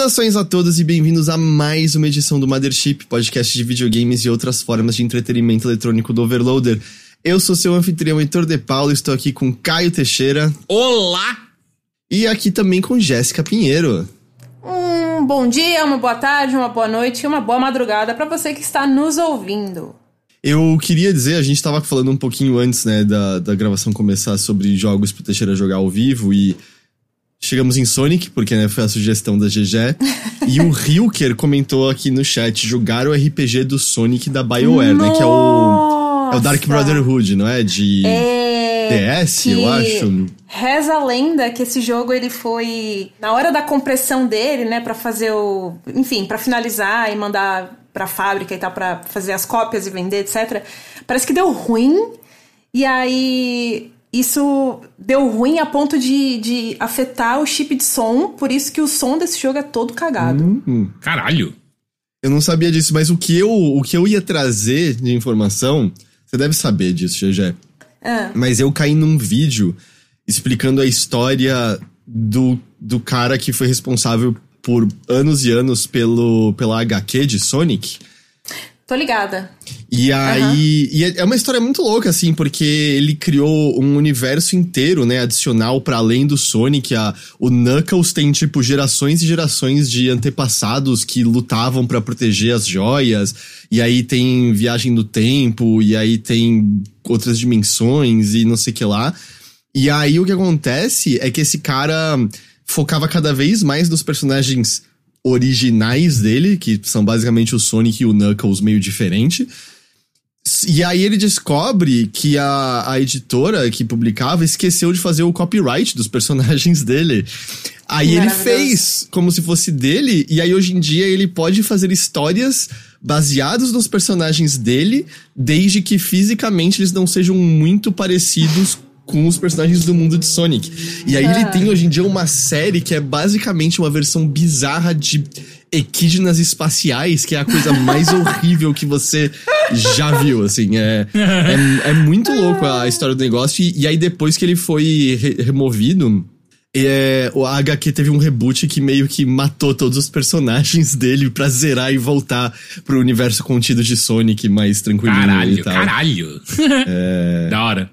Saudações a todos e bem-vindos a mais uma edição do Mothership, podcast de videogames e outras formas de entretenimento eletrônico do Overloader. Eu sou seu anfitrião Heitor De Paulo, estou aqui com Caio Teixeira. Olá! E aqui também com Jéssica Pinheiro. Um bom dia, uma boa tarde, uma boa noite e uma boa madrugada para você que está nos ouvindo. Eu queria dizer, a gente tava falando um pouquinho antes, né, da, da gravação começar sobre jogos pro Teixeira jogar ao vivo e chegamos em Sonic, porque né, foi a sugestão da GG. e o Hilker comentou aqui no chat, jogar o RPG do Sonic da BioWare, né, que é o, é o Dark Brotherhood, não é? De É, DS, eu acho. Reza a lenda que esse jogo ele foi na hora da compressão dele, né, Pra fazer o, enfim, pra finalizar e mandar pra fábrica e tal pra fazer as cópias e vender, etc. Parece que deu ruim. E aí isso deu ruim a ponto de, de afetar o chip de som, por isso que o som desse jogo é todo cagado. Hum. Caralho! Eu não sabia disso, mas o que eu, o que eu ia trazer de informação, você deve saber disso, GG. Ah, Mas eu caí num vídeo explicando a história do, do cara que foi responsável por anos e anos pelo, pela HQ de Sonic. Tô ligada. E aí. E é é uma história muito louca, assim, porque ele criou um universo inteiro, né? Adicional para além do Sonic. A, o Knuckles tem, tipo, gerações e gerações de antepassados que lutavam para proteger as joias. E aí tem viagem no tempo, e aí tem outras dimensões e não sei o que lá. E aí o que acontece é que esse cara focava cada vez mais nos personagens originais dele, que são basicamente o Sonic e o Knuckles meio diferente. E aí ele descobre que a, a editora que publicava esqueceu de fazer o copyright dos personagens dele. Aí ele fez como se fosse dele, e aí hoje em dia ele pode fazer histórias baseadas nos personagens dele, desde que fisicamente eles não sejam muito parecidos com os personagens do mundo de Sonic. E aí ele Ah. tem hoje em dia uma série que é basicamente uma versão bizarra de equídenas espaciais, que é a coisa mais horrível que você já viu, assim. É, é, é muito louco a história do negócio. E, e aí depois que ele foi re- removido... É, o HQ teve um reboot que meio que matou todos os personagens dele pra zerar e voltar pro universo contido de Sonic mais tranquilinho e Caralho, tal. caralho! Da hora.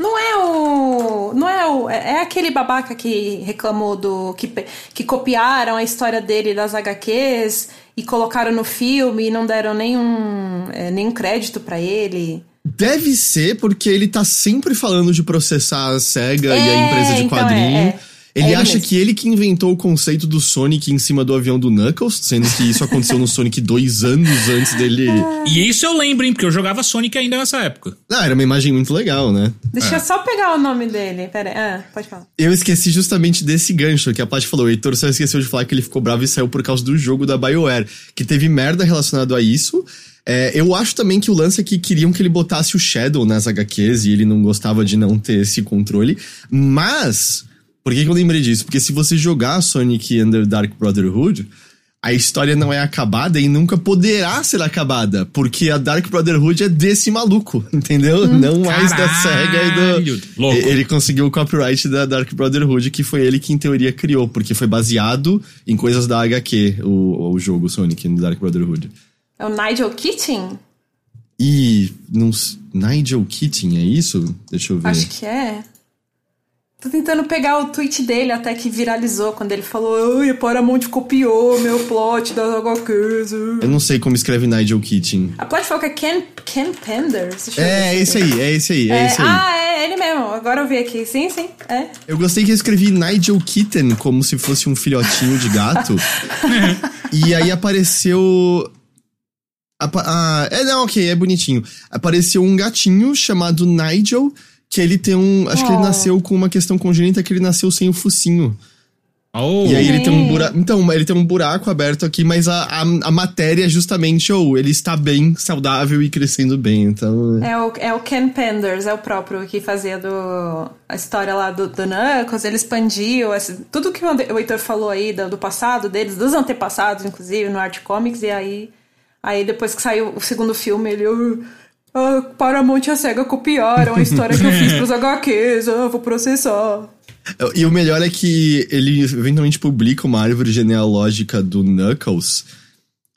Não é o. Não é o. É é aquele babaca que reclamou do. Que, que copiaram a história dele das HQs e colocaram no filme e não deram nenhum, é, nenhum crédito pra ele. Deve ser porque ele tá sempre falando de processar a SEGA e a É, empresa de então quadrinho. é, é. Ele É ele acha mesmo. que ele que inventou o conceito do Sonic em cima do avião do Knuckles, sendo que isso aconteceu no Sonic dois anos antes dele. E isso eu lembro, hein? Porque eu jogava Sonic ainda nessa época. Ah, era uma imagem muito legal, né? Deixa É. eu só pegar o nome dele. Pera aí. Ah, pode falar. Eu esqueci justamente desse gancho que a Paty falou. O Heitor só esqueceu de falar que ele ficou bravo e saiu por causa do jogo da BioWare, que teve merda relacionado a isso. É, eu acho também que o lance é que queriam que ele botasse o Shadow nas HQs e ele não gostava de não ter esse controle. Mas, por que, que eu lembrei disso? Porque se você jogar Sonic Under Dark Brotherhood, a história não é acabada e nunca poderá ser acabada, porque a Dark Brotherhood é desse maluco, entendeu? não mais da SEGA e do. Caralho, louco. Ele conseguiu o copyright da Dark Brotherhood, que foi ele que, em teoria, criou, porque foi baseado em coisas da HQ, o, o jogo Sonic no Dark Brotherhood. É o Nigel Keating? E. Não, Nigel Keating, é isso? Deixa eu ver. Acho que é. Tô tentando pegar o tweet dele até que viralizou quando ele falou: Oi, a Paramount copiou meu plot das HQs. Eu não sei como escreve Nigel Keating. A que é Ken, Ken Penders. Deixa eu ver É, se- esse aí, é esse aí, é, É, esse aí. ah, é ele mesmo. Agora eu vi aqui. Sim, sim. É. Eu gostei que eu escrevi Nigel Kitten como se fosse um filhotinho de gato. e aí apareceu. apa- ah, é, não, ok, é bonitinho. Apareceu um gatinho chamado Nigel, que ele tem um. Acho que ele Oh. nasceu com uma questão congênita que ele nasceu sem o focinho. Oh, E aí ele tem um buraco. Então, ele tem um buraco aberto aqui, mas a, a, a matéria é justamente, ou ele está bem, saudável e crescendo bem. Então. É o, é o Ken Penders, é o próprio que fazia do, a história lá do, do Knuckles. Ele expandiu esse- tudo que o Heitor falou aí do, do passado deles, dos antepassados, inclusive, no Art Comics. E aí, aí depois que saiu o segundo filme, ele. "Ah, Ah, Paramount e a SEGA copiaram a história que eu fiz pros HQs, ah, vou processar. E o melhor é que ele eventualmente publica uma árvore genealógica do Knuckles.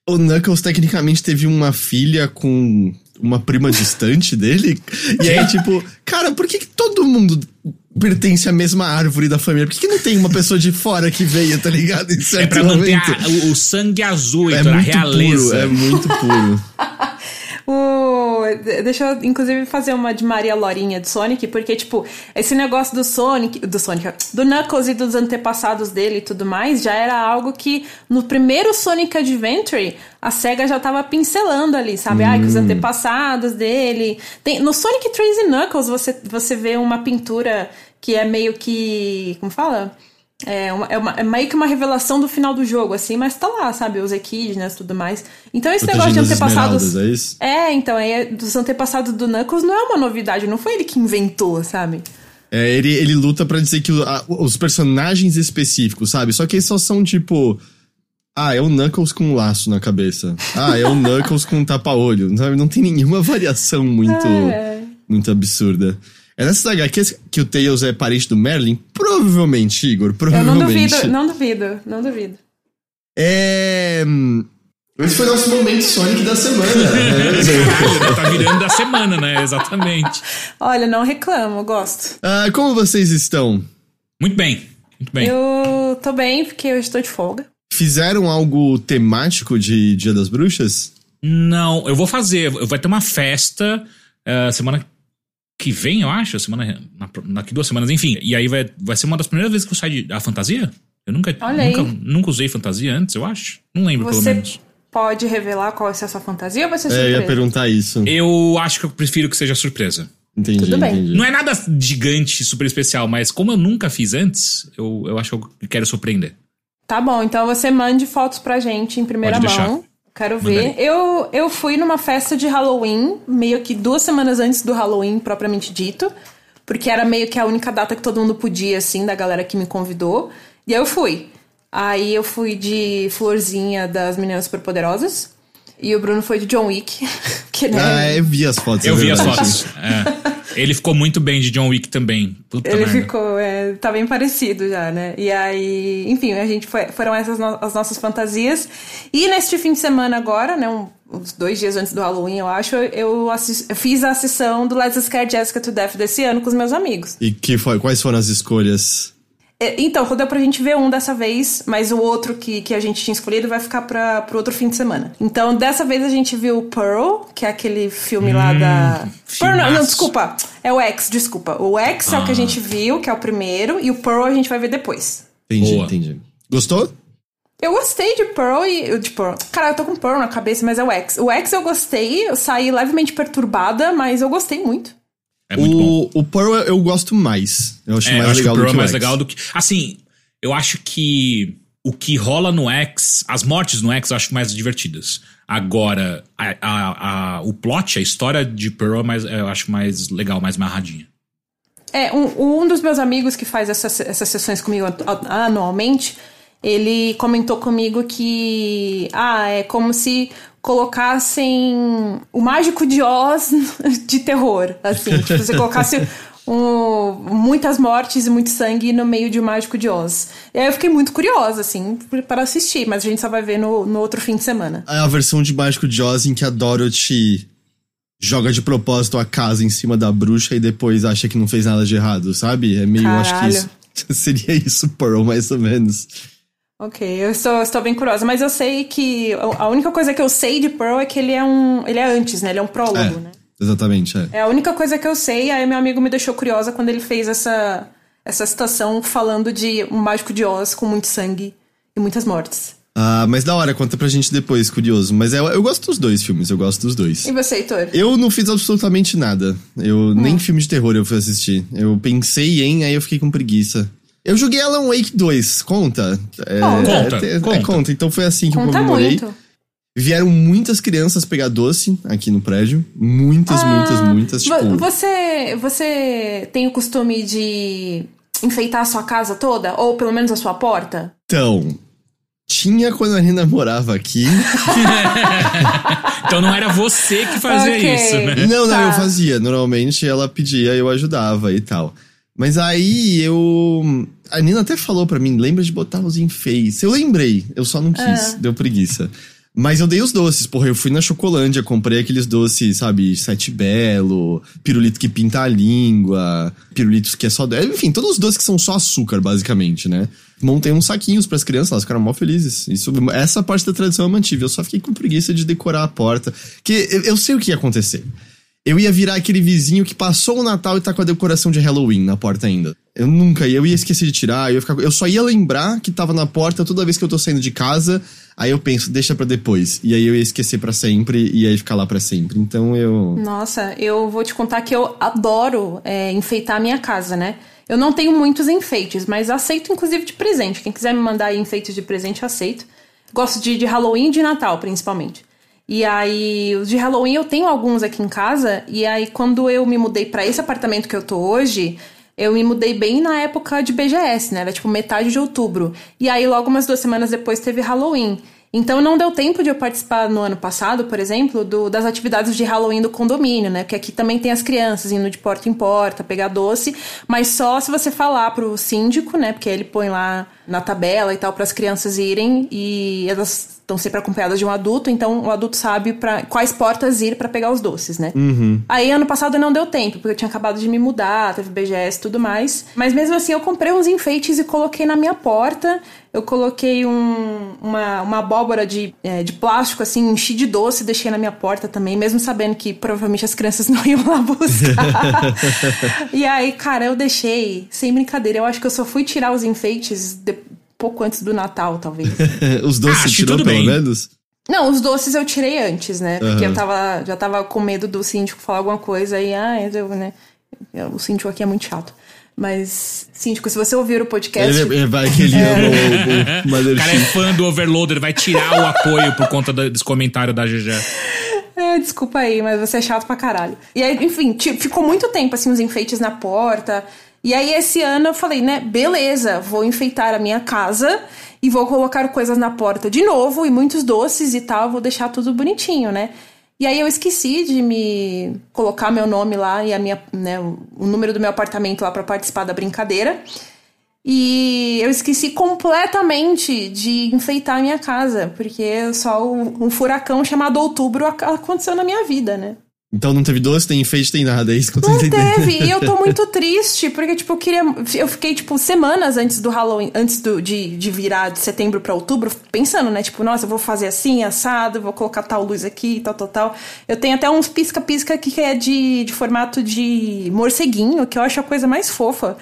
O Knuckles tecnicamente teve uma filha com uma prima distante dele. E aí, tipo, cara, por que, que todo mundo pertence à mesma árvore da família? Por que, que não tem uma pessoa de fora que veio, tá ligado? Em É certo pra manter momento? a- o, o sangue azul, É então, a muito realeza. puro, é muito puro. O... Deixa eu, inclusive, fazer uma de Maria Lorinha de Sonic, porque, tipo, esse negócio do Sonic, do Sonic, do Knuckles e dos antepassados dele e tudo mais, já era algo que no primeiro Sonic Adventure a SEGA já tava pincelando ali, sabe? Ai, que os antepassados dele. Tem, no Sonic 3 e Knuckles você, você vê uma pintura que é meio que. Como fala? É, uma, é, uma- é meio que uma revelação do final do jogo, assim, mas tá lá, sabe? Os equidnas e tudo mais. Então esse negócio de antepassados. é isso? É, então, aí dos antepassados do Knuckles não é uma novidade, não foi ele que inventou, sabe? É, ele, ele luta pra dizer que o- a- os personagens específicos, sabe? Só que eles só são tipo. Ah, é o Knuckles com um laço na cabeça. Ah, é o Knuckles com um tapa-olho. Sabe? Não tem nenhuma variação muito, É. muito absurda. É nessas HQs que o Tails é parente do Merlin? Provavelmente, Igor. Eu não Provavelmente. duvido, não duvido, não duvido. É. Esse foi o nosso momento Sonic da semana. Caralho, tá virando da semana, né? Exatamente. Olha, não reclamo, gosto. Ah, como vocês estão? Muito bem, muito bem. Eu tô bem, porque eu estou de folga. Fizeram algo temático de Dia das Bruxas? Não, eu vou fazer. Vai ter uma festa eh, semana que vem, eu acho. Semana, na- daqui duas semanas, enfim. E aí vai, vai ser uma das primeiras vezes que eu saio de, a fantasia. Eu nunca, nunca, nunca usei fantasia antes, eu acho. Não lembro, pelo Você menos. pode revelar qual ser a sua fantasia ou vai ser É, eu ia perguntar isso. Eu acho que eu prefiro que seja surpresa. Entendi, Tudo bem. entendi. Não é nada gigante, super especial, mas como eu nunca fiz antes, eu, eu acho que eu quero surpreender. Tá bom, então você mande fotos pra gente em primeira Pode deixar. mão. Quero ver. Eu, eu fui numa festa de Halloween, meio que duas semanas antes do Halloween propriamente dito. Porque era meio que a única data que todo mundo podia, assim, da galera que me convidou. E aí eu fui. Aí eu fui de florzinha das meninas superpoderosas. E o Bruno foi de John Wick. que, né, Ah, eu vi as fotos. Eu é vi as fotos. É. Ele ficou muito bem de John Wick também. Puta Ele merda. ficou, é, tá bem parecido já, né? E aí, enfim, a gente foi, foram essas no- as nossas fantasias. E neste fim de semana agora, né, um- uns dois dias antes do Halloween, eu acho, eu, assis- eu fiz a sessão do Let's Scare Jessica to Death desse ano com os meus amigos. E que foi, quais foram as escolhas? É, Então, deu pra gente ver um dessa vez, mas o outro que, que a gente tinha escolhido vai ficar pra, pro outro fim de semana. Então, dessa vez a gente viu Pearl, que é aquele filme lá da. Pearl, não, não, desculpa. É o X, desculpa. O X é o que a gente viu, que é o primeiro, e o Pearl a gente vai ver depois. Entendi, Boa. entendi. Gostou? Eu gostei de Pearl e. De Pearl. Cara, eu tô com Pearl na cabeça, mas é o X. O X eu gostei, eu saí levemente perturbada, mas eu gostei muito. É muito bom. o, o Pearl eu gosto mais. Eu acho É, eu mais acho que legal o Pearl do é que o mais X. legal do que. Assim, eu acho que o que rola no X, as mortes no X eu acho mais divertidas. Agora, a, a- a- o plot, a história de Pearl é mais, eu acho mais legal, mais marradinha. É, um, um dos meus amigos que faz essas, essas sessões comigo anualmente, ele comentou comigo que. Ah, é como se colocassem o mágico de Oz de terror. Assim, tipo, você colocasse um- muitas mortes e muito sangue no meio de um mágico de Oz. E aí eu fiquei muito curiosa, assim, para assistir, mas a gente só vai ver no, no outro fim de semana. É a versão de Mágico de Oz em que a Dorothy joga de propósito a casa em cima da bruxa e depois acha que não fez nada de errado, sabe? É meio, acho que Caralho. isso. Seria isso, Pearl, mais ou menos. Ok, eu estou, estou bem curiosa, mas eu sei que a única coisa que eu sei de Pearl é que ele é um. Ele é antes, né? Ele é um prólogo, É, né? exatamente, é. É a única coisa que eu sei, aí meu amigo me deixou curiosa quando ele fez essa, essa citação falando de um mágico de Oz com muito sangue e muitas mortes. Ah, mas da hora, conta pra gente depois, curioso. Mas é, eu gosto dos dois filmes, eu gosto dos dois. E você, Heitor? Eu não fiz absolutamente nada. Eu Hum. nem filme de terror eu fui assistir. Eu pensei em, aí eu fiquei com preguiça. Eu joguei Alan Wake 2, conta? É, Conta. é, é, Conta. é, conta. Então foi assim que eu Conta comemorei. muito. Vieram muitas crianças pegar doce aqui no prédio. Muitas, Ah, muitas, muitas. Tipo, Você, você tem o costume de enfeitar a sua casa toda? Ou pelo menos a sua porta? então. Tinha quando a Nina morava aqui. então não era você que fazia Ok. isso, né? Não, não, Tá. eu fazia. Normalmente ela pedia, eu ajudava e tal. Mas aí eu. A Nina até falou pra mim: lembra de botar os enfeites. Eu lembrei, eu só não quis, Ah. deu preguiça. Mas eu dei os doces, porra. Eu fui na Chocolândia, comprei aqueles doces, sabe? Sete Belo, pirulito que pinta a língua, pirulitos que é só. Enfim, todos os doces que são só açúcar, basicamente, né? Montei uns saquinhos pras crianças, elas ficaram mó felizes. Isso, essa parte da tradição eu mantive. Eu só fiquei com preguiça de decorar a porta. Que eu, eu sei o que ia acontecer. Eu ia virar aquele vizinho que passou o Natal e tá com a decoração de Halloween na porta ainda. Eu nunca ia, eu ia esquecer de tirar, eu, ia ficar, eu só ia lembrar que tava na porta toda vez que eu tô saindo de casa. Aí eu penso, deixa pra depois. E aí eu ia esquecer pra sempre e aí ficar lá pra sempre. Então eu. Nossa, eu vou te contar que eu adoro é, enfeitar a minha casa, né? Eu não tenho muitos enfeites, mas aceito inclusive de presente. Quem quiser me mandar enfeites de presente, aceito. Gosto de, de Halloween e de Natal, principalmente. E aí, os de Halloween eu tenho alguns aqui em casa. E aí, quando eu me mudei pra esse apartamento que eu tô hoje, eu me mudei bem na época de BGS, né? Era tipo metade de outubro. E aí, logo umas duas semanas depois, teve Halloween. Então não deu tempo de eu participar no ano passado, por exemplo, do- das atividades de Halloween do condomínio, né? Porque aqui também tem as crianças indo de porta em porta, pegar doce, mas só se você falar pro síndico, né? Porque ele põe lá na tabela e tal para as crianças irem e elas estão sempre acompanhadas de um adulto, então o adulto sabe para quais portas ir para pegar os doces, né? Aí ano passado não deu tempo, porque eu tinha acabado de me mudar, teve BGS e tudo mais. Mas mesmo assim eu comprei uns enfeites e coloquei na minha porta. Eu coloquei um- uma, uma abóbora de, é, de plástico, assim, enchi de doce e deixei na minha porta também, mesmo sabendo que provavelmente as crianças não iam lá buscar. e aí, cara, eu deixei, sem brincadeira, eu acho que eu só fui tirar os enfeites de- pouco antes do Natal, talvez. Os doces Ah, tirou tudo pelo bem. menos? Não, os doces eu tirei antes, né? Porque Aham. eu tava, já tava com medo do síndico falar alguma coisa e, ah, eu, né? O síndico aqui é muito chato. Mas, síndico, se você ouvir o podcast. Ele, ele vai que ele É. ama o, o Mother O cara é fã do Overloader, vai tirar o apoio por conta da- desse comentário da GG. É, desculpa aí, mas você é chato pra caralho. E aí, enfim, ficou muito tempo assim, os enfeites na porta. E aí, esse ano eu falei, né, beleza, vou enfeitar a minha casa e vou colocar coisas na porta de novo, e muitos doces e tal, vou deixar tudo bonitinho, né? E aí eu esqueci de me colocar meu nome lá e a minha, né, o número do meu apartamento lá pra participar da brincadeira. E eu esqueci completamente de enfeitar a minha casa, porque só um, um furacão chamado Outubro ac- aconteceu na minha vida, né? Então não teve doce, tem enfeite, tem nada. É isso que eu tô Não entendendo. teve, e eu tô muito triste, porque, tipo, eu queria. Eu fiquei, tipo, semanas antes do Halloween, antes do, de, de virar de setembro pra outubro, pensando, né? Tipo, nossa, eu vou fazer assim, assado, vou colocar tal luz aqui, tal, tal, tal. Eu tenho até uns pisca-pisca que é de, de formato de morceguinho, que eu acho a coisa mais fofa.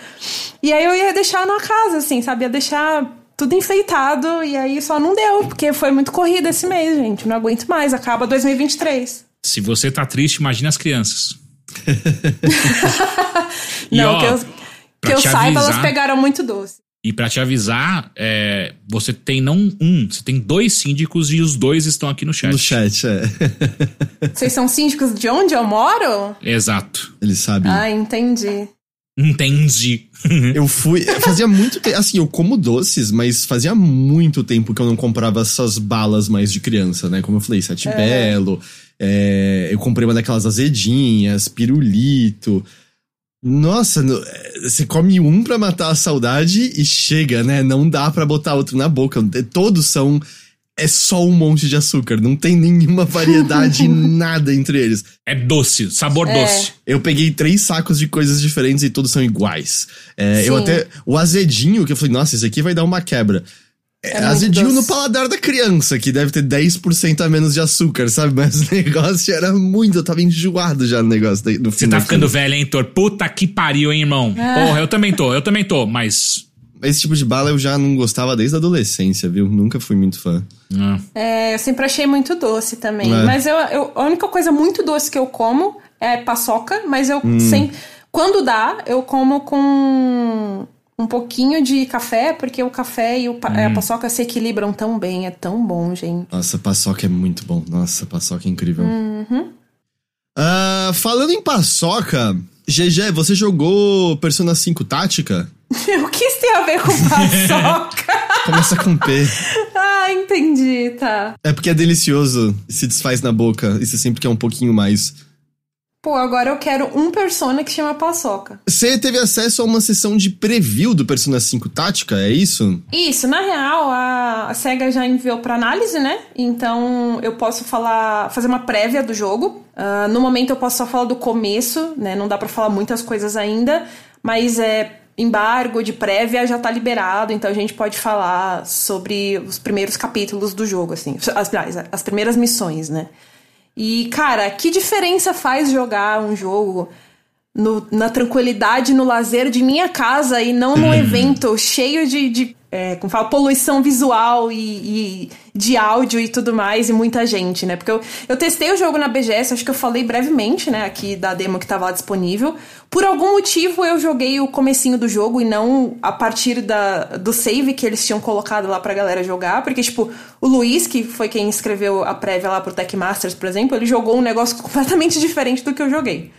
E aí eu ia deixar na casa, assim, sabe? Ia deixar tudo enfeitado, e aí só não deu, porque foi muito corrida esse mês, gente. Não aguento mais, acaba 2023. Se você tá triste, imagina as crianças. E, não, ó, que eu, que eu saiba, elas avisar- pegaram muito doce. E pra te avisar, é, você tem não um, você tem dois síndicos e os dois estão aqui no chat. No chat, é. Vocês são síndicos de onde eu moro? Exato. Eles sabem. Ah, entendi. Entendi. Eu fui. Fazia muito tempo. Assim, eu como doces, mas fazia muito tempo que eu não comprava essas balas mais de criança, né? Como eu falei, Sete Belo. É, eu comprei uma daquelas azedinhas, pirulito. Nossa, no- é, você come um pra matar a saudade e chega, né? Não dá pra botar outro na boca. Todos são. É só um monte de açúcar. Não tem nenhuma variedade, nada entre eles. É doce, sabor É. doce. Eu peguei três sacos de coisas diferentes e todos são iguais. É, eu até. O azedinho, que eu falei, nossa, esse aqui vai dar uma quebra. É, É azedinho no paladar da criança, que deve ter 10% a menos de açúcar, sabe? Mas o negócio era muito. Eu tava enjoado já no negócio daí- no Você fim tá ficando velho, hein, Thor? Puta que pariu, hein, irmão? Ah. Porra, eu também tô, eu também tô, mas. Esse tipo de bala eu já não gostava desde a adolescência, viu? Nunca fui muito fã. ah, É, eu sempre achei muito doce também. É. Mas eu, eu- a única coisa muito doce que eu como é paçoca, mas eu Hum. sempre. Quando dá, eu como com um pouquinho de café, porque o café e o Hum. a paçoca se equilibram tão bem. É tão bom, gente. Nossa, paçoca é muito bom. Nossa, paçoca é incrível. Uhum. Ah, falando em paçoca, GG, você jogou Persona 5 Tática? o que isso tem a ver com paçoca? Começa com P. ah, Ah, entendi, tá. É porque é delicioso, se desfaz na boca, e você sempre quer um pouquinho mais. Pô, agora eu quero um Persona que chama Paçoca. Você teve acesso a uma sessão de preview do Persona 5 Tática, é isso? Isso, na real, a, a SEGA já enviou para análise, né? Então eu posso falar, fazer uma prévia do jogo. Uh, no momento eu posso só falar do começo, né? Não dá para falar muitas coisas ainda, mas é embargo de prévia já tá liberado, então a gente pode falar sobre os primeiros capítulos do jogo, assim. As, as primeiras missões, né? E, cara, que diferença faz jogar um jogo no, na tranquilidade, no lazer de minha casa e não num evento cheio de, de é, como fala, poluição visual e, e, de áudio e tudo mais, e muita gente, né? Porque eu, eu testei o jogo na BGS, acho que eu falei brevemente, né, aqui da demo que tava lá disponível. Por algum motivo eu joguei o comecinho do jogo e não a partir da, do save que eles tinham colocado lá pra galera jogar, porque, tipo, o Luiz, que foi quem escreveu a prévia lá pro Tech Masters, por exemplo, ele jogou um negócio completamente diferente do que eu joguei.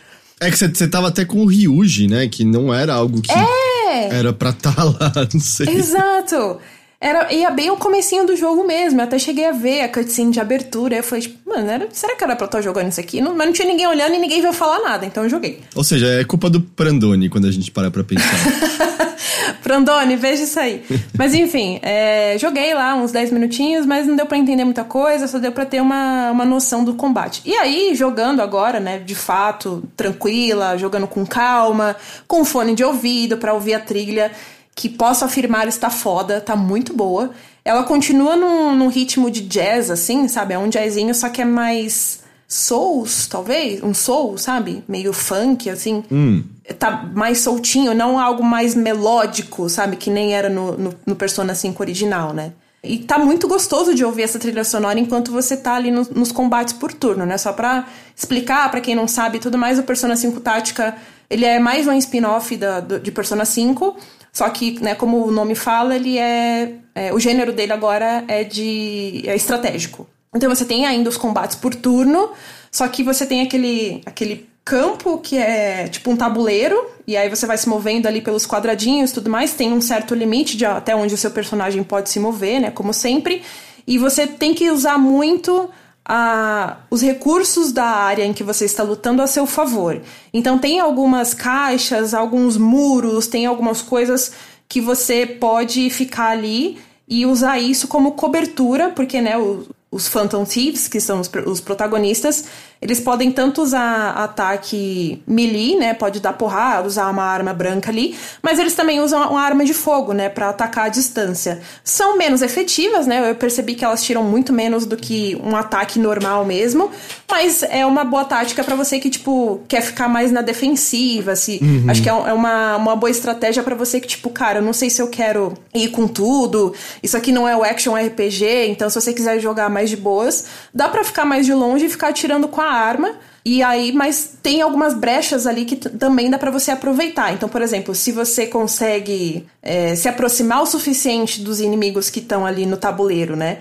É que você tava até com o Ryuji, né? Que não era algo que é. era pra estar tá lá, não sei. Exato. Era, ia bem o comecinho do jogo mesmo. Eu até cheguei a ver a cutscene de abertura. Eu falei, tipo, mano, era, será que era pra eu estar jogando isso aqui? Não, mas não tinha ninguém olhando e ninguém veio falar nada, então eu joguei. Ou seja, é culpa do Prandoni quando a gente para pra pensar. Prandoni, veja isso aí. mas enfim, é, joguei lá uns 10 minutinhos, mas não deu para entender muita coisa, só deu para ter uma, uma noção do combate. E aí, jogando agora, né, de fato, tranquila, jogando com calma, com fone de ouvido para ouvir a trilha que posso afirmar está foda, tá muito boa. Ela continua num, num ritmo de jazz, assim, sabe? É um jazzinho, só que é mais souls, talvez? Um soul, sabe? Meio funk, assim. Hum. Tá mais soltinho, não algo mais melódico, sabe? Que nem era no, no, no, Persona 5 original, né? E tá muito gostoso de ouvir essa trilha sonora enquanto você tá ali no, nos combates por turno, né? Só pra explicar para quem não sabe tudo mais, o Persona 5 Tática, ele é mais um spin-off de Persona 5, só que, né, como o nome fala, ele é, é, o gênero dele agora é de é estratégico. Então você tem ainda os combates por turno, só que você tem aquele aquele campo que é tipo um tabuleiro e aí você vai se movendo ali pelos quadradinhos tudo mais, tem um certo limite de até onde o seu personagem pode se mover, né, como sempre. E você tem que usar muito a, os recursos da área em que você está lutando a seu favor. Então tem algumas caixas, alguns muros, tem algumas coisas que você pode ficar ali e usar isso como cobertura, porque né, o, os Phantom Thieves, que são os, os, protagonistas, eles podem tanto usar ataque melee, né, pode dar porrada, usar uma arma branca ali, mas eles também usam uma arma de fogo, né, para atacar à distância. São menos efetivas, né, eu percebi que elas tiram muito menos do que um ataque normal mesmo, mas é uma boa tática para você que, tipo, quer ficar mais na defensiva, se, uhum. acho que é, é uma, uma boa estratégia para você que, tipo, cara, eu não sei se eu quero ir com tudo, isso aqui não é o action RPG, então se você quiser jogar mais de boas. Dá para ficar mais de longe e ficar atirando com a arma. E aí, mas tem algumas brechas ali que também dá para você aproveitar. Então, por exemplo, se você consegue é, se aproximar o suficiente dos inimigos que estão ali no tabuleiro, né?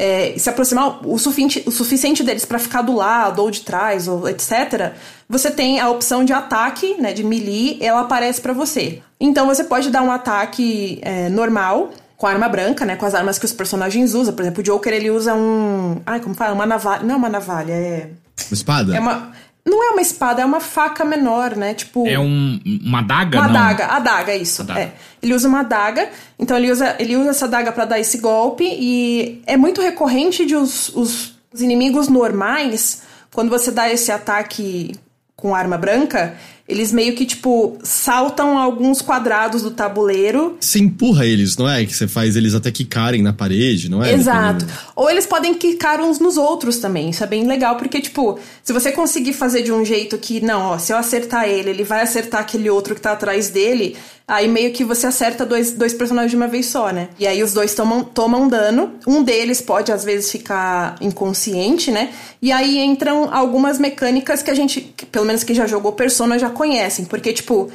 É, se aproximar o suficiente, o suficiente deles para ficar do lado ou de trás ou etc, você tem a opção de ataque, né, de melee, ela aparece para você. Então você pode dar um ataque é, normal com a arma branca, né? Com as armas que os personagens usam. Por exemplo, o Joker, ele usa um... Ai, como fala? Uma navalha. Não é uma navalha, é... Uma espada? É uma... Não é uma espada, é uma faca menor, né? Tipo... É um, uma adaga, Uma não? adaga, adaga, isso. Adaga. É. Ele usa uma adaga, então ele usa, ele usa essa adaga para dar esse golpe e é muito recorrente de os, os, os inimigos normais, quando você dá esse ataque com arma branca, eles meio que, tipo, saltam alguns quadrados do tabuleiro. Você empurra eles, não é? Que você faz eles até quicarem na parede, não é? Exato. Dependendo... Ou eles podem quicar uns nos outros também. Isso é bem legal, porque, tipo, se você conseguir fazer de um jeito que, não, ó, se eu acertar ele, ele vai acertar aquele outro que tá atrás dele, Aí meio que você acerta dois, dois personagens de uma vez só, né? E aí os dois tomam, tomam dano. Um deles pode, às vezes, ficar inconsciente, né? E aí entram algumas mecânicas que a gente, pelo menos que já jogou Persona, já conhecem. Porque, tipo,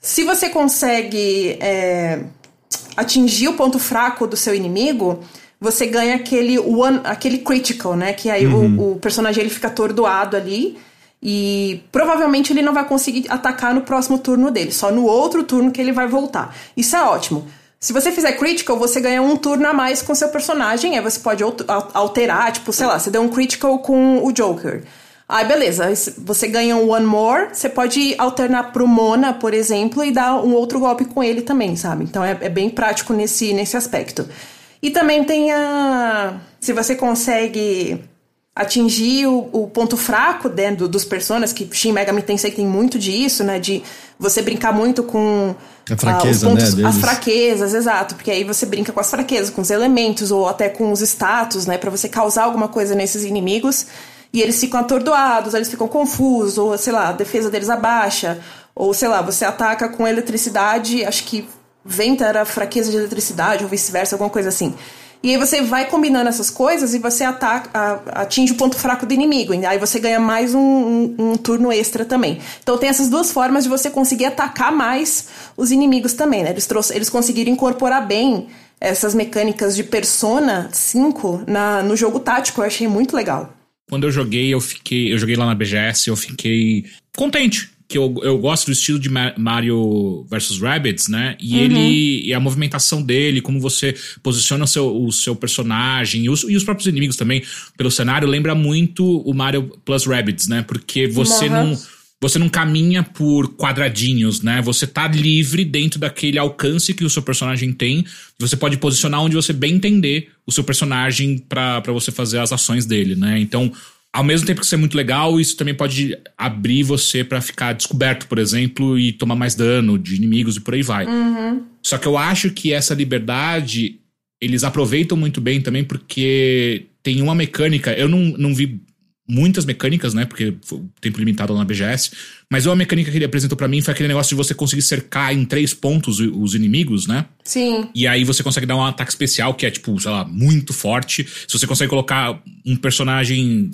se você consegue é, atingir o ponto fraco do seu inimigo, você ganha aquele one, aquele critical, né? Que aí uhum. o, o personagem ele fica atordoado ali. E provavelmente ele não vai conseguir atacar no próximo turno dele, só no outro turno que ele vai voltar. Isso é ótimo. Se você fizer critical, você ganha um turno a mais com seu personagem, aí você pode alterar, tipo, sei lá, você deu um critical com o Joker. Aí beleza, você ganha um One More, você pode alternar pro Mona, por exemplo, e dar um outro golpe com ele também, sabe? Então é, é bem prático nesse, nesse aspecto. E também tem a. Se você consegue atingir o, o ponto fraco dentro dos personagens, que Shin Megami Tensei tem muito disso, né? De você brincar muito com a fraqueza, pontos, né, as fraquezas, exato, porque aí você brinca com as fraquezas, com os elementos ou até com os status, né, para você causar alguma coisa nesses inimigos e eles ficam atordoados, eles ficam confusos, ou sei lá, a defesa deles abaixa, ou sei lá, você ataca com eletricidade, acho que venta era fraqueza de eletricidade, ou vice-versa, alguma coisa assim. E aí você vai combinando essas coisas e você ataca, atinge o ponto fraco do inimigo. E aí você ganha mais um, um, um, turno extra também. Então tem essas duas formas de você conseguir atacar mais os inimigos também, né? Eles, trouxe, eles conseguiram incorporar bem essas mecânicas de Persona 5 na, no jogo tático. Eu achei muito legal. Quando eu joguei, eu fiquei. Eu joguei lá na BGS, eu fiquei contente. Que eu, eu gosto do estilo de Mario vs Rabbids, né? E uhum. ele. E a movimentação dele, como você posiciona o seu, o seu personagem e os, e os próprios inimigos também pelo cenário, lembra muito o Mario Plus Rabbids, né? Porque você não você não caminha por quadradinhos, né? Você tá livre dentro daquele alcance que o seu personagem tem. Você pode posicionar onde você bem entender o seu personagem para você fazer as ações dele, né? Então, ao mesmo tempo que isso é muito legal, isso também pode abrir você para ficar descoberto, por exemplo, e tomar mais dano de inimigos e por aí vai. Uhum. Só que eu acho que essa liberdade eles aproveitam muito bem também porque tem uma mecânica. Eu não, não vi muitas mecânicas, né? Porque foi tempo limitado lá na BGS. Mas uma mecânica que ele apresentou para mim foi aquele negócio de você conseguir cercar em três pontos os inimigos, né? Sim. E aí você consegue dar um ataque especial que é, tipo, sei lá, muito forte. Se você consegue colocar um personagem,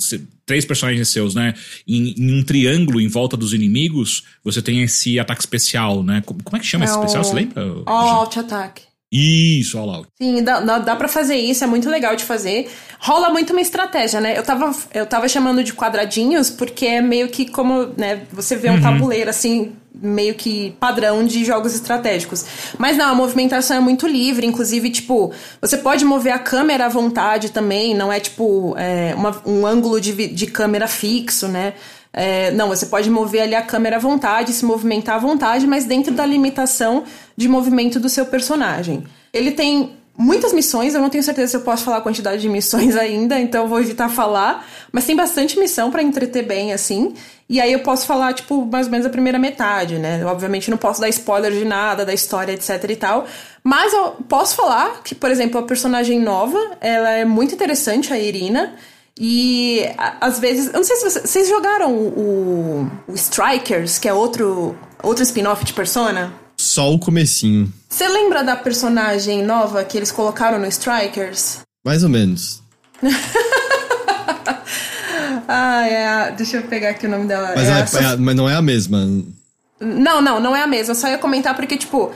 três personagens seus, né? Em, em um triângulo em volta dos inimigos, você tem esse ataque especial, né? Como é que chama é esse especial? Você lembra? All Out Attack. Isso, All Out. Sim, dá, dá, dá pra fazer isso, é muito legal de fazer. Rola muito uma estratégia, né? Eu tava, eu tava chamando de quadradinhos porque é meio que como, né, você vê um uhum. tabuleiro assim, meio que padrão de jogos estratégicos. Mas não, a movimentação é muito livre, inclusive, tipo, você pode mover a câmera à vontade também, não é tipo é, uma, um ângulo de, de câmera fixo, né? É, não, você pode mover ali a câmera à vontade, se movimentar à vontade, mas dentro da limitação de movimento do seu personagem. Ele tem muitas missões, eu não tenho certeza se eu posso falar a quantidade de missões ainda, então eu vou evitar falar, mas tem bastante missão para entreter bem, assim. E aí eu posso falar, tipo, mais ou menos a primeira metade, né? Eu, obviamente não posso dar spoiler de nada, da história, etc e tal. Mas eu posso falar que, por exemplo, a personagem nova, ela é muito interessante, a Irina. E às vezes, eu não sei se vocês, vocês jogaram o, o Strikers, que é outro, outro spin-off de Persona? Só o comecinho. Você lembra da personagem nova que eles colocaram no Strikers? Mais ou menos. ah, é. Deixa eu pegar aqui o nome dela. Mas, é é, é, mas não é a mesma. Não, não, não é a mesma. Eu só ia comentar porque, tipo,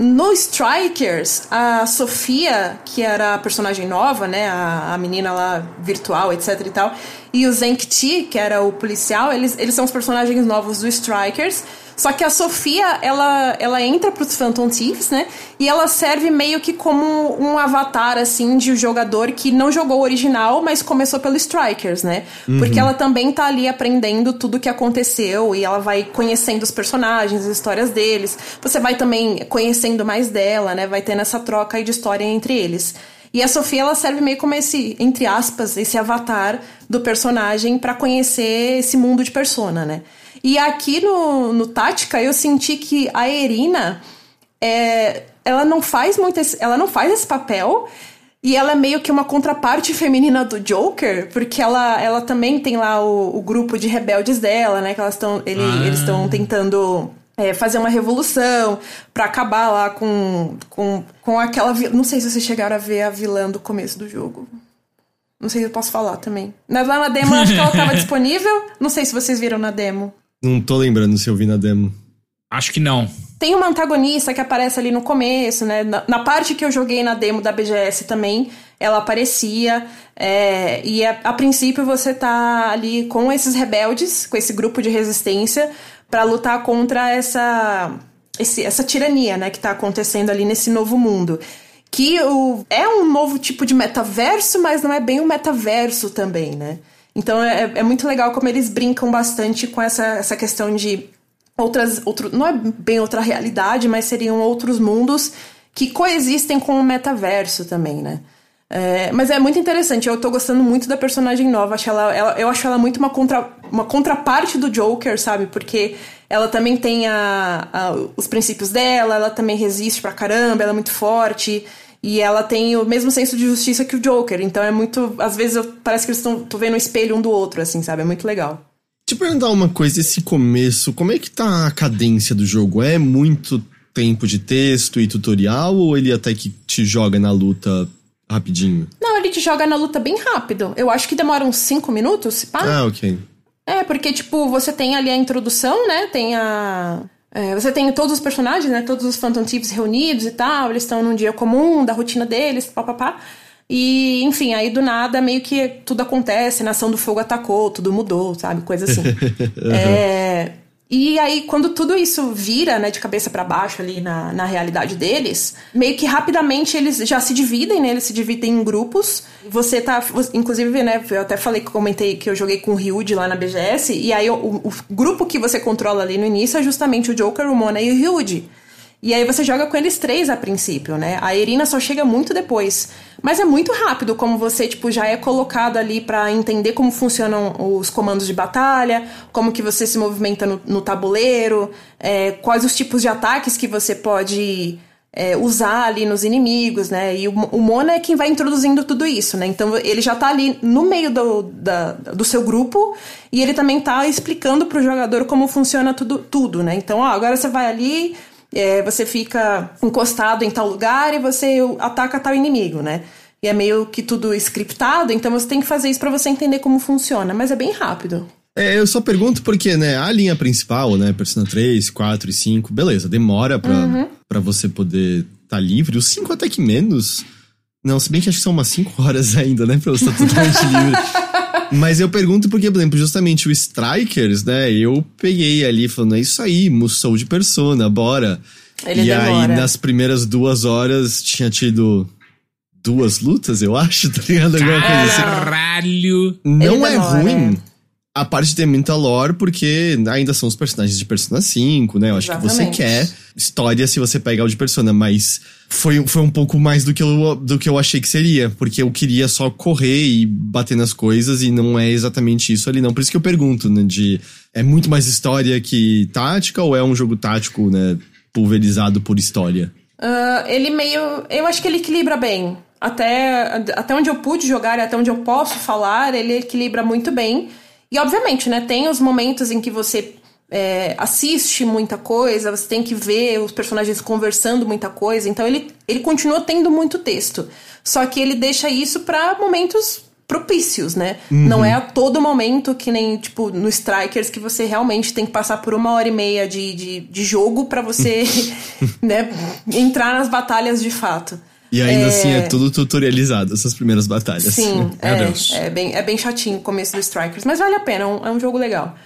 no Strikers, a Sofia, que era a personagem nova, né? A, a menina lá virtual, etc e tal, e o Zenkti, que era o policial, eles, eles são os personagens novos do Strikers. Só que a Sofia, ela, ela entra pros Phantom Thieves, né? E ela serve meio que como um avatar, assim, de um jogador que não jogou o original, mas começou pelo Strikers, né? Uhum. Porque ela também tá ali aprendendo tudo o que aconteceu e ela vai conhecendo os personagens, as histórias deles. Você vai também conhecendo mais dela, né? Vai tendo essa troca aí de história entre eles. E a Sofia ela serve meio como esse, entre aspas, esse avatar do personagem para conhecer esse mundo de persona, né? E aqui no, no Tática eu senti que a Erina é, ela não faz muito esse, ela não faz esse papel e ela é meio que uma contraparte feminina do Joker, porque ela, ela também tem lá o, o grupo de rebeldes dela, né? Que elas estão ele, ah. eles estão tentando é, fazer uma revolução para acabar lá com, com, com aquela. Não sei se vocês chegaram a ver a vilã do começo do jogo. Não sei se eu posso falar também. Lá na demo, acho que ela estava disponível. Não sei se vocês viram na demo. Não tô lembrando se eu vi na demo. Acho que não. Tem uma antagonista que aparece ali no começo, né? Na, na parte que eu joguei na demo da BGS também, ela aparecia. É, e a, a, princípio você tá ali com esses rebeldes, com esse grupo de resistência, para lutar contra essa esse, essa tirania, né, que tá acontecendo ali nesse novo mundo. Que o, é um novo tipo de metaverso, mas não é bem um metaverso também, né? Então é, é muito legal como eles brincam bastante com essa, essa questão de outras. Outro, não é bem outra realidade, mas seriam outros mundos que coexistem com o metaverso também, né? É, mas é muito interessante, eu tô gostando muito da personagem nova. Acho ela, ela, eu acho ela muito uma, contra, uma contraparte do Joker, sabe? Porque ela também tem a, a, os princípios dela, ela também resiste pra caramba, ela é muito forte. E ela tem o mesmo senso de justiça que o Joker. Então é muito. Às vezes eu, parece que eles estão vendo o espelho um do outro, assim, sabe? É muito legal. Te perguntar uma coisa, esse começo, como é que tá a cadência do jogo? É muito tempo de texto e tutorial ou ele até que te joga na luta rapidinho? Não, ele te joga na luta bem rápido. Eu acho que demora uns 5 minutos, pá. Ah, ok. É, porque, tipo, você tem ali a introdução, né? Tem a. É, você tem todos os personagens, né? Todos os Phantom Thieves reunidos e tal. Eles estão num dia comum, da rotina deles, papapá. E, enfim, aí do nada meio que tudo acontece, Nação do Fogo atacou, tudo mudou, sabe? Coisa assim. uhum. é, e aí, quando tudo isso vira, né, de cabeça para baixo ali na, na realidade deles, meio que rapidamente eles já se dividem, né? Eles se dividem em grupos. Você tá, inclusive, né, eu até falei que comentei que eu joguei com o Ryuji lá na BGS, e aí o, o, grupo que você controla ali no início é justamente o Joker, o Mona e o Ryuji. E aí você joga com eles três a princípio, né? A Irina só chega muito depois. Mas é muito rápido como você, tipo, já é colocado ali para entender como funcionam os comandos de batalha, como que você se movimenta no, no tabuleiro, é, quais os tipos de ataques que você pode é, usar ali nos inimigos, né? E o, o Mona é quem vai introduzindo tudo isso, né? Então ele já tá ali no meio do, da, do seu grupo e ele também tá explicando pro jogador como funciona tudo, tudo né? Então, ó, agora você vai ali, é, você fica encostado em tal lugar e você ataca tal inimigo, né? E é meio que tudo scriptado, então você tem que fazer isso para você entender como funciona, mas é bem rápido. É, eu só pergunto porque, né, a linha principal, né, Persona 3, 4 e 5, beleza, demora pra, uhum. Pra você poder estar tá livre. Os 5 até que menos. Não, se bem que acho que são umas 5 horas ainda, né, pra você estar tá totalmente livre. Mas eu pergunto porque, por exemplo, justamente o Strikers, né? Eu peguei ali falando, é isso aí, Musou de Persona, bora. Ele e demora. aí, nas primeiras duas horas, tinha tido duas lutas, eu acho, tá ligado? Alguma coisa assim. Caralho! Não é ruim a parte de muita lore, porque ainda são os personagens de Persona 5, né? Eu acho Exatamente. que você quer história se você pegar o de Persona, mas foi, foi um pouco mais do que, eu, do que eu achei que seria, porque eu queria só correr e bater nas coisas e não é exatamente isso ali, não. Por isso que eu pergunto, né? De é muito mais história que tática ou é um jogo tático, né? Pulverizado por história? Uh, ele meio. Eu acho que ele equilibra bem. Até, até onde eu pude jogar e até onde eu posso falar, ele equilibra muito bem. E obviamente, né, tem os momentos em que você é, assiste muita coisa, você tem que ver os personagens conversando muita coisa, então ele, ele continua tendo muito texto. Só que ele deixa isso para momentos propícios, né? Uhum. Não é a todo momento que nem, tipo, no Strikers que você realmente tem que passar por uma hora e meia de, de, de jogo para você, né, entrar nas batalhas de fato. E ainda é... assim é tudo tutorializado, essas primeiras batalhas. Sim, é, é, bem, é bem chatinho o começo do Strikers, mas vale a pena, é um, é um jogo legal.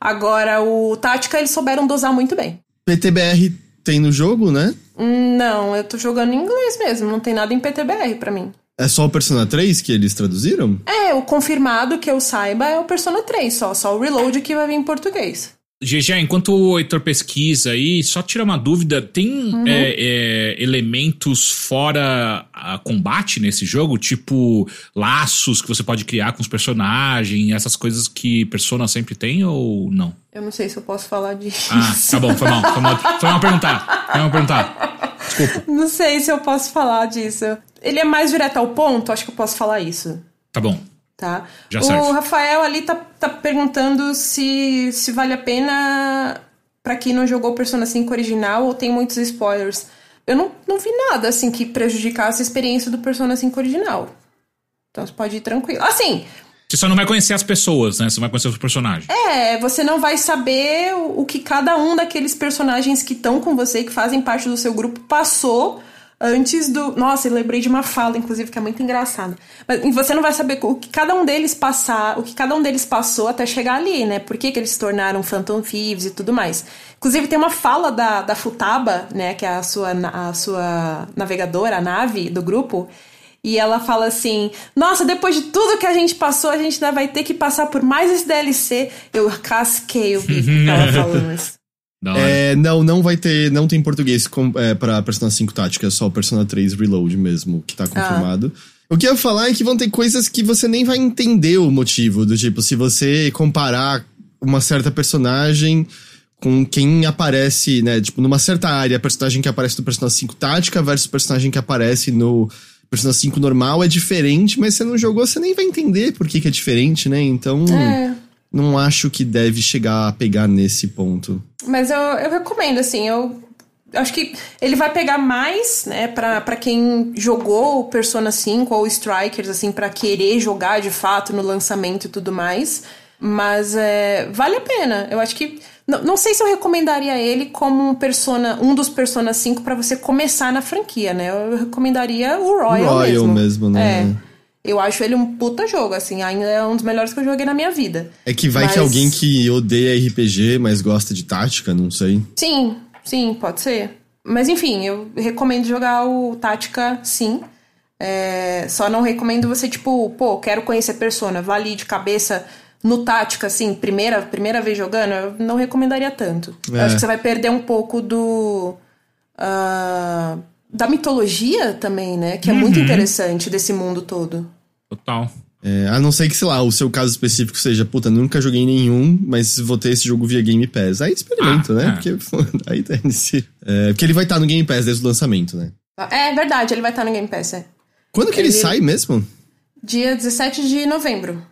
Agora, o Tática eles souberam dosar muito bem. PTBR tem no jogo, né? Não, eu tô jogando em inglês mesmo, não tem nada em PTBR para mim. É só o Persona 3 que eles traduziram? É, o confirmado que eu saiba é o Persona 3 só, só o Reload que vai vir em português. GG, enquanto o Heitor pesquisa aí, só tira uma dúvida: tem uhum. é, é, elementos fora a combate nesse jogo? Tipo laços que você pode criar com os personagens, essas coisas que Persona sempre tem ou não? Eu não sei se eu posso falar disso. Ah, tá bom, foi mal. Foi mal, foi mal perguntar. Foi mal perguntar. Desculpa. Não sei se eu posso falar disso. Ele é mais direto ao ponto, acho que eu posso falar isso. Tá bom tá? Já o serve. Rafael ali tá, tá perguntando se, se vale a pena para quem não jogou Persona 5 original ou tem muitos spoilers. Eu não, não vi nada assim que prejudicasse a experiência do Persona 5 original. Então você pode ir tranquilo. Assim, você só não vai conhecer as pessoas, né? Você vai conhecer os personagens. É, você não vai saber o, o que cada um daqueles personagens que estão com você, que fazem parte do seu grupo, passou antes do. Nossa, eu lembrei de uma fala, inclusive, que é muito engraçada. Mas você não vai saber o que cada um deles passar, o que cada um deles passou até chegar ali, né? Por que, que eles se tornaram Phantom Thieves e tudo mais. Inclusive, tem uma fala da, da Futaba, né? Que é a sua, a sua navegadora, a nave do grupo. E ela fala assim: Nossa, depois de tudo que a gente passou, a gente ainda vai ter que passar por mais esse DLC. Eu casquei o bico tava falando isso. É, não, não vai ter. Não tem português com, é, pra Persona 5 Tática, é só Persona 3 Reload mesmo, que tá confirmado. Ah. O que eu ia falar é que vão ter coisas que você nem vai entender o motivo. Do tipo, se você comparar uma certa personagem com quem aparece, né? Tipo, numa certa área, a personagem que aparece no Persona 5 Tática versus o personagem que aparece no Persona 5 normal é diferente, mas você não jogou, você nem vai entender por que, que é diferente, né? Então. É não acho que deve chegar a pegar nesse ponto. Mas eu, eu recomendo, assim, eu acho que ele vai pegar mais, né, pra, pra quem jogou Persona 5 ou Strikers, assim, para querer jogar de fato no lançamento e tudo mais. Mas é, vale a pena. Eu acho que. Não, não sei se eu recomendaria ele como um, persona, um dos Persona 5 para você começar na franquia, né? Eu recomendaria o Royal, Royal mesmo. mesmo, né? É. Eu acho ele um puta jogo, assim, ainda é um dos melhores que eu joguei na minha vida. É que vai mas... que alguém que odeia RPG, mas gosta de tática, não sei. Sim, sim, pode ser. Mas enfim, eu recomendo jogar o Tática, sim. É... Só não recomendo você, tipo, pô, quero conhecer Persona, vá ali de cabeça no Tática, assim, primeira, primeira vez jogando, eu não recomendaria tanto. É. Eu acho que você vai perder um pouco do. Uh da mitologia também, né? Que é uhum. muito interessante desse mundo todo. Total. É, a não ser que, sei lá, o seu caso específico seja, puta, nunca joguei nenhum, mas vou ter esse jogo via Game Pass. Aí experimento, ah, né? É. Porque, aí tem-se. É, porque ele vai estar no Game Pass desde o lançamento, né? É verdade, ele vai estar no Game Pass, é. Quando que ele, ele sai mesmo? Dia 17 de novembro.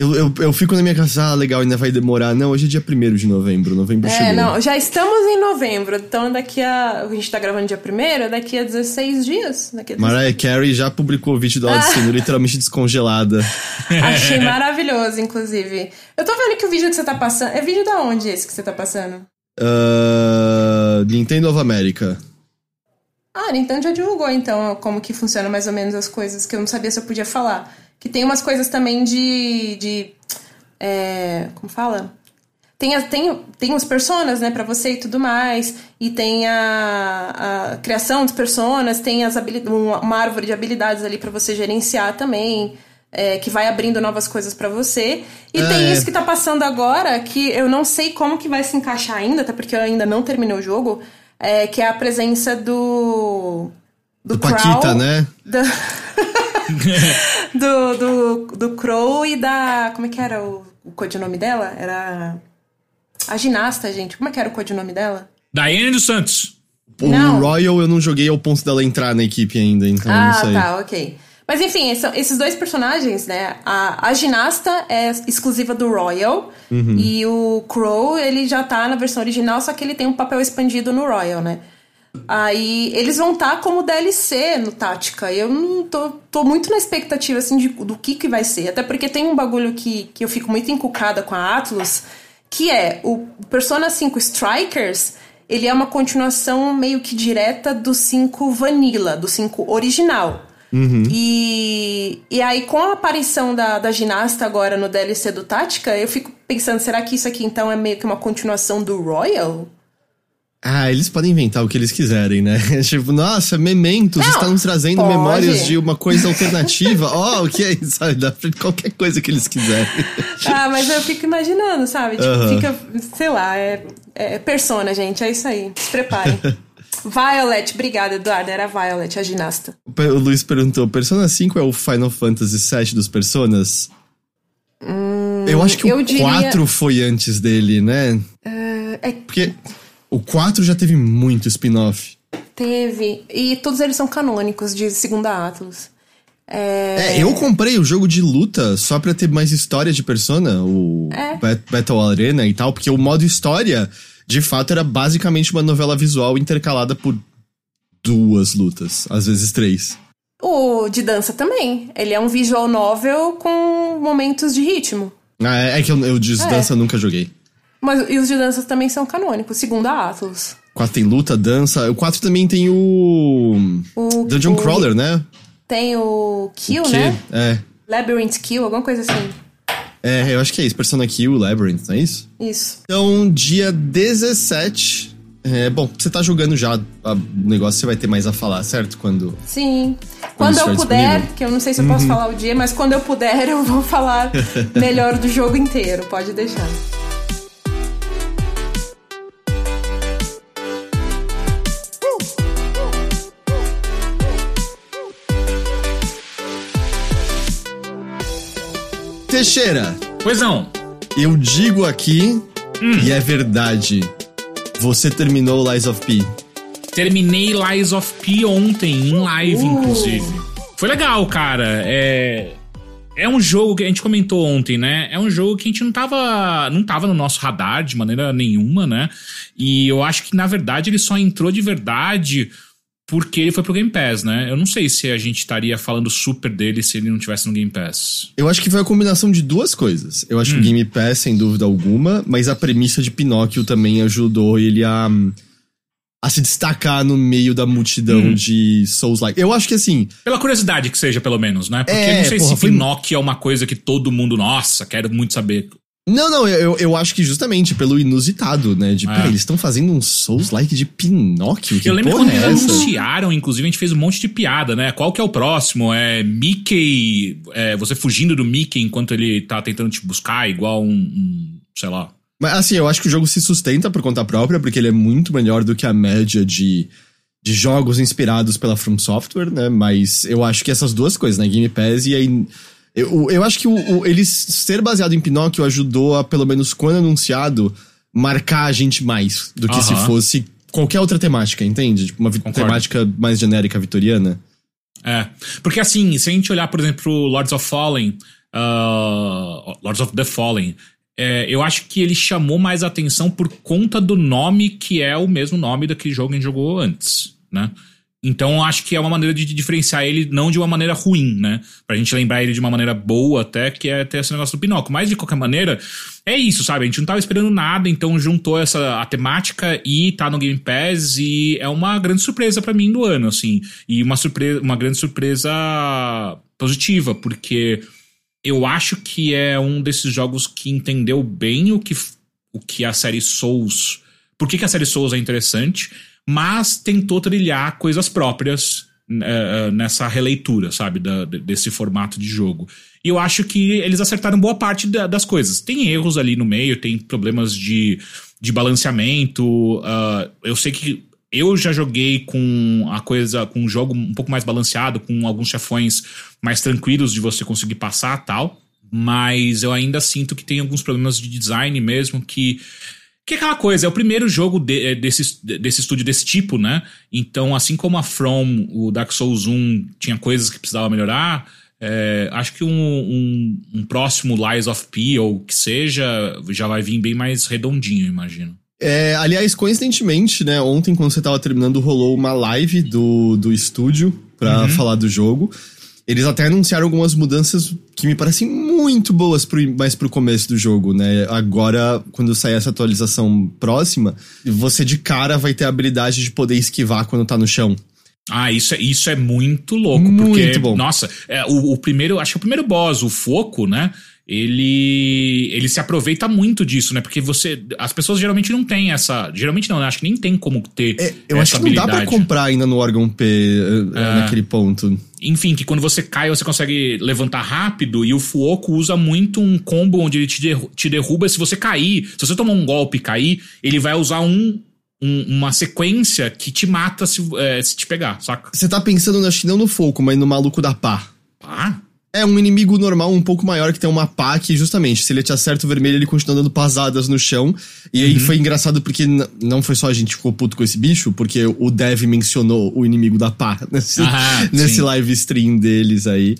Eu, eu, eu, fico na minha casa, ah, legal, ainda vai demorar. Não, hoje é dia 1 de novembro, novembro é, chegou. não, já estamos em novembro, então daqui a... A gente tá gravando dia 1 daqui a 16 dias. Daqui a 16... Mariah Carey já publicou o vídeo Odyssey, ah. literalmente descongelada. Achei maravilhoso, inclusive. Eu tô vendo que o vídeo que você tá passando... É vídeo da onde esse que você tá passando? Uh, Nintendo of America. Ah, Nintendo já divulgou, então, como que funciona mais ou menos as coisas que eu não sabia se eu podia falar. Que tem umas coisas também de. de é, como fala? Tem, tem, tem os personas, né, para você e tudo mais. E tem a, a criação de personas, tem as uma árvore de habilidades ali para você gerenciar também. É, que vai abrindo novas coisas para você. E é. tem isso que tá passando agora, que eu não sei como que vai se encaixar ainda, até porque eu ainda não terminei o jogo, é, que é a presença do. Do, do Paquita, né? do, do, do Crow e da. Como é que era o, o codinome dela? Era. A ginasta, gente. Como é que era o codinome dela? Daiane dos Santos. O não. Royal eu não joguei ao ponto dela entrar na equipe ainda, então ah, não sei. Ah, tá, ok. Mas enfim, esses dois personagens, né? A, a ginasta é exclusiva do Royal uhum. e o Crow, ele já tá na versão original, só que ele tem um papel expandido no Royal, né? Aí eles vão estar tá como DLC no Tática. Eu não tô, tô muito na expectativa assim de, do que, que vai ser. Até porque tem um bagulho que, que eu fico muito encucada com a Atlus, que é o Persona 5 Strikers, ele é uma continuação meio que direta do 5 Vanilla, do 5 original. Uhum. E, e aí, com a aparição da, da ginasta agora no DLC do Tática, eu fico pensando, será que isso aqui então é meio que uma continuação do Royal? Ah, eles podem inventar o que eles quiserem, né? tipo, nossa, mementos, estão trazendo pode. memórias de uma coisa alternativa. Ó, oh, o que é isso? Sabe? Dá pra qualquer coisa que eles quiserem. ah, mas eu fico imaginando, sabe? Tipo, uh -huh. fica, sei lá, é, é persona, gente, é isso aí. Se preparem. Violet, obrigada, Eduardo. Era Violet, a ginasta. O Luiz perguntou: Persona 5 é o Final Fantasy VII dos Personas? Hum, eu acho que o diria... 4 foi antes dele, né? Uh, é... Porque o 4 já teve muito spin-off. Teve. E todos eles são canônicos de segunda Atlas. É... é... eu comprei o jogo de luta só pra ter mais história de Persona, o é. Battle Arena e tal, porque o modo história, de fato, era basicamente uma novela visual intercalada por duas lutas, às vezes três. O de dança também. Ele é um visual novel com momentos de ritmo. Ah, é, é que eu, eu de é. dança nunca joguei. Mas e os de dança também são canônicos, segundo a Atlas. 4 tem luta, dança. O 4 também tem o. O, Dungeon o- Crawler, né? Tem o Kill, Que- né? É. Labyrinth Kill, alguma coisa assim. É, eu acho que é isso. Persona Kill, Labyrinth, não é isso? Isso. Então, dia 17. É, bom, você tá jogando já o negócio, você vai ter mais a falar, certo? Quando. Sim. Quando estiver eu puder, disponível. que eu não sei se eu posso falar o dia, mas quando eu puder eu vou falar melhor do jogo inteiro, pode deixar. Teixeira, Pois não. eu digo aqui, Hum. e é verdade. Você terminou Lies of P. Terminei Lies of P ontem, em live, Uh. inclusive. Foi legal, cara. É. É um jogo que a gente comentou ontem, né? É um jogo que a gente não tava, não tava no nosso radar de maneira nenhuma, né? E eu acho que, na verdade, ele só entrou de verdade porque ele foi pro Game Pass, né? Eu não sei se a gente estaria falando super dele se ele não tivesse no Game Pass. Eu acho que foi a combinação de duas coisas. Eu acho que o Game Pass, sem dúvida alguma, mas a premissa de Pinóquio também ajudou ele a, a se destacar no meio da multidão de Souls-like. Eu acho que assim, Pela curiosidade que seja, pelo menos, né? Porque É, eu não sei porra, se foi- Pinóquio é uma coisa que todo mundo, nossa, quero muito saber. Não, não, eu, eu acho que justamente pelo inusitado, né? De, É. peraí, eles estão fazendo um Souls-like de Pinóquio? Que eu lembro quando é eles essa? anunciaram, inclusive, a gente fez um monte de piada, né? Qual que é o próximo? É Mickey. é, você fugindo do Mickey enquanto ele tá tentando te buscar, igual um. um, sei lá. Mas assim, eu acho que o jogo se sustenta por conta própria, porque ele é muito melhor do que a média de, de jogos inspirados pela From Software, né? Mas eu acho que essas duas coisas, né? Game Pass e aí. Eu, eu acho que o, o- ele ser baseado em Pinóquio ajudou a, pelo menos quando anunciado, marcar a gente mais do que se Aham. fosse qualquer outra temática, entende? Tipo, uma Concordo. temática mais genérica vitoriana. É. Porque assim, se a gente olhar, por exemplo, Lords of Fallen, ah, Lords of the Fallen, é, eu acho que ele chamou mais atenção por conta do nome que é o mesmo nome daquele jogo que a gente jogou antes, né? Então acho que é uma maneira de diferenciar ele não de uma maneira ruim, né? Pra gente lembrar ele de uma maneira boa até, que é ter esse negócio do Pinóquio. Mas de qualquer maneira, é isso, sabe? A gente não tava esperando nada, então juntou essa a temática e tá no Game Pass e é uma grande surpresa pra mim do ano, assim. E uma surpresa, uma grande surpresa positiva, porque eu acho que é um desses jogos que entendeu bem o que, o que a série Souls. Por que, que a série Souls é interessante, mas tentou trilhar coisas próprias eh, nessa releitura, sabe, da- de- desse formato de jogo. E eu acho que eles acertaram boa parte da- das coisas. Tem erros ali no meio, tem problemas de, de balanceamento. ah, eu sei que eu já joguei com a coisa, com um jogo um pouco mais balanceado, com alguns chefões mais tranquilos de você conseguir passar tal. Mas eu ainda sinto que tem alguns problemas de design mesmo que. Que é aquela coisa, é o primeiro jogo de- eh, desse, desse estúdio desse tipo, né? Então, assim como a From, o Dark Souls 1 tinha coisas que precisava melhorar, é, acho que um, um, um próximo Lies of P, ou o que seja, já vai vir bem mais redondinho, imagino. É, aliás, coincidentemente, né, ontem quando você tava terminando, rolou uma live do, do estúdio pra falar do jogo. Eles até anunciaram algumas mudanças que me parecem muito boas pro, mais pro começo do jogo, né? Agora, quando sair essa atualização próxima, você de cara vai ter a habilidade de poder esquivar quando tá no chão. Ah, isso é, isso é muito louco, Muito porque, bom. nossa, é, o, o primeiro, acho que o primeiro boss, o Foco, né? Ele ele se aproveita muito disso, né? Porque você. As pessoas geralmente não têm essa. Geralmente não, né? Acho que nem tem como ter. É, eu acho que não dá pra habilidade. comprar ainda no órgão P eh, É. naquele ponto. Enfim, que quando você cai, você consegue levantar rápido, e o Fuoco usa muito um combo onde ele te, derru- te derruba. Se você cair, se você tomar um golpe e cair, ele vai usar um, um- uma sequência que te mata se, é, se te pegar, saca? Você tá pensando, acho que não no foco, mas no maluco da pá. Ah, É um inimigo normal um pouco maior que tem uma pá que, justamente, se ele te acerta o vermelho, ele continua dando pasadas no chão. E Uhum. aí foi engraçado porque não foi só a gente ficou puto com esse bicho, porque o Dev mencionou o inimigo da pá nesse, Ah, nesse live stream deles aí.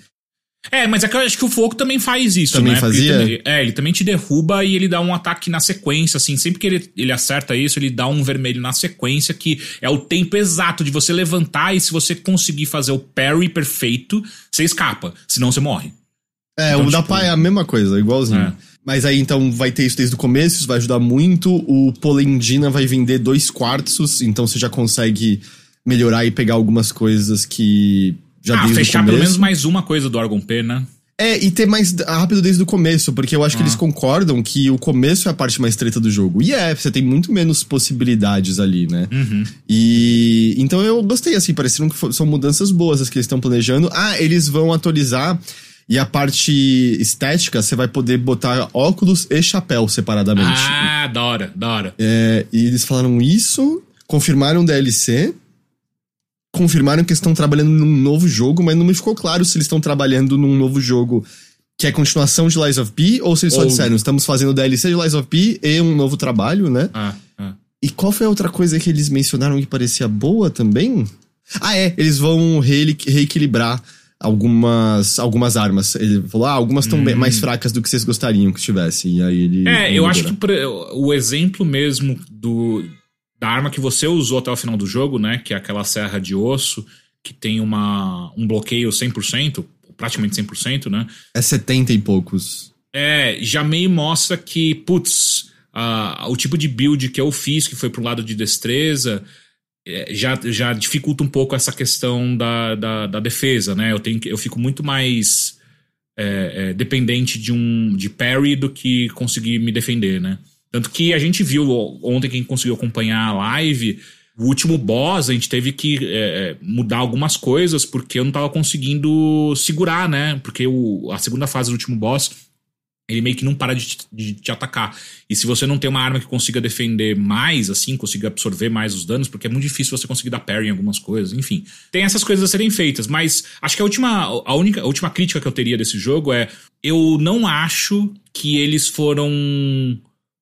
É, mas é que eu acho que o fogo também faz isso, Também né? Fazia? Ele também- é, ele também te derruba e ele dá um ataque na sequência, assim. Sempre que ele, ele acerta isso, ele dá um vermelho na sequência, que é o tempo exato de você levantar e se você conseguir fazer o parry perfeito, você escapa. Senão você morre. É, Então, o da tipo- pá é a mesma coisa, igualzinho. É. Mas aí então vai ter isso desde o começo, isso vai ajudar muito. O Polendina vai vender dois quartos, então você já consegue melhorar e pegar algumas coisas que já ah, fechar pelo menos mais uma coisa do Argon P, né? É, e ter mais rápido desde o começo, porque eu acho que Ah. eles concordam que o começo é a parte mais treta do jogo. E é, você tem muito menos possibilidades ali, né? Uhum. E então eu gostei, assim, pareceram que são mudanças boas as que eles estão planejando. Ah, eles vão atualizar. E a parte estética, você vai poder botar óculos e chapéu separadamente. Ah, da hora, da hora. É, e eles falaram isso, confirmaram o DLC, confirmaram que estão trabalhando num novo jogo, mas não me ficou claro se eles estão trabalhando num novo jogo que é continuação de Lies of P, ou se eles só Ou- disseram, estamos fazendo DLC de Lies of P e um novo trabalho, né? Ah, ah. E qual foi a outra coisa que eles mencionaram que parecia boa também? Ah, é, eles vão reeli- reequilibrar algumas, algumas armas. Ele falou, ah, algumas estão bem mais fracas do que vocês gostariam que tivessem. E aí ele. Hum. É, eu acho que o exemplo mesmo do da arma que você usou até o final do jogo, né, que é aquela serra de osso que tem uma um bloqueio 100%, praticamente 100%, né? É 70 e poucos. É, já meio mostra que, putz, o tipo de build que eu fiz, que foi pro lado de destreza, é, já, já dificulta um pouco essa questão da, da, da defesa, né? Eu, tenho, eu fico muito mais é, é, dependente de um de parry do que conseguir me defender, né? Tanto que a gente viu ontem, quem conseguiu acompanhar a live, o último boss, a gente teve que é, é, mudar algumas coisas porque eu não tava conseguindo segurar, né? Porque o, a segunda fase do último boss ele meio que não para de te, de te atacar. E se você não tem uma arma que consiga defender mais, assim, consiga absorver mais os danos, porque é muito difícil você conseguir dar parry em algumas coisas, enfim. Tem essas coisas a serem feitas, mas acho que a última, a única, a última crítica que eu teria desse jogo é: eu não acho que eles foram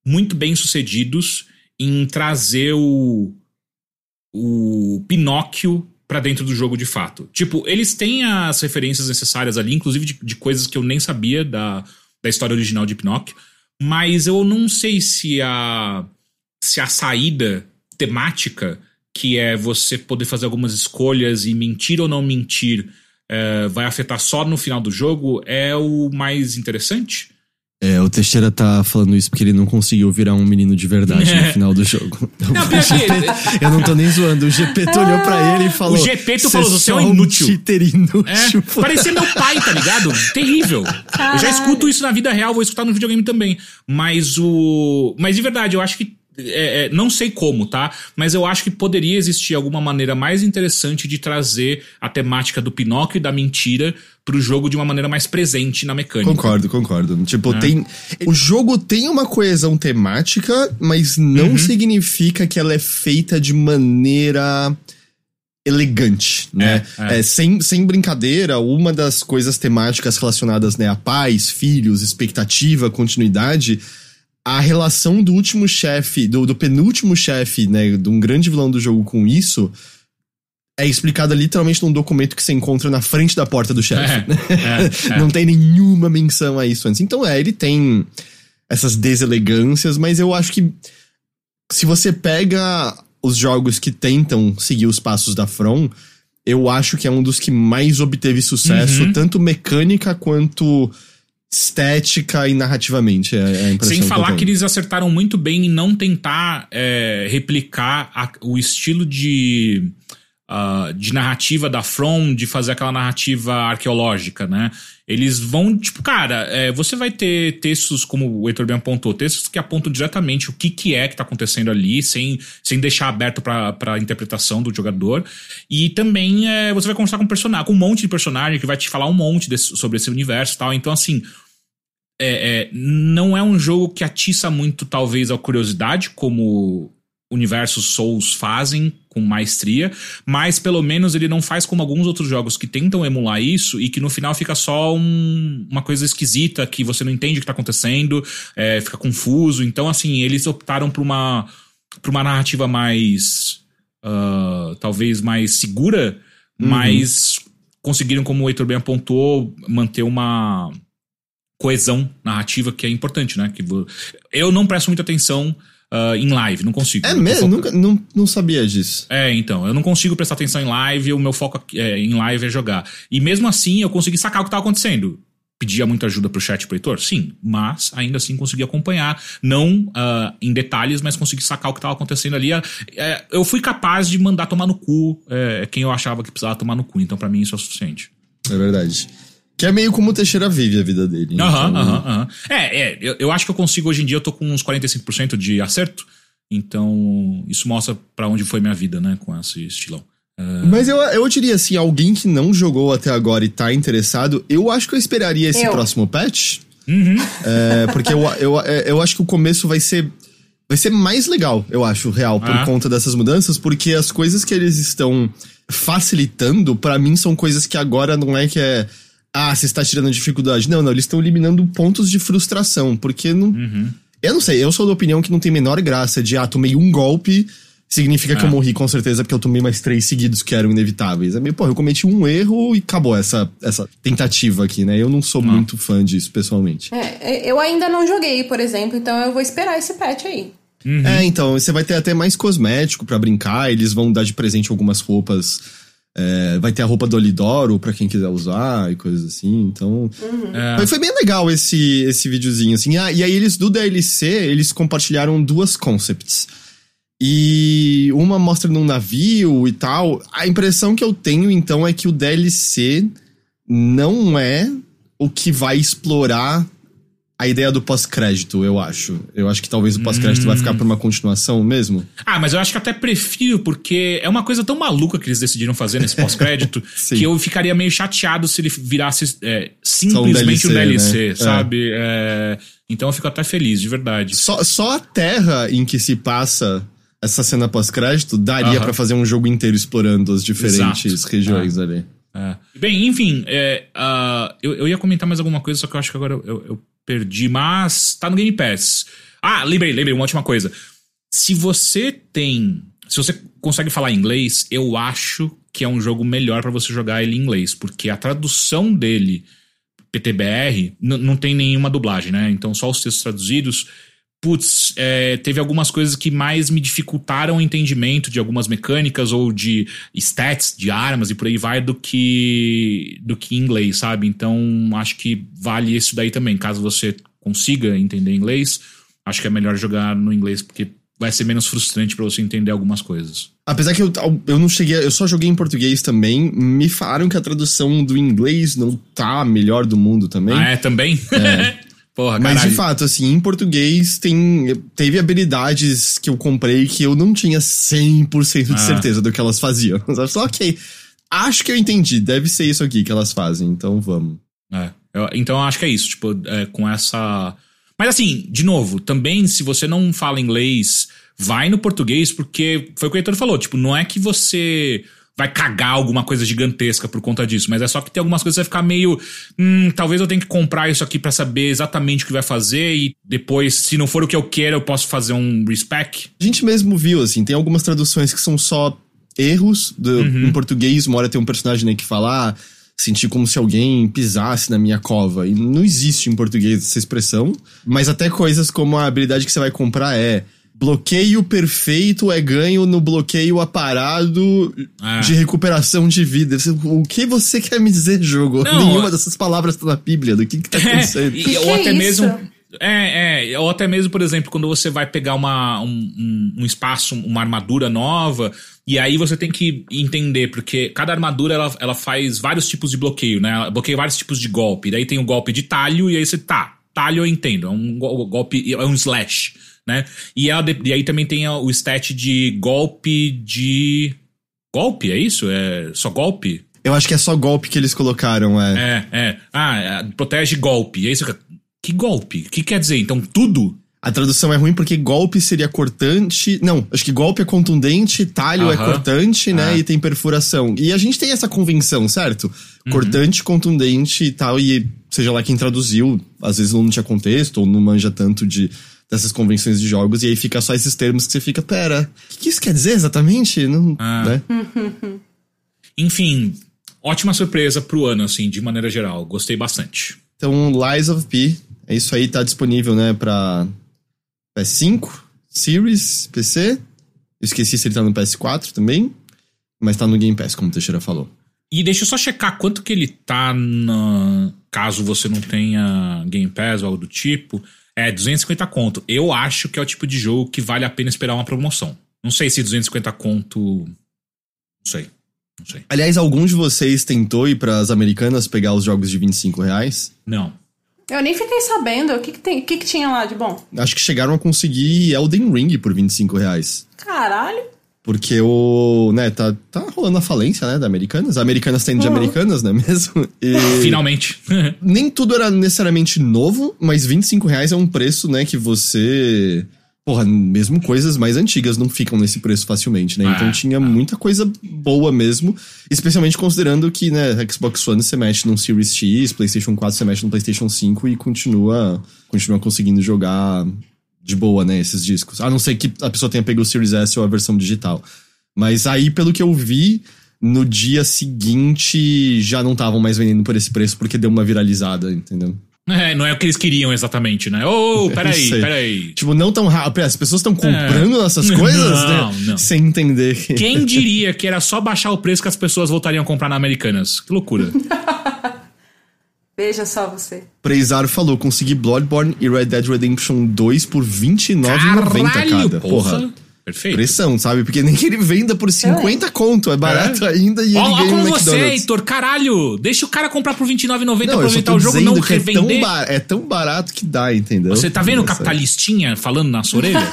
muito bem sucedidos em trazer o, o Pinóquio pra dentro do jogo de fato. Tipo, eles têm as referências necessárias ali, inclusive de, de coisas que eu nem sabia da, da história original de Pinóquio, mas eu não sei se a se a saída temática, que é você poder fazer algumas escolhas e mentir ou não mentir, eh, vai afetar só no final do jogo, é o mais interessante. É, o Teixeira tá falando isso porque ele não conseguiu virar um menino de verdade no final do jogo. Não, pior que- eu não tô nem zoando. O GP olhou pra ele e falou. O GP tu falou, você é um inútil." cheater inútil. É, parecia meu pai, tá ligado? Terrível. Eu já Caralho. escuto isso na vida real, vou escutar no videogame também. Mas o. Mas de verdade, eu acho que. É, é, não sei como, tá? Mas eu acho que poderia existir alguma maneira mais interessante de trazer a temática do Pinóquio e da mentira pro jogo de uma maneira mais presente na mecânica. Concordo, concordo. Tipo, É. tem. O jogo tem uma coesão temática, mas não Uhum. significa que ela é feita de maneira elegante, né? É, é. É, sem, sem brincadeira, uma das coisas temáticas relacionadas né, a pais, filhos, expectativa, continuidade, a relação do último chefe, do, do penúltimo chefe, né, de um grande vilão do jogo com isso, é explicada literalmente num documento que você encontra na frente da porta do chefe. É, é, é. Não tem nenhuma menção a isso antes. Então, é, ele tem essas deselegâncias, mas eu acho que se você pega os jogos que tentam seguir os passos da From, eu acho que é um dos que mais obteve sucesso, Uhum. tanto mecânica quanto estética e narrativamente. É, é Sem falar tenho. que eles acertaram muito bem em não tentar é, replicar a- o estilo de, ah, de narrativa da From, de fazer aquela narrativa arqueológica, né? Eles vão, tipo, cara, é, você vai ter textos, como o Heitor bem apontou, textos que apontam diretamente o que, que é que tá acontecendo ali, sem, sem deixar aberto pra interpretação do jogador. E também é, você vai conversar com um personagem, com um monte de personagem que vai te falar um monte desse- sobre esse universo e tal. Então, assim, é, é, não é um jogo que atiça muito, talvez, a curiosidade, como universos Souls fazem com maestria, mas pelo menos ele não faz como alguns outros jogos que tentam emular isso e que no final fica só um- uma coisa esquisita que você não entende o que tá acontecendo, é, fica confuso. Então, assim, eles optaram por uma, por uma narrativa mais. ah, talvez mais segura, mas conseguiram, como o Heitor bem apontou, manter uma coesão narrativa que é importante, né? Que eu não presto muita atenção ah, em live, não consigo. É mesmo? foca- Nunca, não, não sabia disso. É, então, eu não consigo prestar atenção em live, o meu foco é, em live é jogar. E mesmo assim, eu consegui sacar o que tava acontecendo. pedia muita ajuda pro chat pro Heitor? Sim, mas ainda assim consegui acompanhar, não uh, em detalhes, mas consegui sacar o que estava acontecendo ali. É, eu fui capaz de mandar tomar no cu é, quem eu achava que precisava tomar no cu, então para mim isso é o suficiente. É verdade. Que é meio como o Teixeira vive a vida dele. Aham, então... aham, aham. É, é eu, eu, acho que eu consigo hoje em dia, eu tô com uns 45% de acerto, então isso mostra para onde foi minha vida, né, com esse estilão. Uh... Mas eu, eu diria assim, alguém que não jogou até agora e tá interessado, eu acho que eu esperaria esse eu. próximo patch. Uhum. É, porque eu, eu, é, eu acho que o começo vai ser. Vai ser mais legal, eu acho, real, por ah. conta dessas mudanças, porque as coisas que eles estão facilitando, para mim, são coisas que agora não é que é. Ah, você está tirando dificuldade. Não, não, eles estão eliminando pontos de frustração, porque não. Uhum. Eu não sei, eu sou da opinião que não tem menor graça de, ah, tomei um golpe, significa que eu é. morri com certeza porque eu tomei mais três seguidos que eram inevitáveis. É meio, pô, eu cometi um erro e acabou essa, essa tentativa aqui, né? Eu não sou não. muito fã disso, pessoalmente. É, eu ainda não joguei, por exemplo, então eu vou esperar esse patch aí. Uhum. É, então, você vai ter até mais cosmético para brincar, eles vão dar de presente algumas roupas. É, vai ter a roupa do Olidoro para quem quiser usar e coisas assim, então. Uhum. É. Foi bem legal esse, esse videozinho, assim. Ah, e aí eles do DLC, eles compartilharam duas concepts. E uma mostra num navio e tal. A impressão que eu tenho, então, é que o DLC não é o que vai explorar a ideia do pós-crédito, eu acho. Eu acho que talvez o pós-crédito hum. vai ficar por uma continuação mesmo. Ah, mas eu acho que até prefiro, porque é uma coisa tão maluca que eles decidiram fazer nesse pós-crédito que eu ficaria meio chateado se ele virasse é, simplesmente um DLC, um DLC né? sabe? É. É, então eu fico até feliz, de verdade. Só, só a terra em que se passa essa cena pós-crédito daria para fazer um jogo inteiro explorando as diferentes Exato. regiões é. ali. É. Bem, enfim, é, uh, eu, eu, ia comentar mais alguma coisa, só que eu acho que agora eu, eu, perdi, mas tá no Game Pass. Ah, lembrei, lembrei, uma ótima coisa. Se você tem. Se você consegue falar inglês, eu acho que é um jogo melhor para você jogar ele em inglês, porque a tradução dele, PTBR, não tem nenhuma dublagem, né? Então só os textos traduzidos putz, é, teve algumas coisas que mais me dificultaram o entendimento de algumas mecânicas ou de stats de armas e por aí vai do que do que inglês, sabe? Então acho que vale isso daí também. Caso você consiga entender inglês, acho que é melhor jogar no inglês porque vai ser menos frustrante para você entender algumas coisas. Apesar que eu, eu não cheguei, eu só joguei em português também. Me falaram que a tradução do inglês não tá a melhor do mundo também. Ah, é também? É. Porra, Mas de fato, assim, em português tem teve habilidades que eu comprei que eu não tinha 100% de ah. certeza do que elas faziam. Só ok, acho que eu entendi, deve ser isso aqui que elas fazem, então vamos. É, eu, então eu acho que é isso, tipo, é, com essa... Mas assim, de novo, também se você não fala inglês, vai no português, porque foi o que o Heitor falou, tipo, não é que você vai cagar alguma coisa gigantesca por conta disso, mas é só que tem algumas coisas que vai ficar meio. Hum, talvez eu tenha que comprar isso aqui para saber exatamente o que vai fazer e depois, se não for o que eu quero, eu posso fazer um respec. A gente mesmo viu, assim, tem algumas traduções que são só erros do, uhum. em português. Uma hora tem um personagem aí que fala. Ah, senti como se alguém pisasse na minha cova. E não existe em português essa expressão. Mas até coisas como a habilidade que você vai comprar é Bloqueio perfeito é ganho no bloqueio aparado ah. de recuperação de vida. O que você quer me dizer, jogo? Não, Nenhuma dessas palavras tá na Bíblia. Do que, que tá é, acontecendo? É, ou até mesmo. É, é, ou até mesmo, por exemplo, quando você vai pegar uma, um, um, espaço, uma armadura nova, e aí você tem que entender, porque cada armadura ela, ela faz vários tipos de bloqueio, né? Ela bloqueia vários tipos de golpe. Daí tem o golpe de talho, e aí você tá, talho eu entendo, é um golpe, é um slash né? E, ela, e aí também tem o stat de golpe de. Golpe, é isso? É só golpe? Eu acho que é só golpe que eles colocaram, é. É, é. Ah, é, protege golpe. É isso que. Que golpe? O que quer dizer? Então tudo? A tradução é ruim porque golpe seria cortante. Não, acho que golpe é contundente, talho é cortante, né? Ah. E tem perfuração. E a gente tem essa convenção, certo? Uhum. Cortante, contundente e tal. E seja lá quem traduziu, às vezes não tinha contexto ou não manja tanto de dessas convenções de jogos, e aí fica só esses termos que você fica, pera, o que isso quer dizer exatamente? Não, ah. né? Enfim, ótima surpresa pro ano, assim, de maneira geral. Gostei bastante. Então, Lies of P, é isso aí, tá disponível, né, pra PS5, Series, PC. Eu esqueci se ele tá no PS4 também, mas tá no Game Pass, como o Teixeira falou. E deixa eu só checar quanto que ele tá na. caso você não tenha Game Pass ou algo do tipo, é 250 conto. Eu acho que é o tipo de jogo que vale a pena esperar uma promoção. Não sei se 250 conto. Não sei. Não sei. Aliás, algum de vocês tentou ir pras americanas pegar os jogos de 25 reais? Não. Eu nem fiquei sabendo. O que que, tem, o que que tinha lá de bom? Acho que chegaram a conseguir Elden Ring por 25 reais. Caralho. Porque o. né, tá, tá rolando a falência, né, da Americanas. A Americanas indo de Uhum. Americanas, não é mesmo? E Finalmente. nem tudo era necessariamente novo, mas 25 reais é um preço, né, que você. Porra, mesmo coisas mais antigas não ficam nesse preço facilmente, né? Então Ah, tinha ah. muita coisa boa mesmo, especialmente considerando que, né, Xbox One você mexe num Series X, PlayStation 4 você mexe no PlayStation 5 e continua, continua conseguindo jogar de boa, né, esses discos. A não ser que a pessoa tenha pego o Series S ou a versão digital. Mas aí, pelo que eu vi, no dia seguinte já não estavam mais vendendo por esse preço porque deu uma viralizada, entendeu? É, não é o que eles queriam exatamente, né? Ô, peraí, sei. peraí. Tipo, não tão rápido. As pessoas estão comprando essas Não, coisas, não, né? não. Sem entender. que- Quem diria que era só baixar o preço que as pessoas voltariam a comprar na Americanas? Que loucura. Veja só você. Prezar falou: consegui Bloodborne e Red Dead Redemption 2 por R$29,90 Caralho, cada. porra. Porra. Perfeito. Pressão, sabe? Porque nem que ele venda por 50 conto. É barato ainda e ele ganha como no você. Heitor, caralho. Deixa o cara comprar por R$29,90 Não, eu só aproveitar o jogo e não que é tão, revender. ba- é tão barato que dá, entendeu? Você tá vendo o capitalistinha falando na sua orelha?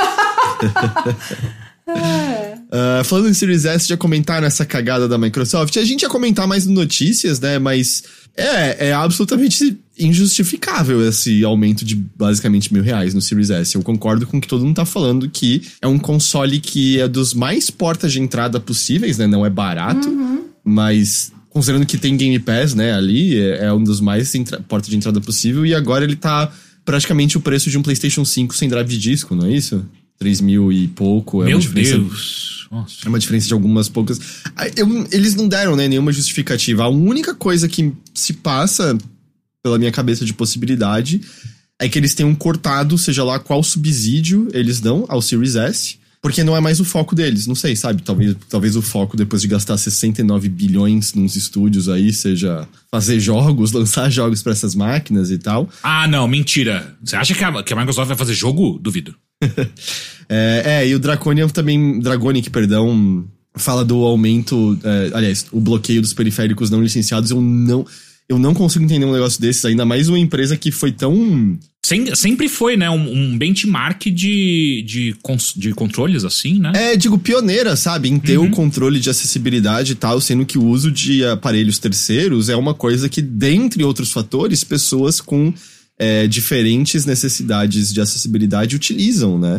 Ah, falando em Series S, já comentaram essa cagada da Microsoft? A gente ia comentar mais no notícias, né? Mas é, é absolutamente injustificável esse aumento de basicamente mil reais no Series S. Eu concordo com o que todo mundo tá falando, que é um console que é dos mais portas de entrada possíveis, né? Não é barato, mas considerando que tem Game Pass, né, ali, é, é um dos mais portas de entrada possível, e agora ele tá praticamente o preço de um PlayStation 5 sem drive de disco, não é isso? 3 mil e pouco. É Meu uma diferença Deus. Nossa. é uma diferença de algumas poucas. Ah, eu- eles não deram, né, nenhuma justificativa. A única coisa que se passa pela minha cabeça de possibilidade é que eles tenham cortado, seja lá qual subsídio eles dão ao Series S, porque não é mais o foco deles. Não sei, sabe? Talvez, talvez o foco, depois de gastar 69 bilhões nos estúdios aí, seja fazer jogos, lançar jogos pra essas máquinas e tal. Ah, não, mentira. Você acha que a, que a Microsoft vai fazer jogo? Duvido. É, é, e o Draconian também. Dragonic, perdão. Fala do aumento. é, aliás, o bloqueio dos periféricos não licenciados. Eu não. Eu não consigo entender um negócio desses, ainda mais uma empresa que foi tão. Sem- sempre foi, né? Um, um benchmark de, de, cons- de controles, assim, né? É, digo, pioneira, sabe? Em ter o controle de acessibilidade e tal, sendo que o uso de aparelhos terceiros é uma coisa que, dentre outros fatores, pessoas com é, diferentes necessidades de acessibilidade utilizam, né?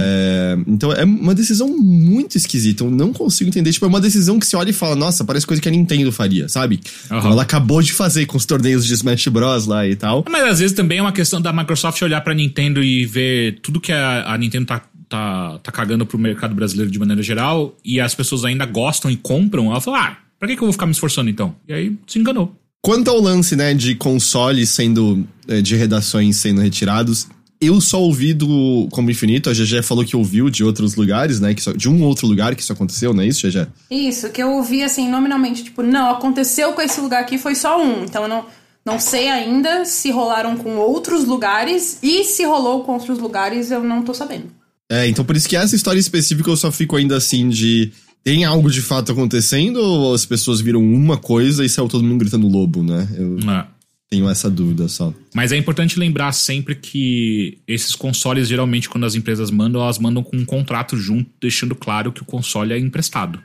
É, então é uma decisão muito esquisita. Eu não consigo entender. Tipo, é uma decisão que você olha e fala, nossa, parece coisa que a Nintendo faria, sabe? Como ela acabou de fazer com os torneios de Smash Bros. lá e tal. Mas às vezes também é uma questão da Microsoft olhar pra Nintendo e ver tudo que a, a Nintendo tá, tá, tá cagando pro mercado brasileiro de maneira geral e as pessoas ainda gostam e compram. Ela fala, ah, pra que, que eu vou ficar me esforçando então? E aí se enganou. Quanto ao lance, né, de consoles sendo. eh, de redações sendo retirados, eu só ouvi do Como Infinito, a GG falou que ouviu de outros lugares, né? Que só- de um outro lugar que isso aconteceu, não é isso, GG? Isso, que eu ouvi assim, nominalmente, tipo, não, aconteceu com esse lugar aqui, foi só um. Então eu não, não sei ainda se rolaram com outros lugares e se rolou com outros lugares, eu não tô sabendo. É, então por isso que essa história específica eu só fico ainda assim de. Tem algo de fato acontecendo ou as pessoas viram uma coisa e saiu todo mundo gritando lobo, né? Eu Ah. tenho essa dúvida só. Mas é importante lembrar sempre que esses consoles, geralmente, quando as empresas mandam, elas mandam com um contrato junto, deixando claro que o console é emprestado.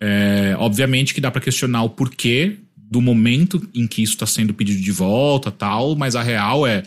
É, obviamente que dá pra questionar o porquê do momento em que isso tá sendo pedido de volta tal, mas a real é,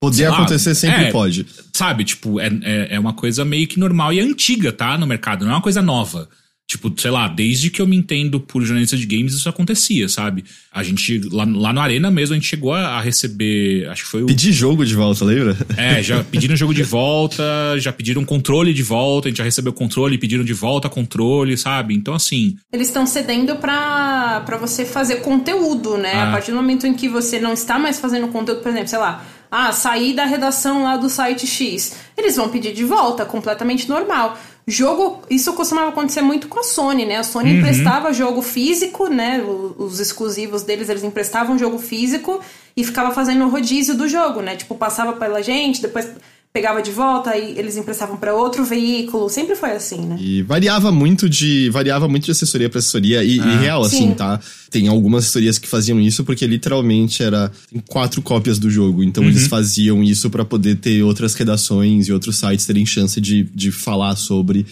Poder lá, acontecer sempre é. pode. sabe, tipo, é, é, é uma coisa meio que normal e antiga, tá? No mercado, não é uma coisa nova. Tipo, sei lá, desde que eu me entendo por jornalista de games, isso acontecia, sabe? A gente, lá, lá no Arena mesmo, a gente chegou a, a receber, acho que foi o. Pedir jogo de volta, lembra? É, já pediram jogo de volta, já pediram controle de volta, a gente já recebeu controle, pediram de volta controle, sabe? Então, assim, Eles estão cedendo pra, pra você fazer conteúdo, né? Ah. A partir do momento em que você não está mais fazendo conteúdo, por exemplo, sei lá, ah, sair da redação lá do site X. Eles vão pedir de volta, completamente normal. Jogo, isso costumava acontecer muito com a Sony, né? A Sony Uhum. emprestava jogo físico, né? Os exclusivos deles, eles emprestavam jogo físico e ficava fazendo o rodízio do jogo, né? Tipo, passava pela gente, depois pegava de volta e eles emprestavam para outro veículo. Sempre foi assim, né? E variava muito de variava muito de assessoria pra assessoria e, e real assim, Sim. tá? Tem algumas assessorias que faziam isso porque literalmente era tem quatro cópias do jogo, então eles faziam isso pra poder ter outras redações e outros sites terem chance de, de falar sobre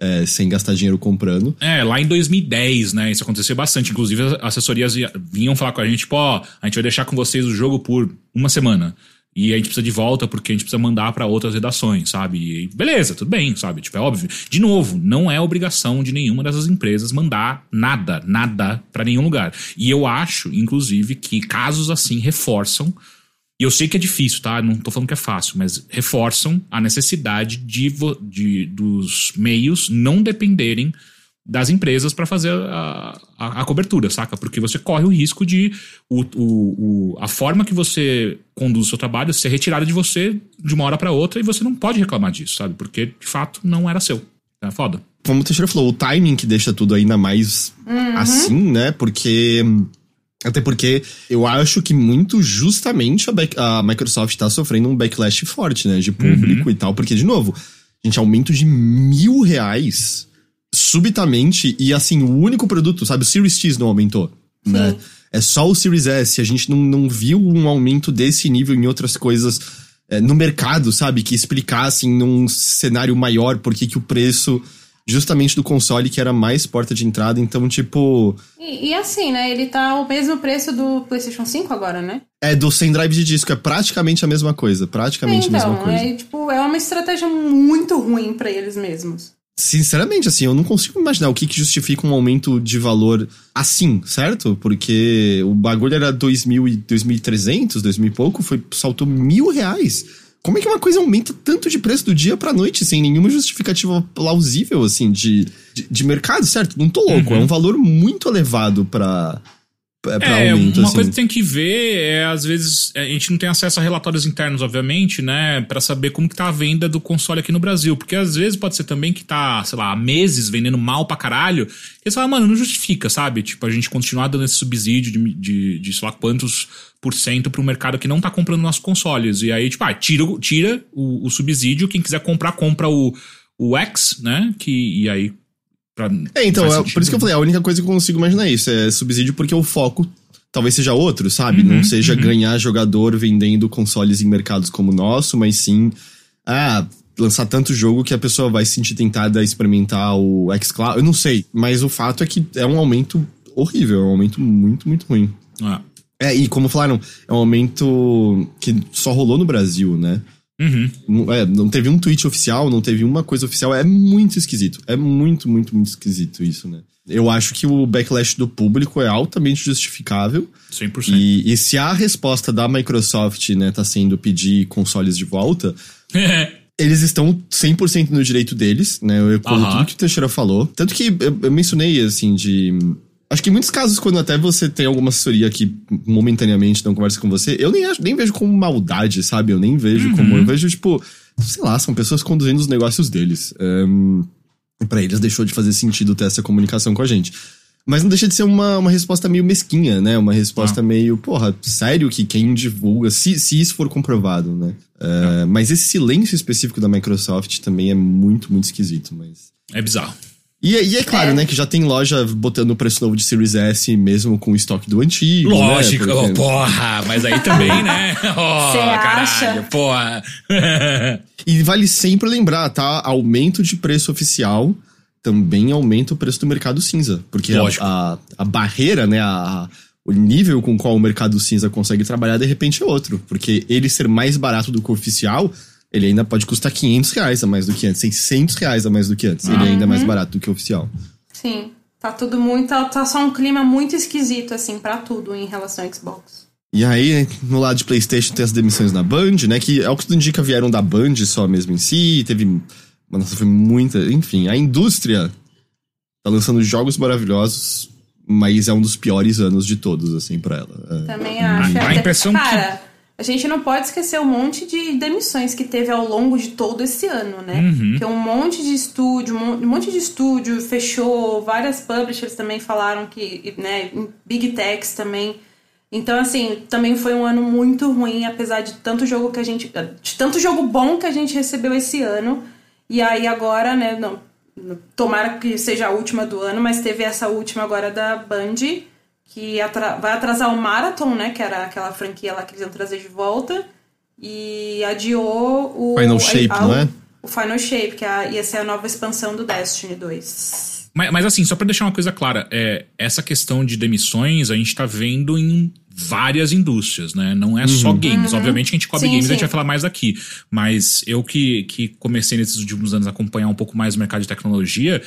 é, sem gastar dinheiro comprando. É, lá em 2010, né? Isso aconteceu bastante. Inclusive, as assessorias ia- vinham falar com a gente, tipo, ó, a gente vai deixar com vocês o jogo por uma semana. E a gente precisa de volta porque a gente precisa mandar pra outras redações, sabe? E beleza, tudo bem, sabe? Tipo, é óbvio. De novo, não é obrigação de nenhuma dessas empresas mandar nada, nada pra nenhum lugar. E eu acho, inclusive, que casos assim reforçam e eu sei que é difícil, tá? Não tô falando que é fácil, mas reforçam a necessidade de, de- dos meios não dependerem das empresas para fazer a, a- a cobertura, saca? Porque você corre o risco de o, o- o- a forma que você conduz o seu trabalho ser retirada de você de uma hora para outra e você não pode reclamar disso, sabe? Porque de fato não era seu. É foda. Como o Teixeira falou, o timing que deixa tudo ainda mais assim, né? Porque. Até porque eu acho que muito justamente a, back- a Microsoft tá sofrendo um backlash forte, né? De público e tal. Porque, de novo, gente, aumento de mil reais subitamente e assim, o único produto, sabe? O Series X não aumentou, né? É só o Series S. A gente não, não viu um aumento desse nível em outras coisas é, no mercado, sabe? Que explicassem num cenário maior por que o preço justamente do console que era mais porta de entrada. Então, tipo, E, e assim, né? Ele tá o mesmo preço do PlayStation 5 agora, né? é do sem drive de disco. É praticamente a mesma coisa. Praticamente a mesma então, coisa. é, tipo, é uma estratégia muito ruim pra eles mesmos. Sinceramente, assim, eu não consigo imaginar o que, que justifica um aumento de valor assim, certo? Porque o bagulho era 2.000 e 2.300, 2.000 e pouco, foi, saltou mil reais. Como é que uma coisa aumenta tanto de preço do dia pra noite, sem nenhuma justificativa plausível, assim, de, de, de mercado, certo? Não tô louco, é um valor muito elevado pra, pra É, aumento, uma assim. coisa que tem que ver é, às vezes, a gente não tem acesso a relatórios internos, obviamente, né, Pra saber como que tá a venda do console aqui no Brasil, porque às vezes pode ser também que tá, sei lá, há meses vendendo mal pra caralho, e você fala, mano, não justifica, sabe? Tipo, a gente continuar dando esse subsídio de, de, de sei lá quantos por cento pro mercado que não tá comprando nossos consoles, e aí, tipo, ah, tira, o- tira o, o subsídio, quem quiser comprar, compra o, o X, né, que, e aí... pra- É, então, é, por isso que eu falei, a única coisa que eu consigo imaginar é isso, é subsídio porque o foco talvez seja outro, sabe? Uhum, Não seja ganhar jogador vendendo consoles em mercados como o nosso, mas sim, ah, lançar tanto jogo que a pessoa vai se sentir tentada a experimentar o xCloud, eu não sei, mas o fato é que é um aumento horrível, é um aumento muito, muito ruim. Ah. É, e como falaram, é um aumento que só rolou no Brasil, né? Uhum. Não- É, não teve um tweet oficial, não teve uma coisa oficial. É muito esquisito. É muito, muito, muito esquisito isso, né? Eu acho que o backlash do público é altamente justificável. 100%. E, e se a resposta da Microsoft, né, tá sendo pedir consoles de volta, eles estão 100% no direito deles, né? Eu ecoo Aham. tudo que o Teixeira falou. Tanto que eu, eu mencionei, assim, de. Acho que em muitos casos, quando até você tem alguma assessoria que momentaneamente não conversa com você, eu nem, acho, nem vejo como maldade, sabe? Eu nem vejo como. Eu vejo, tipo, sei lá, são pessoas conduzindo os negócios deles. Um, para eles deixou de fazer sentido ter essa comunicação com a gente. Mas não deixa de ser uma, uma resposta meio mesquinha, né? Uma resposta meio, porra, sério que quem divulga, se, se isso for comprovado, né? É, Mas esse silêncio específico da Microsoft também é muito, muito esquisito, mas... É bizarro. E, e é claro, É. né, que já tem loja botando o preço novo de Series S mesmo com o estoque do antigo, Lógico, né? oh, porra, mas aí também, né? Oh, Cê caralho, acha? porra. E vale sempre lembrar, tá? Aumento de preço oficial também aumenta o preço do mercado cinza. Porque a, a, a barreira, né? A, o nível com qual o mercado cinza consegue trabalhar, de repente é outro. Porque ele ser mais barato do que o oficial, ele ainda pode custar 500 reais a mais do que antes, 600 reais a mais do que antes. Ele é ainda mais barato do que o oficial. Sim. Tá tudo muito. Tá só um clima muito esquisito, assim, pra tudo em relação ao Xbox. E aí, no lado de PlayStation, tem as demissões na Band, né? Que é o que tudo indica vieram da Band só mesmo em si. Teve. Nossa, foi muita. Enfim, a indústria tá lançando jogos maravilhosos, mas é um dos piores anos de todos, assim, pra ela. É. Também acho. a impressão que- Cara, a gente não pode esquecer um monte de demissões que teve ao longo de todo esse ano, né? Uhum. Que um monte de estúdio, um monte de estúdio fechou, várias publishers também falaram que, né, Big Techs também. Então, assim, também foi um ano muito ruim, apesar de tanto jogo que a gente. de tanto jogo bom que a gente recebeu esse ano. E aí agora, né, não, tomara que seja a última do ano, mas teve essa última agora da Band que atra vai atrasar o Marathon, né? Que era aquela franquia lá que eles iam trazer de volta. E adiou o. Final Shape, a, a, não é? O Final Shape, que é ia ser a nova expansão do Destiny 2. Mas, mas assim, só pra deixar uma coisa clara, é, essa questão de demissões a gente tá vendo em várias indústrias, né? Não é uhum. só games. Uhum. Obviamente a gente cobre sim, games, sim. a gente vai falar mais daqui. Mas eu que, que comecei nesses últimos anos a acompanhar um pouco mais o mercado de tecnologia,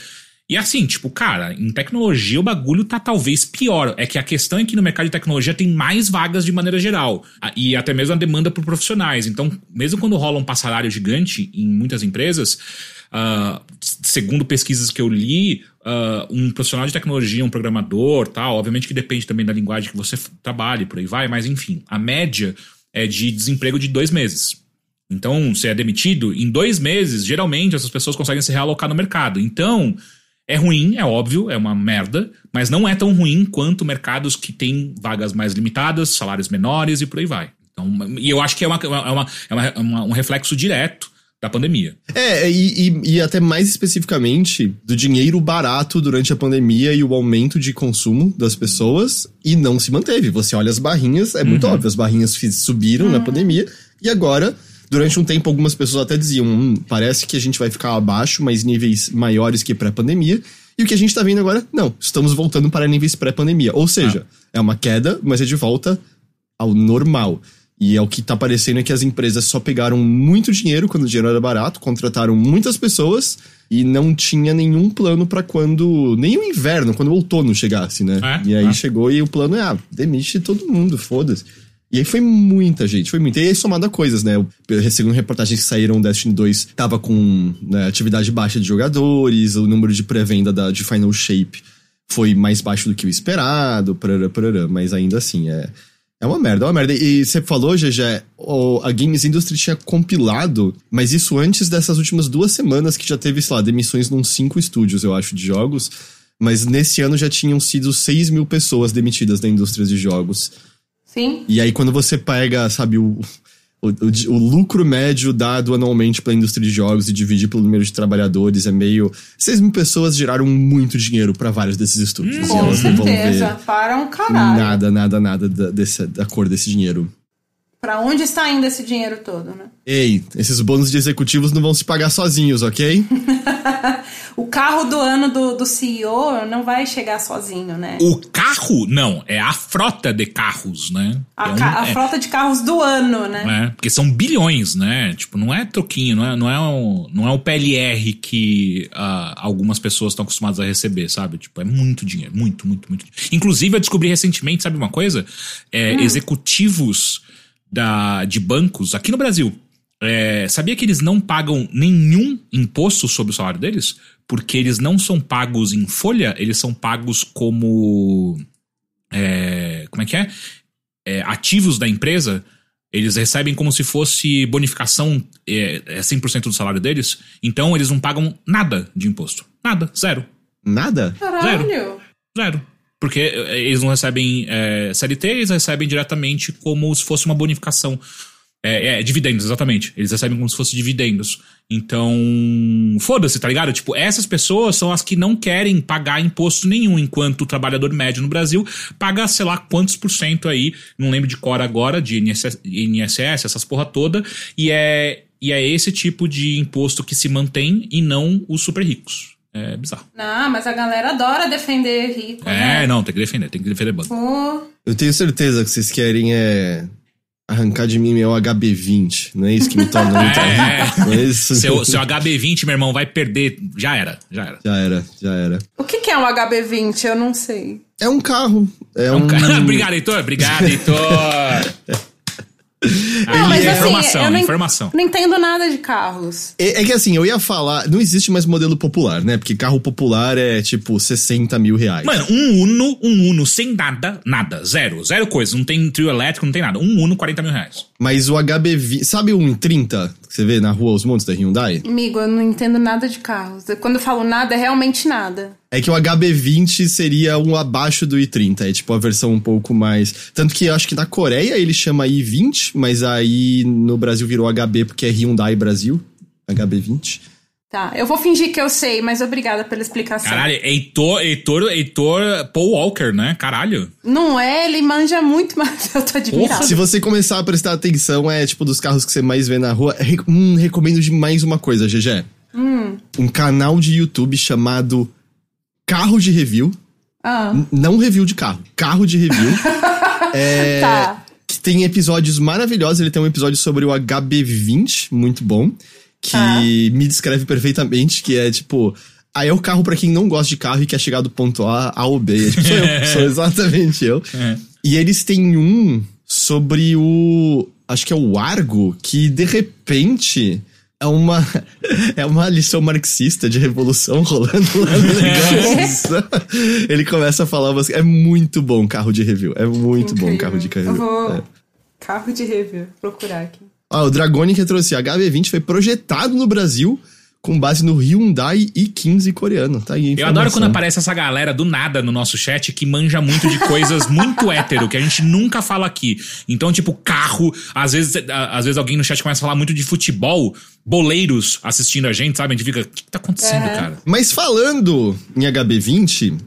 e assim, tipo, cara, em tecnologia o bagulho tá talvez pior. É que a questão é que no mercado de tecnologia tem mais vagas de maneira geral. E até mesmo a demanda por profissionais. Então, mesmo quando rola um passarário gigante em muitas empresas, uh, segundo pesquisas que eu li, uh, um profissional de tecnologia, um programador, tal, obviamente que depende também da linguagem que você trabalhe, por aí vai, mas enfim, a média é de desemprego de dois meses. Então, você é demitido, em dois meses, geralmente essas pessoas conseguem se realocar no mercado. Então, é ruim, é óbvio, é uma merda, mas não é tão ruim quanto mercados que têm vagas mais limitadas, salários menores e por aí vai. Então, e eu acho que é, uma, é, uma, é uma, é uma um reflexo direto da pandemia. É, e, e, e, até mais especificamente do dinheiro barato durante a pandemia e o aumento de consumo das pessoas e não se manteve. Você olha as barrinhas, é muito uhum. óbvio, as barrinhas subiram uhum. na pandemia e agora Durante um tempo, algumas pessoas até diziam: hum, parece que a gente vai ficar abaixo, mas níveis maiores que pré-pandemia. E o que a gente tá vendo agora, não, estamos voltando para níveis pré-pandemia. Ou seja, ah. é uma queda, mas é de volta ao normal. E é o que tá parecendo é que as empresas só pegaram muito dinheiro quando o dinheiro era barato, contrataram muitas pessoas e não tinha nenhum plano para quando. Nem o inverno, quando o outono chegasse, né? É, e aí é. chegou e o plano é: ah, demite todo mundo, foda-se. E aí foi muita gente, foi muita. E aí somado a coisas, né? Segundo reportagens que saíram, o Destiny 2 tava com né, atividade baixa de jogadores, o número de pré-venda de Final Shape foi mais baixo do que o esperado, parará, parará, mas ainda assim, é, é uma merda, é uma merda. E você falou, GG, a Games Industry tinha compilado, mas isso antes dessas últimas duas semanas que já teve, sei lá, demissões num cinco estúdios, eu acho, de jogos. Mas nesse ano já tinham sido 6 mil pessoas demitidas da indústria de jogos. Sim. E aí, quando você pega, sabe, o, o, o, o lucro médio dado anualmente pela indústria de jogos e dividir pelo número de trabalhadores é meio. 6 mil pessoas geraram muito dinheiro para vários desses estúdios. Hum, com certeza. Para um caralho. Nada, nada, nada da, desse, da cor desse dinheiro. Para onde está indo esse dinheiro todo, né? Ei, esses bônus de executivos não vão se pagar sozinhos, ok? o carro do ano do, do CEO não vai chegar sozinho, né? O carro? Não, é a frota de carros, né? A, é um, a é, frota de carros do ano, né? É, porque são bilhões, né? Tipo, não é troquinho, não é, não é, o, não é o PLR que uh, algumas pessoas estão acostumadas a receber, sabe? Tipo, é muito dinheiro, muito, muito, muito. Inclusive, eu descobri recentemente, sabe uma coisa? É, hum. Executivos da, de bancos aqui no Brasil. É, sabia que eles não pagam nenhum imposto sobre o salário deles? Porque eles não são pagos em folha, eles são pagos como. É, como é que é? é? Ativos da empresa. Eles recebem como se fosse bonificação é, é 100% do salário deles. Então eles não pagam nada de imposto. Nada. Zero. Nada? Caralho. Zero. Zero. Porque eh, eles não recebem é, CLT, eles recebem diretamente como se fosse uma bonificação. É, é, dividendos, exatamente. Eles recebem como se fosse dividendos. Então, foda-se, tá ligado? Tipo, essas pessoas são as que não querem pagar imposto nenhum, enquanto o trabalhador médio no Brasil paga, sei lá, quantos por cento aí, não lembro de cor agora, de INSS essas porra toda, e é, e é esse tipo de imposto que se mantém e não os super ricos. É bizarro. Não, mas a galera adora defender rico. É, né? não, tem que defender, tem que defender banco. Oh. Eu tenho certeza que vocês querem é arrancar de mim meu HB20. Não é isso que me torna muito é. Não é isso? Seu, seu HB20, meu irmão, vai perder. Já era, já era. Já era, já era. O que, que é um HB20? Eu não sei. É um carro. É, é um, um... Obrigado, Heitor. Obrigado, Heitor. Não, mas é assim, informação, eu não, informação. não entendo nada de carros. É, é que assim, eu ia falar, não existe mais modelo popular, né? Porque carro popular é tipo 60 mil reais. Mano, um Uno, um Uno sem nada, nada, zero, zero coisa. Não tem trio elétrico, não tem nada. Um Uno, 40 mil reais. Mas o HB20, sabe o 130 que você vê na rua Os Montes da Hyundai? Amigo, eu não entendo nada de carros. Quando eu falo nada, é realmente nada. É que o HB20 seria um abaixo do i30, é tipo a versão um pouco mais. Tanto que eu acho que na Coreia ele chama i20, mas aí no Brasil virou HB porque é Hyundai Brasil. HB20. Tá, eu vou fingir que eu sei, mas obrigada pela explicação. Caralho, Heitor, Heitor, Heitor Paul Walker, né? Caralho. Não é, ele manja muito, mas eu tô admirada. Se você começar a prestar atenção, é tipo dos carros que você mais vê na rua. Hum, recomendo de mais uma coisa, GG. Um canal de YouTube chamado Carro de Review. Ah, Não review de carro, carro de review. é, tá. que tem episódios maravilhosos. Ele tem um episódio sobre o HB20, muito bom, que Ah. me descreve perfeitamente, que é tipo. Aí é o carro pra quem não gosta de carro e quer chegar do ponto A ao B. É, tipo, sou eu, sou exatamente eu. É. E eles têm um sobre o. Acho que é o Argo, que de repente. É uma, é uma lição marxista de revolução rolando lá no negócio. Ele começa a falar umas. É muito bom carro de review. É muito bom Incrível. carro de review. Eu vou... É. Carro de review, procurar aqui. Ah, o Dragoni que trouxe a HB20 foi projetado no Brasil com base no Hyundai i15 coreano. Tá aí Eu adoro quando aparece essa galera do nada no nosso chat que manja muito de coisas muito hétero, que a gente nunca fala aqui. Então, tipo, carro, às vezes, às vezes alguém no chat começa a falar muito de futebol, boleiros assistindo a gente, sabe? A gente fica, o que, que tá acontecendo, É. cara? Mas falando em HB20,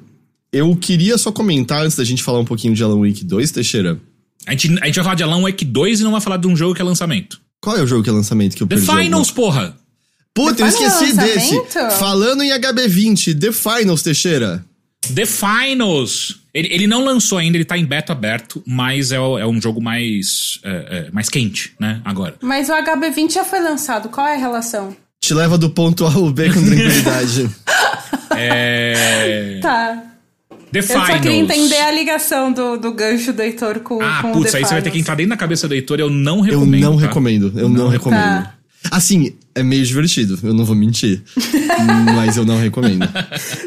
eu queria só comentar antes da gente falar um pouquinho de Alan Wake 2, Teixeira. A gente, a gente vai falar de Alan Wake 2 e não vai falar de um jogo que é lançamento. Qual é o jogo que é lançamento que eu The perdi? Finals, porra! Puta, eu The Finals esqueci desse. Falando em HB20, The Finals, Teixeira. The Finals! Ele, ele não lançou ainda, ele tá em beta aberto, mas é, é um jogo mais, é, é, mais quente, né? Agora. Mas o HB20 já foi lançado, qual é a relação? Te leva do ponto A ao B com tranquilidade. É. Tá. The Eu Finals. só queria entender a ligação do, do gancho do Heitor com, Ah, com o putz, The aí você vai ter que Finals. entrar dentro da cabeça do Heitor, eu não eu recomendo. não tá? recomendo, eu não, Não. recomendo. Tá. Assim, é meio divertido, eu não vou mentir. mas eu não recomendo.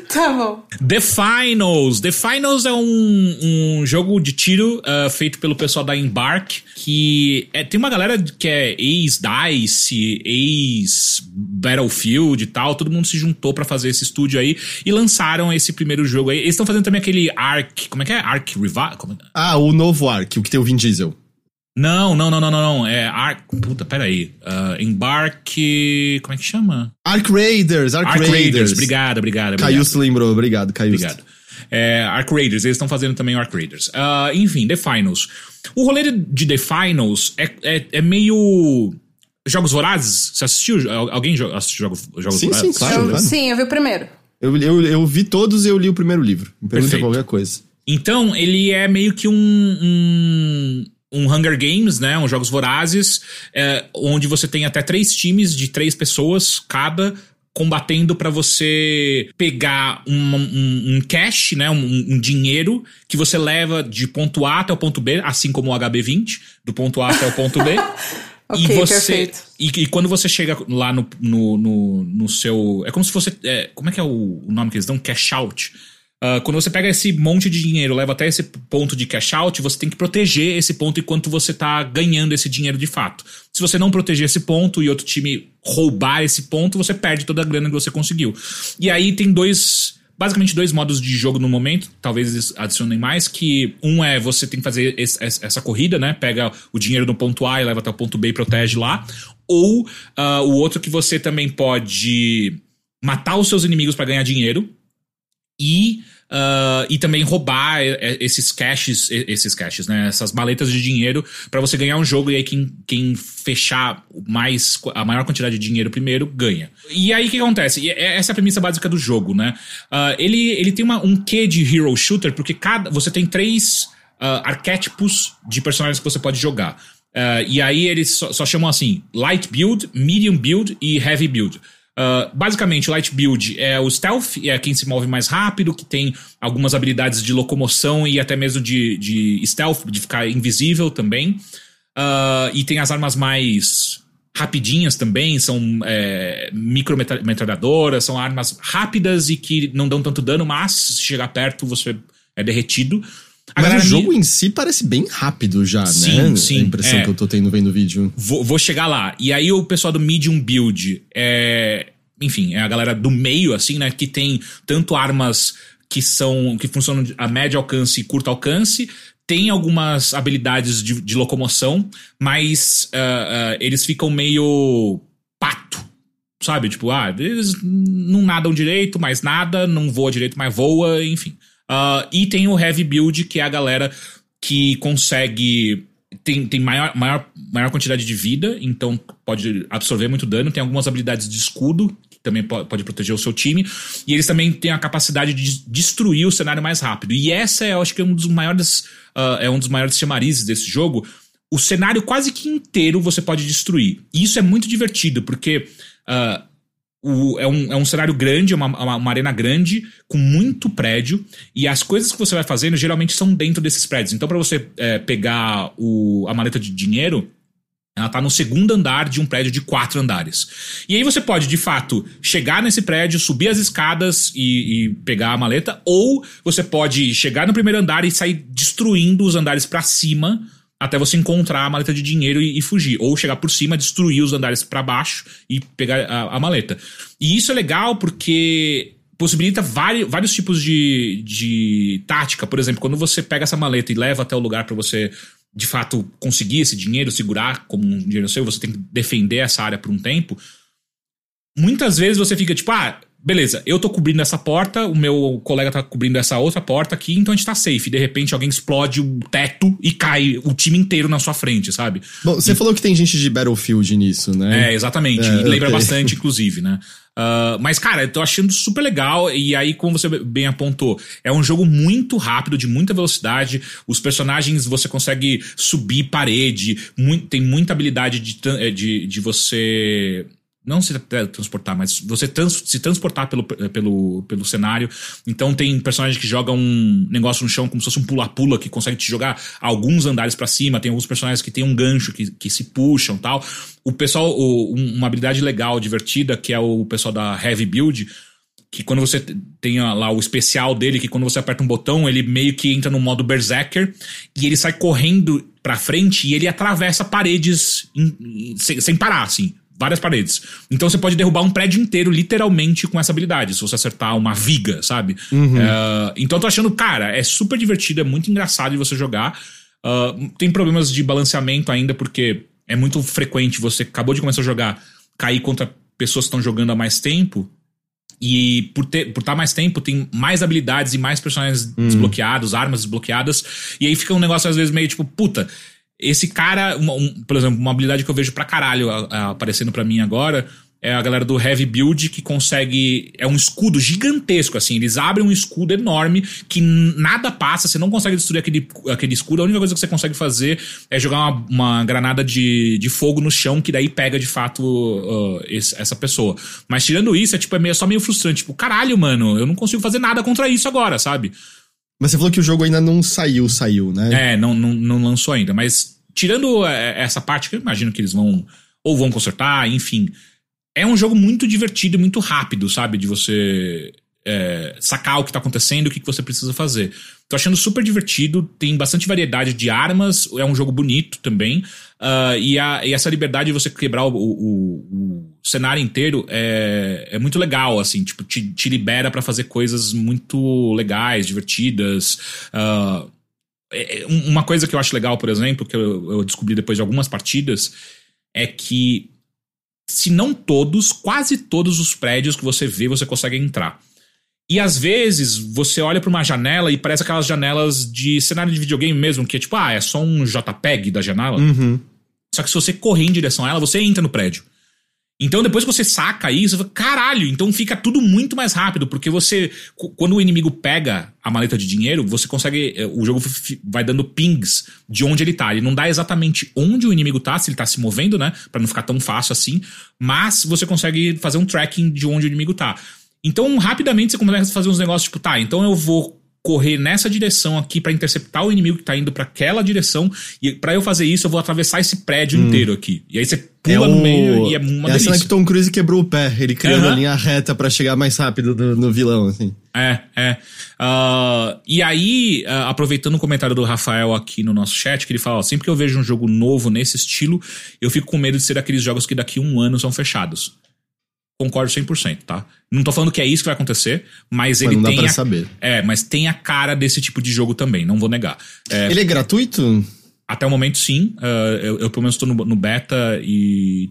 Tá bom. The Finals. The Finals é um, um jogo de tiro ah, feito pelo pessoal da Embark, que é- tem uma galera que é ex-DICE, ex-Battlefield e tal, todo mundo se juntou pra fazer esse estúdio aí e lançaram esse primeiro jogo aí. Eles estão fazendo também aquele Ark, como é que é? Ark Revival? Ah, o novo Ark, o que tem o Vin Diesel. Não, não, não, não, não, não, é Ark, puta, peraí, uh, Embark, como é que chama? Ark Raiders, Ark, Ark Raiders. Raiders, obrigado, obrigado, obrigado. Caiusto lembrou, obrigado, Caiusto. Obrigado. É, Arc Raiders, eles estão fazendo também o Arc Raiders. Ah, enfim, The Finals. O rolê de The Finals é, é, é meio. Jogos Vorazes? Você assistiu? Al- Alguém assistiu Jogos, jogos Sim, Vorazes? sim, claro. Eu- sim, eu vi o primeiro. Eu, eu, eu vi todos e eu li o primeiro livro. Me pergunta Perfeito. qualquer coisa. Então, ele é meio que um, um, um Hunger Games, né? Um Jogos Vorazes, é, onde você tem até três times de três pessoas cada combatendo pra você pegar um, um, um cash, né? Um, um dinheiro que você leva de ponto A até o ponto B, assim como o HB20, do ponto A até o ponto B. E você perfeito. e, e quando você chega lá no, no, no, no seu é como se fosse é, como é que é o, o nome que eles dão cash out Ah, quando você pega esse monte de dinheiro leva até esse ponto de cash out você tem que proteger esse ponto enquanto você tá ganhando esse dinheiro de fato se você não proteger esse ponto e outro time roubar esse ponto você perde toda a grana que você conseguiu e aí tem dois basicamente dois modos de jogo no momento, talvez eles adicionem mais, que um é você tem que fazer esse- essa corrida, né? Pega o dinheiro do ponto A e leva até o ponto B e protege lá. Ou ah, o outro que você também pode matar os seus inimigos para ganhar dinheiro e ah, e também roubar eh, eh, esses caches, eh, esses caches, né? Essas maletas de dinheiro para você ganhar um jogo e aí quem, quem fechar mais a maior quantidade de dinheiro primeiro ganha. E aí o que acontece? E é- essa é a premissa básica do jogo, né? Ah, ele, ele tem uma, um quê de hero shooter porque cada você tem três ah, arquétipos de personagens que você pode jogar. E aí eles só, só chamam assim: light build, medium build e heavy build. Uh, basicamente, o Light Build é o Stealth, é quem se move mais rápido, que tem algumas habilidades de locomoção e até mesmo de, de Stealth, de ficar invisível também. Uh, e tem as armas mais rapidinhas também, são é, micrometralhadoras, são armas rápidas e que não dão tanto dano, mas se chegar perto você é derretido. A Mas o jogo em si parece bem rápido já, sim, né? Sim, A impressão é. que eu tô tendo vendo o vídeo. Vou, vou, chegar lá. E aí o pessoal do Medium Build é. Enfim, é a galera do meio, assim, né? Que tem tanto armas que são. que funcionam a médio alcance e curto alcance. Tem algumas habilidades de, de locomoção, mas uh, uh, eles ficam meio pato, sabe? Tipo, ah, eles não nadam direito, mas nada, não voa direito, mas voa, enfim. Uh, e tem o Heavy Build, que é a galera que consegue. Tem, tem maior, maior, maior quantidade de vida, então pode absorver muito dano. Tem algumas habilidades de escudo, que também pode, proteger o seu time. E eles também têm a capacidade de destruir o cenário mais rápido. E essa é, eu acho que é um dos maiores. Uh, é um dos maiores chamarizes desse jogo. O cenário quase que inteiro você pode destruir. E isso é muito divertido, porque. Uh, o, é, um, é um cenário grande, uma, uma, uma, arena grande, com muito prédio, e as coisas que você vai fazendo geralmente são dentro desses prédios. Então, para você é, pegar o, a maleta de dinheiro, ela tá no segundo andar de um prédio de quatro andares. E aí você pode, de fato, chegar nesse prédio, subir as escadas e, e pegar a maleta, ou você pode chegar no primeiro andar e sair destruindo os andares para cima até você encontrar a maleta de dinheiro e, e, fugir. Ou chegar por cima, destruir os andares para baixo e pegar a, a, maleta. E isso é legal porque possibilita vários, vários tipos de, de tática. Por exemplo, quando você pega essa maleta e leva até o lugar para você de fato conseguir esse dinheiro, segurar como um dinheiro seu, você tem que defender essa área por um tempo. Muitas vezes você fica tipo, ah, beleza, eu tô cobrindo essa porta, o meu colega tá cobrindo essa outra porta aqui, então a gente tá safe. De repente alguém explode o teto e cai o time inteiro na sua frente, sabe? Bom, você e... falou que tem gente de Battlefield nisso, né? É, exatamente. É, lembra okay. bastante, inclusive, né? Uh, mas, cara, eu tô achando super legal. E aí, como você bem apontou, é um jogo muito rápido, de muita velocidade. Os personagens você consegue subir parede, muito, tem muita habilidade de, de, de você não se transportar, mas você trans, se transportar pelo, pelo, pelo cenário. Então tem personagens que jogam um negócio no chão como se fosse um pula-pula que consegue te jogar alguns andares para cima. Tem alguns personagens que tem um gancho que, que se puxam tal. O pessoal, o, uma habilidade legal, divertida, que é o pessoal da Heavy Build, que quando você tem lá o especial dele, que quando você aperta um botão, ele meio que entra no modo Berserker e ele sai correndo pra frente e ele atravessa paredes em, em, sem, sem parar, assim várias paredes. Então você pode derrubar um prédio inteiro, literalmente, com essa habilidade, se você acertar uma viga, sabe? Uhum. Uh, então eu tô achando, cara, é super divertido, é muito engraçado de você jogar. Uh, tem problemas de balanceamento ainda, porque é muito frequente você acabou de começar a jogar, cair contra pessoas que estão jogando há mais tempo. E por estar por tá mais tempo, tem mais habilidades e mais personagens uhum. desbloqueados, armas desbloqueadas. E aí fica um negócio, às vezes, meio tipo, puta, esse cara, um, por exemplo, uma habilidade que eu vejo pra caralho a, a, aparecendo pra mim agora é a galera do Heavy Build que consegue. É um escudo gigantesco, assim. Eles abrem um escudo enorme que nada passa, você não consegue destruir aquele, aquele escudo. A única coisa que você consegue fazer é jogar uma, uma granada de, de fogo no chão, que daí pega de fato uh, esse, essa pessoa. Mas tirando isso, é tipo, é meio, só meio frustrante. Tipo, caralho, mano, eu não consigo fazer nada contra isso agora, sabe? Mas você falou que o jogo ainda não saiu, saiu, né? É, não, não, não lançou ainda. Mas tirando é, essa parte que eu imagino que eles vão ou vão consertar, enfim. É um jogo muito divertido muito rápido, sabe? De você é, sacar o que tá acontecendo o que, que você precisa fazer. Tô achando super divertido, tem bastante variedade de armas, é um jogo bonito também. Uh, e, a, e, essa liberdade de você quebrar o, o, o, cenário inteiro é, é muito legal, assim, tipo, te, te libera para fazer coisas muito legais, divertidas. Uh, é, uma coisa que eu acho legal, por exemplo, que eu, eu descobri depois de algumas partidas, é que se não todos, quase todos os prédios que você vê, você consegue entrar. E às vezes você olha para uma janela e parece aquelas janelas de cenário de videogame mesmo, que é tipo, ah, é só um JPEG da janela. Uhum. Só que se você correr em direção a ela, você entra no prédio. Então depois que você saca isso, você fala, caralho, então fica tudo muito mais rápido, porque você, quando o inimigo pega a maleta de dinheiro, você consegue, eh, o jogo vai dando pings de onde ele tá. Ele não dá exatamente onde o inimigo tá, se ele tá se movendo, né, para não ficar tão fácil assim, mas você consegue fazer um tracking de onde o inimigo tá. Então rapidamente você começa a fazer uns negócios tipo, tá, então eu vou correr nessa direção aqui para interceptar o inimigo que tá indo para aquela direção. E para eu fazer isso, eu vou atravessar esse prédio hum. inteiro aqui. E aí você pula é no meio e é uma é delícia. cena que Tom Cruise quebrou o pé, ele criando uhum. a linha reta para chegar mais rápido no, no, vilão, assim. É, é. Uh, e aí, uh, aproveitando o comentário do Rafael aqui no nosso chat, que ele fala: ó, sempre que eu vejo um jogo novo nesse estilo, eu fico com medo de ser aqueles jogos que daqui a um ano são fechados. Concordo 100%, tá? Não tô falando que é isso que vai acontecer, mas, mas ele não tem. Dá pra a, saber. É, mas tem a cara desse tipo de jogo também, não vou negar. É, ele é gratuito? Até o momento, sim. Uh, eu, eu, pelo menos, tô no, no beta e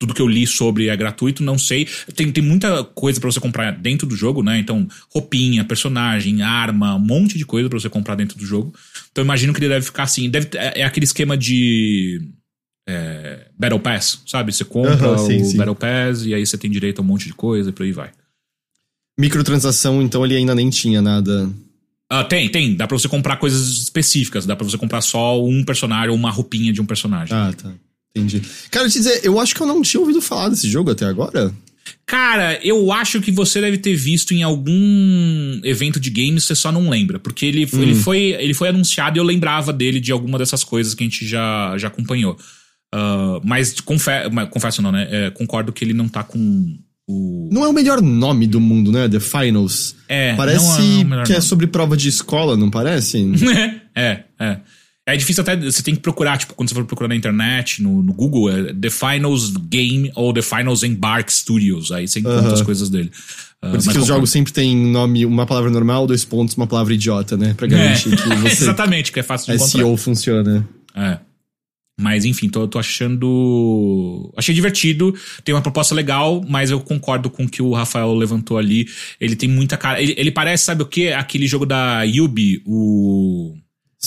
tudo que eu li sobre é gratuito, não sei. Tem, tem muita coisa para você comprar dentro do jogo, né? Então, roupinha, personagem, arma, um monte de coisa para você comprar dentro do jogo. Então, imagino que ele deve ficar assim. Deve, é, é aquele esquema de é, Battle Pass, sabe? Você compra uhum, sim, o sim. Battle Pass e aí você tem direito a um monte de coisa e por aí vai. Microtransação, então ele ainda nem tinha nada. Uh, tem, tem. Dá pra você comprar coisas específicas. Dá pra você comprar só um personagem ou uma roupinha de um personagem. Ah, tá. Entendi. Cara, te dizer, eu acho que eu não tinha ouvido falar desse jogo até agora. Cara, eu acho que você deve ter visto em algum evento de games, você só não lembra. Porque ele, hum. ele, foi, ele foi anunciado e eu lembrava dele de alguma dessas coisas que a gente já, já acompanhou. Uh, mas confe confesso não, né? É, concordo que ele não tá com o... Não é o melhor nome do mundo, né? The Finals. É. Parece é que é sobre prova de escola, não parece? é, é. É difícil até, você tem que procurar, tipo, quando você for procurar na internet, no, no Google, é The Finals Game ou The Finals Embark Studios. Aí você encontra uh -huh. as coisas dele. Uh, Por isso que os jogos sempre têm nome, uma palavra normal, dois pontos, uma palavra idiota, né? Pra garantir é. que você... Exatamente, que é fácil de encontrar. SEO funciona. É. Mas enfim, tô, tô achando. Achei divertido, tem uma proposta legal, mas eu concordo com o que o Rafael levantou ali. Ele tem muita cara. Ele, ele parece, sabe o que? Aquele jogo da Yubi, o.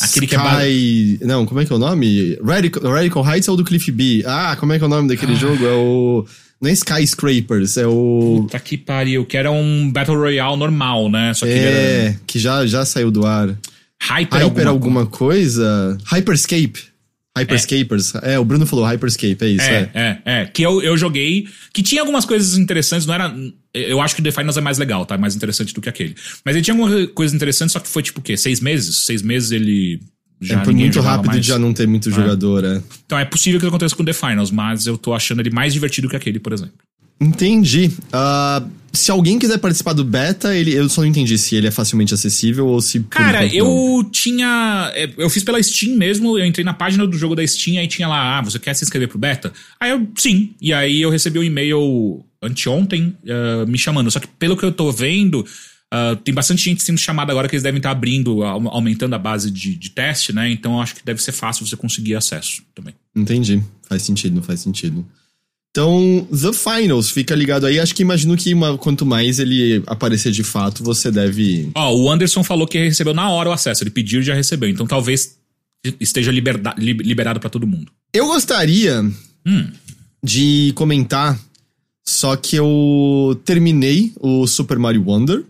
Aquele Sky... que é. Não, como é que é o nome? Radical, Radical Heights é o do Cliff B. Ah, como é que é o nome daquele ah. jogo? É o. Não é Skyscrapers, é o. Puta que pariu, que era um Battle Royale normal, né? Só que é, era... que já, já saiu do ar. Hyper, Hyper alguma, alguma coisa? Hyperscape. Hyperscapers. É. é. o Bruno falou Hyperscape, é isso. É, é, é. é. Que eu, eu joguei. Que tinha algumas coisas interessantes, não era. Eu acho que o The Finals é mais legal, tá? Mais interessante do que aquele. Mas ele tinha algumas coisas interessantes, só que foi tipo o quê? Seis meses? Seis meses ele. Já é, foi muito rápido mais. de já não ter muito é. jogador, é. Então é possível que aconteça com o The Finals, mas eu tô achando ele mais divertido que aquele, por exemplo. Entendi. Uh, se alguém quiser participar do beta, ele, eu só não entendi se ele é facilmente acessível ou se. Cara, eu tinha. É, eu fiz pela Steam mesmo, eu entrei na página do jogo da Steam, aí tinha lá, ah, você quer se inscrever pro beta? Aí eu, sim. E aí eu recebi um e-mail anteontem uh, me chamando. Só que pelo que eu tô vendo. Uh, tem bastante gente sendo chamada agora que eles devem estar abrindo, aumentando a base de, de teste, né? Então eu acho que deve ser fácil você conseguir acesso também. Entendi. Faz sentido, faz sentido. Então, The Finals, fica ligado aí. Acho que imagino que uma, quanto mais ele aparecer de fato, você deve. Ó, oh, o Anderson falou que recebeu na hora o acesso. Ele pediu e já recebeu. Então talvez esteja liberda, liberado para todo mundo. Eu gostaria hum. de comentar, só que eu terminei o Super Mario Wonder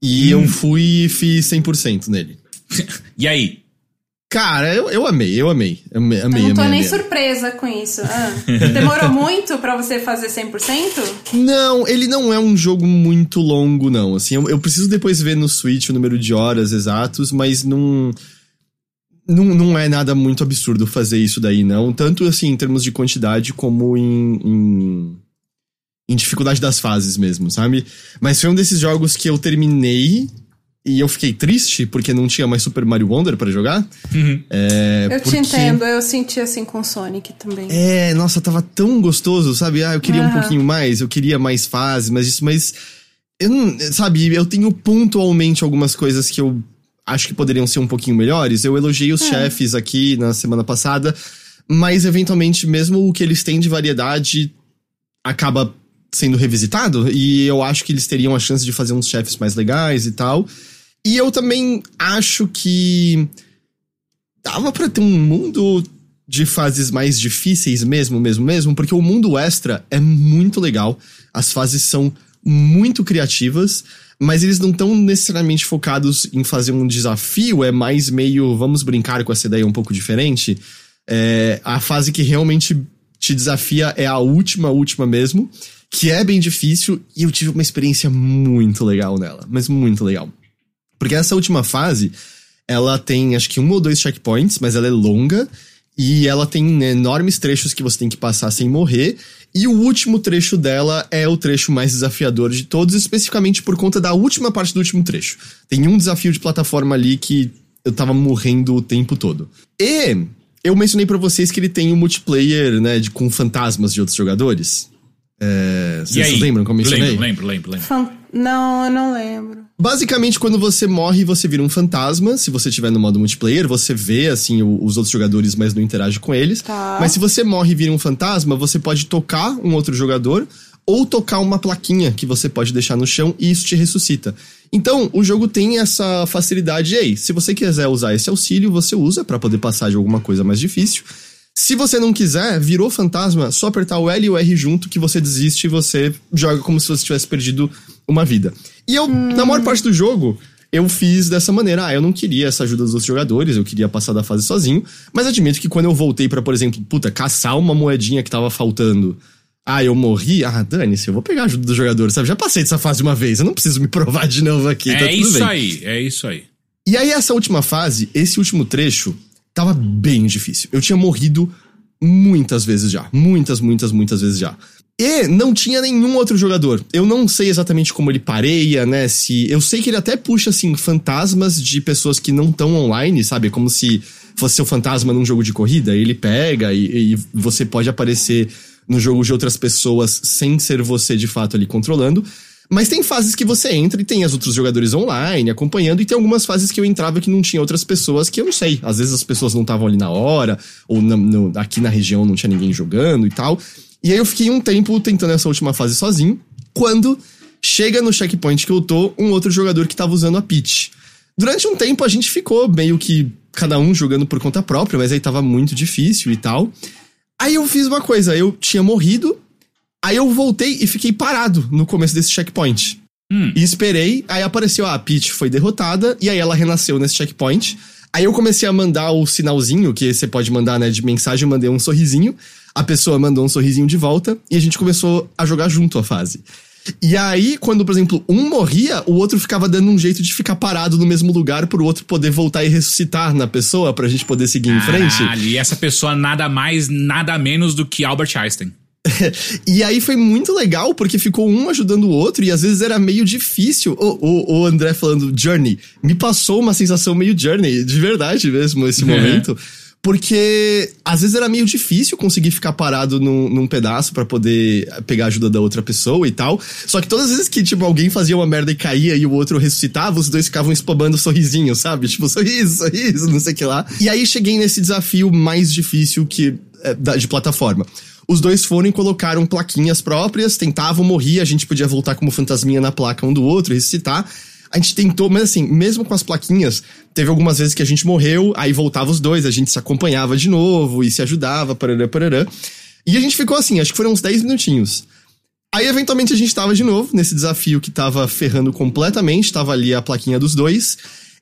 e hum. eu fui e fiz 100% nele. e aí? Cara, eu, eu amei, eu amei. Amei, amei eu não tô amei, nem amei. surpresa com isso. Ah, demorou muito para você fazer 100%? Não, ele não é um jogo muito longo, não. Assim, eu, eu, preciso depois ver no Switch o número de horas exatos, mas não, não. Não é nada muito absurdo fazer isso daí, não. Tanto assim, em termos de quantidade, como em, em, em dificuldade das fases mesmo, sabe? Mas foi um desses jogos que eu terminei e eu fiquei triste porque não tinha mais Super Mario Wonder para jogar. Uhum. É, eu porque... te entendo, eu senti assim com Sonic também. É, nossa, tava tão gostoso, sabe? Ah, eu queria uhum. um pouquinho mais, eu queria mais fases, mas isso, mas. Eu não, sabe, eu tenho pontualmente algumas coisas que eu acho que poderiam ser um pouquinho melhores. Eu elogiei os é. chefes aqui na semana passada, mas eventualmente, mesmo o que eles têm de variedade acaba sendo revisitado, e eu acho que eles teriam a chance de fazer uns chefes mais legais e tal. E eu também acho que dava para ter um mundo de fases mais difíceis mesmo, mesmo, mesmo, porque o mundo extra é muito legal. As fases são muito criativas, mas eles não estão necessariamente focados em fazer um desafio, é mais meio vamos brincar com essa ideia um pouco diferente. É, a fase que realmente te desafia é a última, última mesmo, que é bem difícil, e eu tive uma experiência muito legal nela, mas muito legal. Porque essa última fase, ela tem acho que um ou dois checkpoints, mas ela é longa. E ela tem enormes trechos que você tem que passar sem morrer. E o último trecho dela é o trecho mais desafiador de todos, especificamente por conta da última parte do último trecho. Tem um desafio de plataforma ali que eu tava morrendo o tempo todo. E eu mencionei para vocês que ele tem um multiplayer, né, de, com fantasmas de outros jogadores. É, vocês lembram como eu mencionei? Lembro, lembro, lembro. lembro. Não, eu não lembro. Basicamente, quando você morre, você vira um fantasma. Se você estiver no modo multiplayer, você vê, assim, o, os outros jogadores, mas não interage com eles. Tá. Mas se você morre e vira um fantasma, você pode tocar um outro jogador ou tocar uma plaquinha que você pode deixar no chão e isso te ressuscita. Então, o jogo tem essa facilidade. Ei, se você quiser usar esse auxílio, você usa para poder passar de alguma coisa mais difícil. Se você não quiser, virou fantasma, só apertar o L e o R junto que você desiste e você joga como se você tivesse perdido uma vida. E eu, hum. na maior parte do jogo, eu fiz dessa maneira. Ah, eu não queria essa ajuda dos outros jogadores, eu queria passar da fase sozinho. Mas admito que quando eu voltei para, por exemplo, puta, caçar uma moedinha que tava faltando. Ah, eu morri? Ah, dane-se, eu vou pegar a ajuda do jogador, sabe? Já passei dessa fase uma vez, eu não preciso me provar de novo aqui. É tá isso bem. aí, é isso aí. E aí, essa última fase, esse último trecho, tava bem difícil. Eu tinha morrido muitas vezes já. Muitas, muitas, muitas vezes já. E não tinha nenhum outro jogador. Eu não sei exatamente como ele pareia, né? Se. Eu sei que ele até puxa, assim, fantasmas de pessoas que não estão online, sabe? Como se fosse seu fantasma num jogo de corrida. Ele pega e, e você pode aparecer no jogo de outras pessoas sem ser você de fato ali controlando. Mas tem fases que você entra e tem as outros jogadores online acompanhando, e tem algumas fases que eu entrava que não tinha outras pessoas que eu não sei. Às vezes as pessoas não estavam ali na hora, ou na, no, aqui na região não tinha ninguém jogando e tal. E aí eu fiquei um tempo tentando essa última fase sozinho, quando chega no checkpoint que eu tô um outro jogador que tava usando a pitch. Durante um tempo a gente ficou meio que cada um jogando por conta própria, mas aí tava muito difícil e tal. Aí eu fiz uma coisa, eu tinha morrido, Aí eu voltei e fiquei parado no começo desse checkpoint. Hum. E esperei, aí apareceu, ah, a Peach foi derrotada, e aí ela renasceu nesse checkpoint. Aí eu comecei a mandar o sinalzinho, que você pode mandar, né, de mensagem, eu mandei um sorrisinho. A pessoa mandou um sorrisinho de volta, e a gente começou a jogar junto a fase. E aí, quando, por exemplo, um morria, o outro ficava dando um jeito de ficar parado no mesmo lugar pro outro poder voltar e ressuscitar na pessoa, pra gente poder seguir em frente. Caralho, e essa pessoa nada mais, nada menos do que Albert Einstein. e aí foi muito legal, porque ficou um ajudando o outro, e às vezes era meio difícil. O, o, o André falando Journey, me passou uma sensação meio Journey, de verdade mesmo, esse momento. Porque às vezes era meio difícil conseguir ficar parado num, num pedaço para poder pegar a ajuda da outra pessoa e tal. Só que todas as vezes que, tipo, alguém fazia uma merda e caía e o outro ressuscitava, os dois ficavam spamando sorrisinho, sabe? Tipo, sorriso, sorriso, não sei o que lá. E aí cheguei nesse desafio mais difícil que é, de plataforma. Os dois foram e colocaram plaquinhas próprias, tentavam morrer, a gente podia voltar como fantasminha na placa um do outro, ressuscitar. A gente tentou, mas assim, mesmo com as plaquinhas, teve algumas vezes que a gente morreu, aí voltava os dois, a gente se acompanhava de novo e se ajudava, parará, parará. E a gente ficou assim, acho que foram uns 10 minutinhos. Aí, eventualmente, a gente tava de novo nesse desafio que tava ferrando completamente, tava ali a plaquinha dos dois.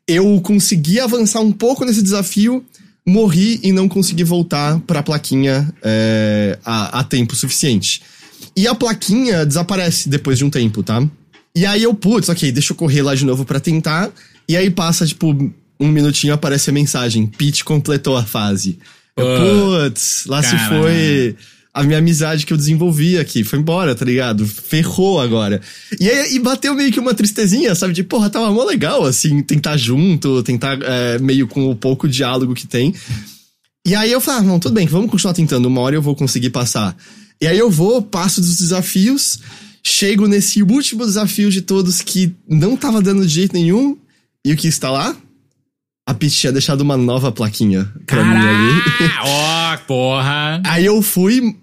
Eu consegui avançar um pouco nesse desafio, morri e não consegui voltar pra plaquinha é, a, a tempo suficiente. E a plaquinha desaparece depois de um tempo, tá? E aí eu, putz, ok, deixa eu correr lá de novo para tentar. E aí passa, tipo, um minutinho, aparece a mensagem: Pete completou a fase. Eu, putz, lá se foi a minha amizade que eu desenvolvi aqui. Foi embora, tá ligado? Ferrou agora. E aí e bateu meio que uma tristezinha, sabe? De, porra, tava mó legal, assim, tentar junto, tentar é, meio com o pouco diálogo que tem. E aí eu falei, ah, não, tudo bem, vamos continuar tentando. Uma hora eu vou conseguir passar. E aí eu vou, passo dos desafios, chego nesse último desafio de todos que não tava dando de jeito nenhum. E o que está lá? A Peach tinha deixado uma nova plaquinha pra mim ali. Ó, porra. Aí eu fui,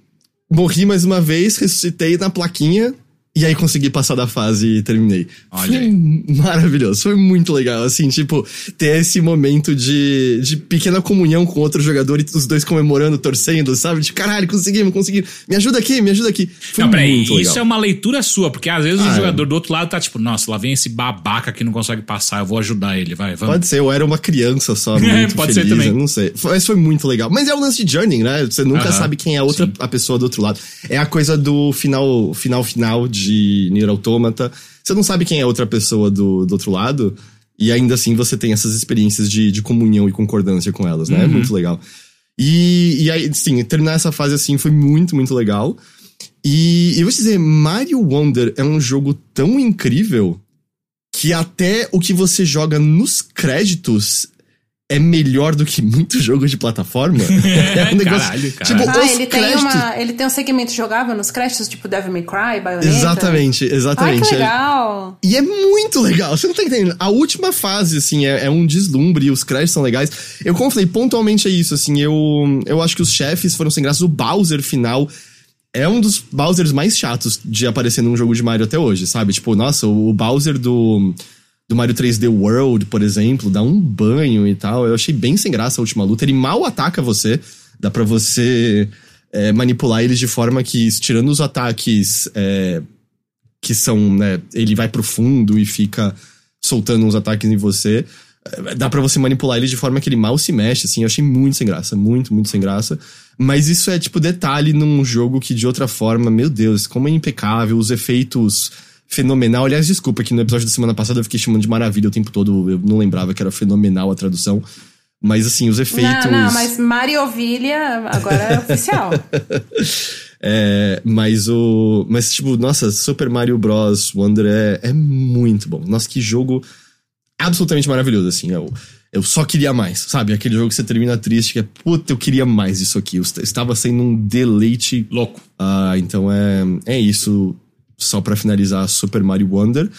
morri mais uma vez, ressuscitei na plaquinha. E aí consegui passar da fase e terminei. Olha foi aí. maravilhoso, foi muito legal, assim, tipo, ter esse momento de, de pequena comunhão com outro jogador e os dois comemorando, torcendo, sabe? De caralho, conseguimos, conseguimos. Me ajuda aqui, me ajuda aqui. Foi Não, peraí, muito legal. isso é uma leitura sua, porque às vezes Ah, o é. jogador do outro lado tá tipo, nossa, lá vem esse babaca que não consegue passar, eu vou ajudar ele, vai, vamos. Pode ser, eu era uma criança só, É, muito pode ser feliz, também. eu não sei. Mas foi muito legal. Mas é o lance de Journey, né? Você nunca Aham, sabe quem é a outra sim. a pessoa do outro lado. É a coisa do final, final, final de Nier Automata. Você não sabe quem é a outra pessoa do, do outro lado. E ainda assim você tem essas experiências de, de comunhão e concordância com elas, né? É Uhum. muito legal. E, e aí, sim, terminar essa fase assim foi muito, muito legal. E eu vou te dizer, Mario Wonder é um jogo tão incrível que até o que você joga nos créditos é melhor do que muito jogo de plataforma. É um negócio. Caralho, cara. Tipo, Ah, os ele tem, créditos. uma, ele tem um segmento jogável nos créditos, tipo Devil May Cry, Bayonetta. Exatamente, Ai, exatamente. que É- legal. E é muito legal, você não tá entendendo. A última fase, assim, é, é um deslumbre, os créditos são legais. Eu, como eu falei, pontualmente é isso, assim, eu, eu acho que os chefes foram sem graça. O Bowser final é um dos Bowsers mais chatos de aparecer num jogo de Mario até hoje, sabe? Tipo, nossa, o Bowser do, do Mario 3D World, por exemplo, dá um banho e tal. Eu achei bem sem graça a última luta. Ele mal ataca você, dá pra você é, manipular eles de forma que, tirando os ataques. é, que são, né, ele vai pro fundo e fica soltando uns ataques em você. Eh, Dá pra você manipular ele de forma que ele mal se mexe, assim. Eu achei muito sem graça, muito, muito sem graça. Mas isso é, tipo, detalhe num jogo que, de outra forma, meu Deus, como é impecável, os efeitos fenomenal. Aliás, desculpa que no episódio da semana passada eu fiquei chamando de maravilha o tempo todo. Eu não lembrava que era fenomenal a tradução. Mas, assim, os efeitos. Não, não, mas Mariovilha agora é oficial. É, mas o. Mas, tipo, nossa, Super Mario Bros. Wonder é, é muito bom. Nossa, que jogo absolutamente maravilhoso, assim. Eu, eu só queria mais, sabe? Aquele jogo que você termina triste, que é, puta, eu queria mais disso aqui. Eu est- estava sendo um deleite. Louco. Ah, então é, é isso. Só pra finalizar Super Mario Wonder.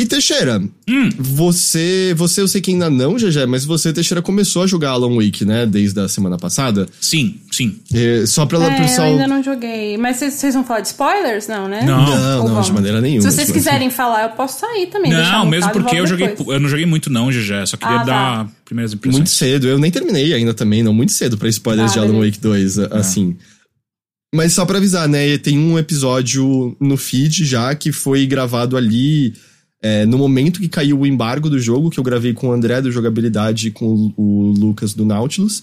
E Teixeira, Hum. você, você eu sei que ainda não, GG, mas você, Teixeira, começou a jogar Alan Wake, né? Desde a semana passada. Sim, sim. É, só pra lá, É, eu pessoal. ainda não joguei. Mas vocês, vocês vão falar de spoilers? Não, né? Não. Não, não, de maneira nenhuma. Se vocês quiserem falar, eu posso sair também. Não, mesmo e porque eu joguei. depois. Eu não joguei muito, não, GG. Só queria Ah, tá. dar primeiras impressões. Muito cedo, eu nem terminei ainda também, não, muito cedo pra spoilers Ah, de Alan. Wake 2, a- assim. Mas só pra avisar, né, tem um episódio no feed já que foi gravado ali é, no momento que caiu o embargo do jogo, que eu gravei com o André do Jogabilidade e com o, Lucas do Nautilus,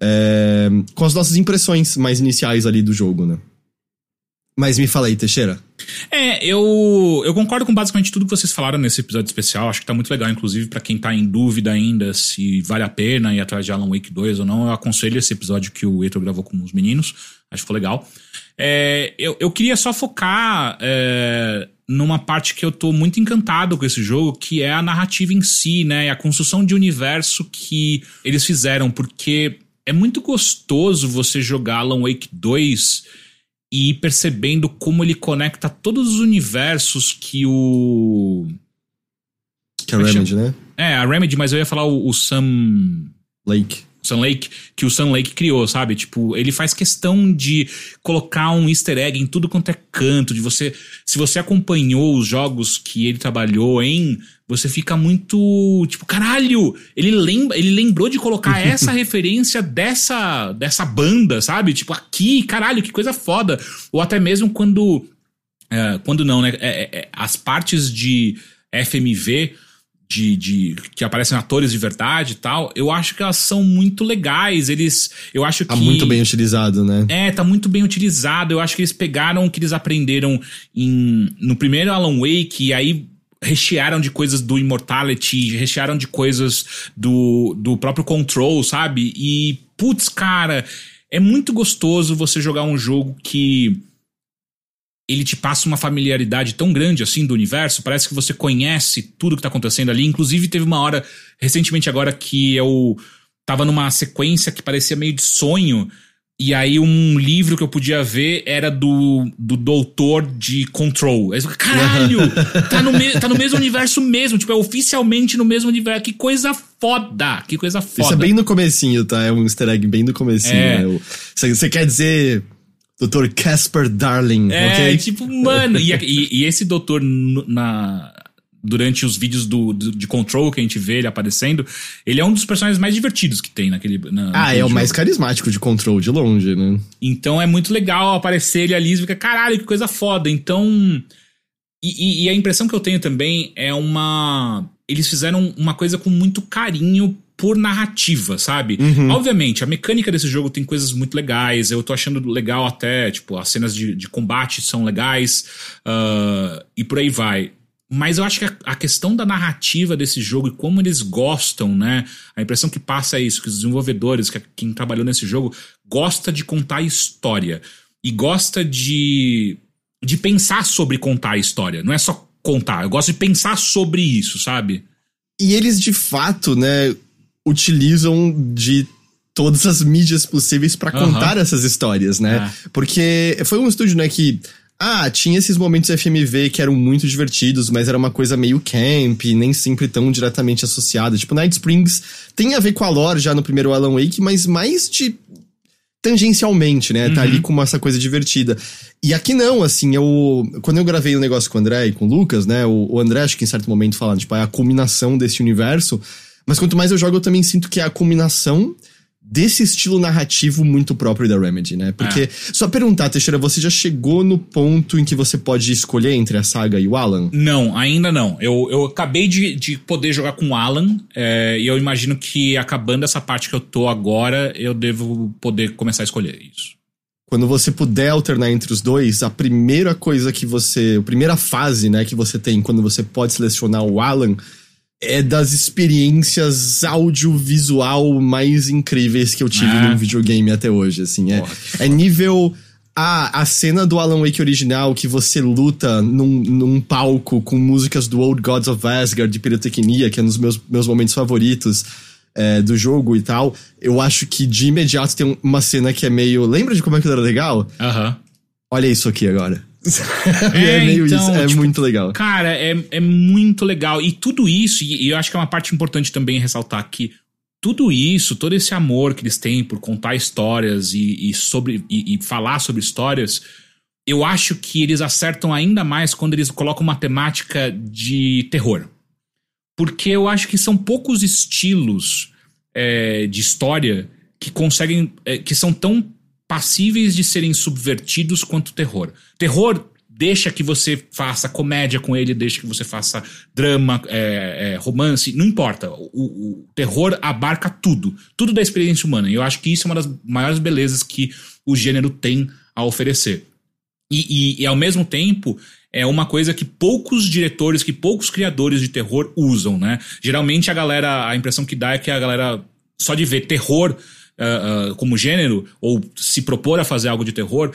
é, com as nossas impressões mais iniciais ali do jogo, né. Mas me fala aí, Teixeira. É, eu, eu concordo com basicamente tudo que vocês falaram nesse episódio especial. Acho que tá muito legal, inclusive, pra quem tá em dúvida ainda se vale a pena ir atrás de Alan Wake 2 ou não. Eu aconselho esse episódio que o Heitor gravou com os meninos. Acho que ficou legal. É, eu, eu queria só focar é, numa parte que eu tô muito encantado com esse jogo, que é a narrativa em si, né? E a construção de universo que eles fizeram, porque é muito gostoso você jogar Alan Wake 2 e ir percebendo como ele conecta todos os universos que o. Que é que Remedy, né? É, a Remedy, mas eu ia falar o, o Sam. Lake. Sun Lake, que o Sun Lake criou, sabe? Tipo, ele faz questão de colocar um easter egg em tudo quanto é canto, de você, se você acompanhou os jogos que ele trabalhou em, você fica muito, tipo, caralho, ele lembra, ele lembrou de colocar essa referência dessa dessa banda, sabe? Tipo, aqui, caralho, que coisa foda. Ou até mesmo quando é, quando não, né? É, é, é, as partes de FMV de, de que aparecem atores de verdade e tal, eu acho que elas são muito legais. Eles, eu acho Tá que muito bem utilizado, né? é, tá muito bem utilizado. Eu acho que eles pegaram o que eles aprenderam em, no primeiro Alan Wake e aí rechearam de coisas do Immortality, rechearam de coisas do, do próprio Control, sabe? E, putz, cara, é muito gostoso você jogar um jogo que ele te passa uma familiaridade tão grande assim do universo, parece que você conhece tudo que tá acontecendo ali. Inclusive, teve uma hora, recentemente agora, que eu tava numa sequência que parecia meio de sonho. E aí um livro que eu podia ver era do, do doutor de Control. Aí eu Caralho! tá, no me, tá no mesmo universo mesmo. Tipo, é oficialmente no mesmo universo. Que coisa foda! Que coisa foda. Isso é bem no comecinho, tá? É um easter egg bem no comecinho. É. né? Você você quer dizer Dr. Casper Darling, É, ok? tipo, mano. E, e- e esse doutor na. Durante os vídeos do, do- de Control que a gente vê ele aparecendo, ele é um dos personagens mais divertidos que tem naquele. na- Ah, é o jogo. mais carismático de Control, de longe, né? Então é muito legal aparecer ele ali e fica, caralho, que coisa foda. Então. E, e- e a impressão que eu tenho também é uma. Eles fizeram uma coisa com muito carinho por narrativa, sabe? Obviamente, a mecânica desse jogo tem coisas muito legais. Eu tô achando legal até, tipo, as cenas de, de combate são legais. ah, e por aí vai. Mas eu acho que a, a, questão da narrativa desse jogo e como eles gostam, né? A impressão que passa é isso, que os desenvolvedores, que quem trabalhou nesse jogo, gosta de contar história. E gosta de, de pensar sobre contar a história. Não é só contar, eu gosto de pensar sobre isso, sabe? E eles, de fato, né, utilizam de todas as mídias possíveis para contar uhum. essas histórias, né? É. Porque foi um estúdio, né, que ah, tinha esses momentos FMV que eram muito divertidos, mas era uma coisa meio camp, nem sempre tão diretamente associada. Tipo, Night Springs tem a ver com a lore já no primeiro Alan Wake, mas mais de tangencialmente, né? Uhum. Tá ali com essa coisa divertida. E aqui não, assim, eu. Quando eu gravei o um negócio com o André e com o Lucas, né? O, o André, acho que em certo momento fala, tipo, é a culminação desse universo. Mas quanto mais eu jogo, eu também sinto que é a culminação desse estilo narrativo muito próprio da Remedy, né? Porque, é. só perguntar, Teixeira, você já chegou no ponto em que você pode escolher entre a saga e o Alan? Não, ainda não. Eu, eu acabei de, de poder jogar com o Alan, é, e eu imagino que acabando essa parte que eu tô agora, eu devo poder começar a escolher isso. Quando você puder alternar entre os dois, a primeira coisa que você. A primeira fase, né, que você tem quando você pode selecionar o Alan é das experiências audiovisual mais incríveis que eu tive ah. num videogame até hoje, assim. É, é nível. A, a cena do Alan Wake original que você luta num, num palco com músicas do Old Gods of Asgard de pirotecnia, que é um dos meus, meus momentos favoritos é, do jogo e tal. Eu acho que de imediato tem uma cena que é meio. Lembra de como é que era legal? Aham. Olha isso aqui agora. É, é meio então, isso, é tipo, muito legal. Cara, é, é muito legal. E tudo isso, e eu acho que é uma parte importante também ressaltar que tudo isso, todo esse amor que eles têm por contar histórias e, e sobre e, e, falar sobre histórias, eu acho que eles acertam ainda mais quando eles colocam uma temática de terror. Porque eu acho que são poucos estilos é, de história que conseguem. É, que são tão passíveis de serem subvertidos quanto terror. Terror deixa que você faça comédia com ele, deixa que você faça drama, é, é, romance, não importa. O, o, terror abarca tudo, tudo da experiência humana. E eu acho que isso é uma das maiores belezas que o gênero tem a oferecer. E, e, e ao mesmo tempo, é uma coisa que poucos diretores, que poucos criadores de terror usam, né? Geralmente a galera, a impressão que dá é que a galera, só de ver terror uh, uh, como gênero, ou se propor a fazer algo de terror,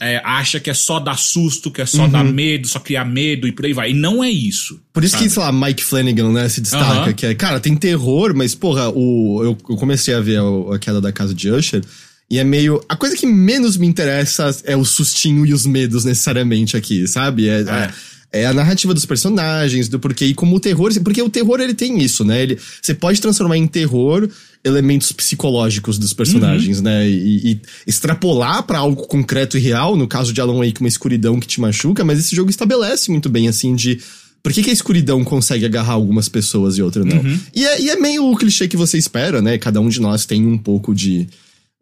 é, acha que é só dar susto, que é só uhum. dar medo, só criar medo e por aí vai. E não é isso. Por isso sabe? que, sei lá, Mike Flanagan, né, se destaca, uhum. que é, cara, tem terror, mas, porra, o, eu, eu comecei a ver a, a queda da casa de Usher. E é meio. A coisa que menos me interessa é o sustinho e os medos necessariamente aqui, sabe? É, é. É, a narrativa dos personagens, do porquê. E como o terror. Porque o terror ele tem isso, né? Ele, você pode transformar em terror elementos psicológicos dos personagens, uhum. né? E, e extrapolar para algo concreto e real, no caso de Alan Wake, uma escuridão que te machuca, mas esse jogo estabelece muito bem, assim, de. Por que, que a escuridão consegue agarrar algumas pessoas e outras não? Uhum. E, é, e é meio o clichê que você espera, né? Cada um de nós tem um pouco de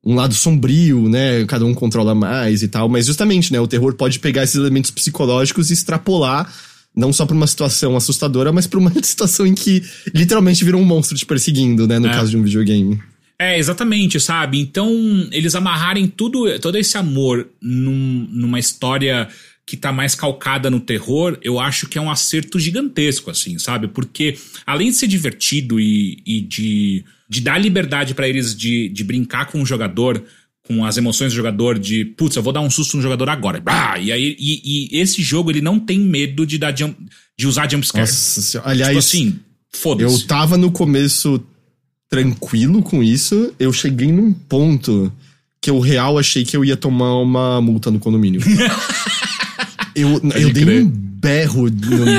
um lado sombrio, né? Cada um controla mais e tal. Mas justamente, né? O terror pode pegar esses elementos psicológicos e extrapolar não só pra uma situação assustadora, mas pra uma situação em que literalmente vira um monstro te perseguindo, né? No é. caso de um videogame. É, exatamente, sabe? Então, eles amarrarem tudo, todo esse amor num, numa história que tá mais calcada no terror, eu acho que é um acerto gigantesco, assim, sabe? Porque além de ser divertido e, e de, de dar liberdade para eles de, de brincar com o jogador, com as emoções do jogador de, putz, eu vou dar um susto no jogador agora. Bah, e aí e, e esse jogo ele não tem medo de dar jump, de usar jumpscare. Nossa, aliás, tipo assim, foda-se. Eu tava no começo tranquilo com isso, eu cheguei num ponto que eu real achei que eu ia tomar uma multa no condomínio. eu eu dei um berro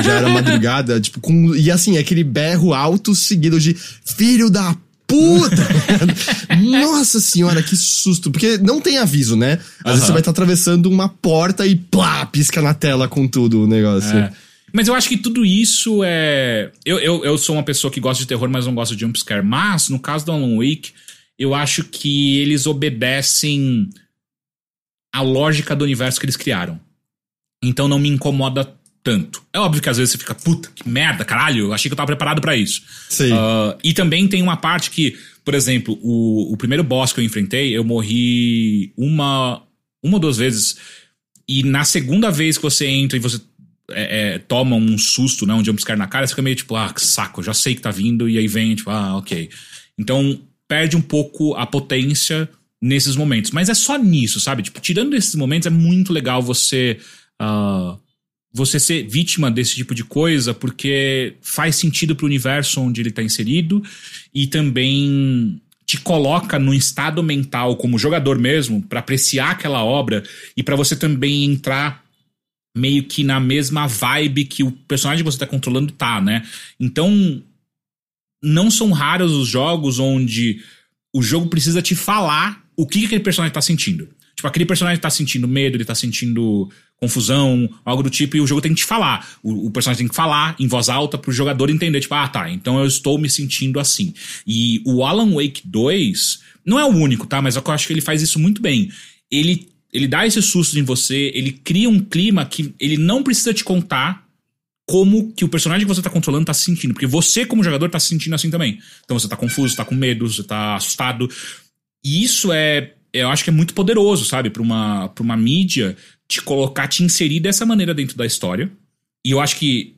já era madrugada, tipo, com, e assim, aquele berro alto seguido de filho da puta! Nossa senhora, que susto. Porque não tem aviso, né? Às uhum. vezes você vai estar tá atravessando uma porta e plá, pisca na tela com tudo o negócio. É. Mas eu acho que tudo isso é. Eu, eu, eu sou uma pessoa que gosta de terror, mas não gosta de jumpscare. Mas, no caso do Alan Wake, eu acho que eles obedecem a lógica do universo que eles criaram. Então não me incomoda tanto. É óbvio que às vezes você fica, puta, que merda, caralho, eu achei que eu tava preparado para isso. Sim. Uh, e também tem uma parte que, por exemplo, o, o primeiro boss que eu enfrentei, eu morri uma, uma ou duas vezes. E na segunda vez que você entra e você é, é, toma um susto, né? Um jumpscare na cara, você fica meio tipo, ah, que saco, já sei que tá vindo, e aí vem, tipo, ah, ok. Então, perde um pouco a potência nesses momentos. Mas é só nisso, sabe? Tipo, tirando esses momentos, é muito legal você. Uh, você ser vítima desse tipo de coisa, porque faz sentido pro universo onde ele tá inserido e também te coloca no estado mental como jogador mesmo para apreciar aquela obra e para você também entrar meio que na mesma vibe que o personagem que você tá controlando tá, né? Então, não são raros os jogos onde o jogo precisa te falar o que aquele personagem tá sentindo. Tipo, aquele personagem tá sentindo medo, ele tá sentindo confusão, algo do tipo, e o jogo tem que te falar. O, o, personagem tem que falar em voz alta pro jogador entender, tipo, ah, tá, então eu estou me sentindo assim. E o Alan Wake 2 não é o único, tá? Mas eu acho que ele faz isso muito bem. Ele, ele dá esses sustos em você, ele cria um clima que ele não precisa te contar como que o personagem que você tá controlando tá se sentindo. Porque você, como jogador, tá se sentindo assim também. Então você tá confuso, tá com medo, você tá assustado. E isso é, eu acho que é muito poderoso, sabe, para uma, pra uma mídia te colocar, te inserir dessa maneira dentro da história. E eu acho que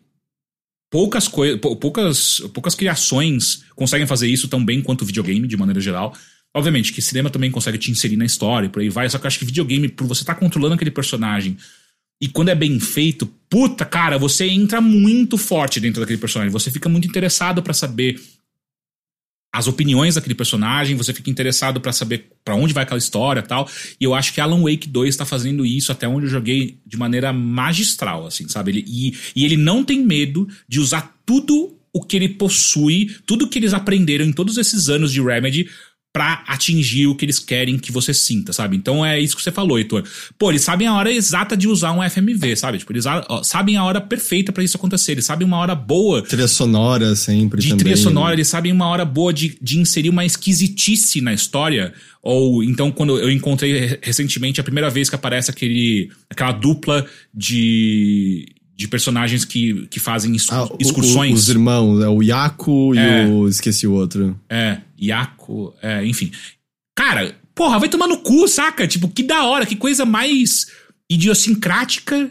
poucas coisas, poucas, poucas criações conseguem fazer isso tão bem quanto o videogame, de maneira geral. Obviamente que cinema também consegue te inserir na história, por aí vai, só que eu acho que videogame, por você estar tá controlando aquele personagem, e quando é bem feito, puta, cara, você entra muito forte dentro daquele personagem. Você fica muito interessado para saber as opiniões daquele personagem, você fica interessado para saber para onde vai aquela história tal. E eu acho que Alan Wake 2 está fazendo isso até onde eu joguei de maneira magistral, assim, sabe? Ele, e, e ele não tem medo de usar tudo o que ele possui, tudo que eles aprenderam em todos esses anos de Remedy para atingir o que eles querem que você sinta, sabe? Então é isso que você falou, Heitor. Pô, eles sabem a hora exata de usar um FMV, sabe? Tipo, eles sabem a hora perfeita para isso acontecer. Eles sabem uma hora boa. Trilha sonora sempre. De também. trilha sonora, eles sabem uma hora boa de, de inserir uma esquisitice na história. Ou então, quando eu encontrei recentemente a primeira vez que aparece aquele, aquela dupla de de personagens que, que fazem ah, excursões. O, o, os irmãos, é o Yaku é, e o. Esqueci o outro. É, Yaku, é, enfim. Cara, porra, vai tomar no cu, saca? Tipo, que da hora, que coisa mais idiosincrática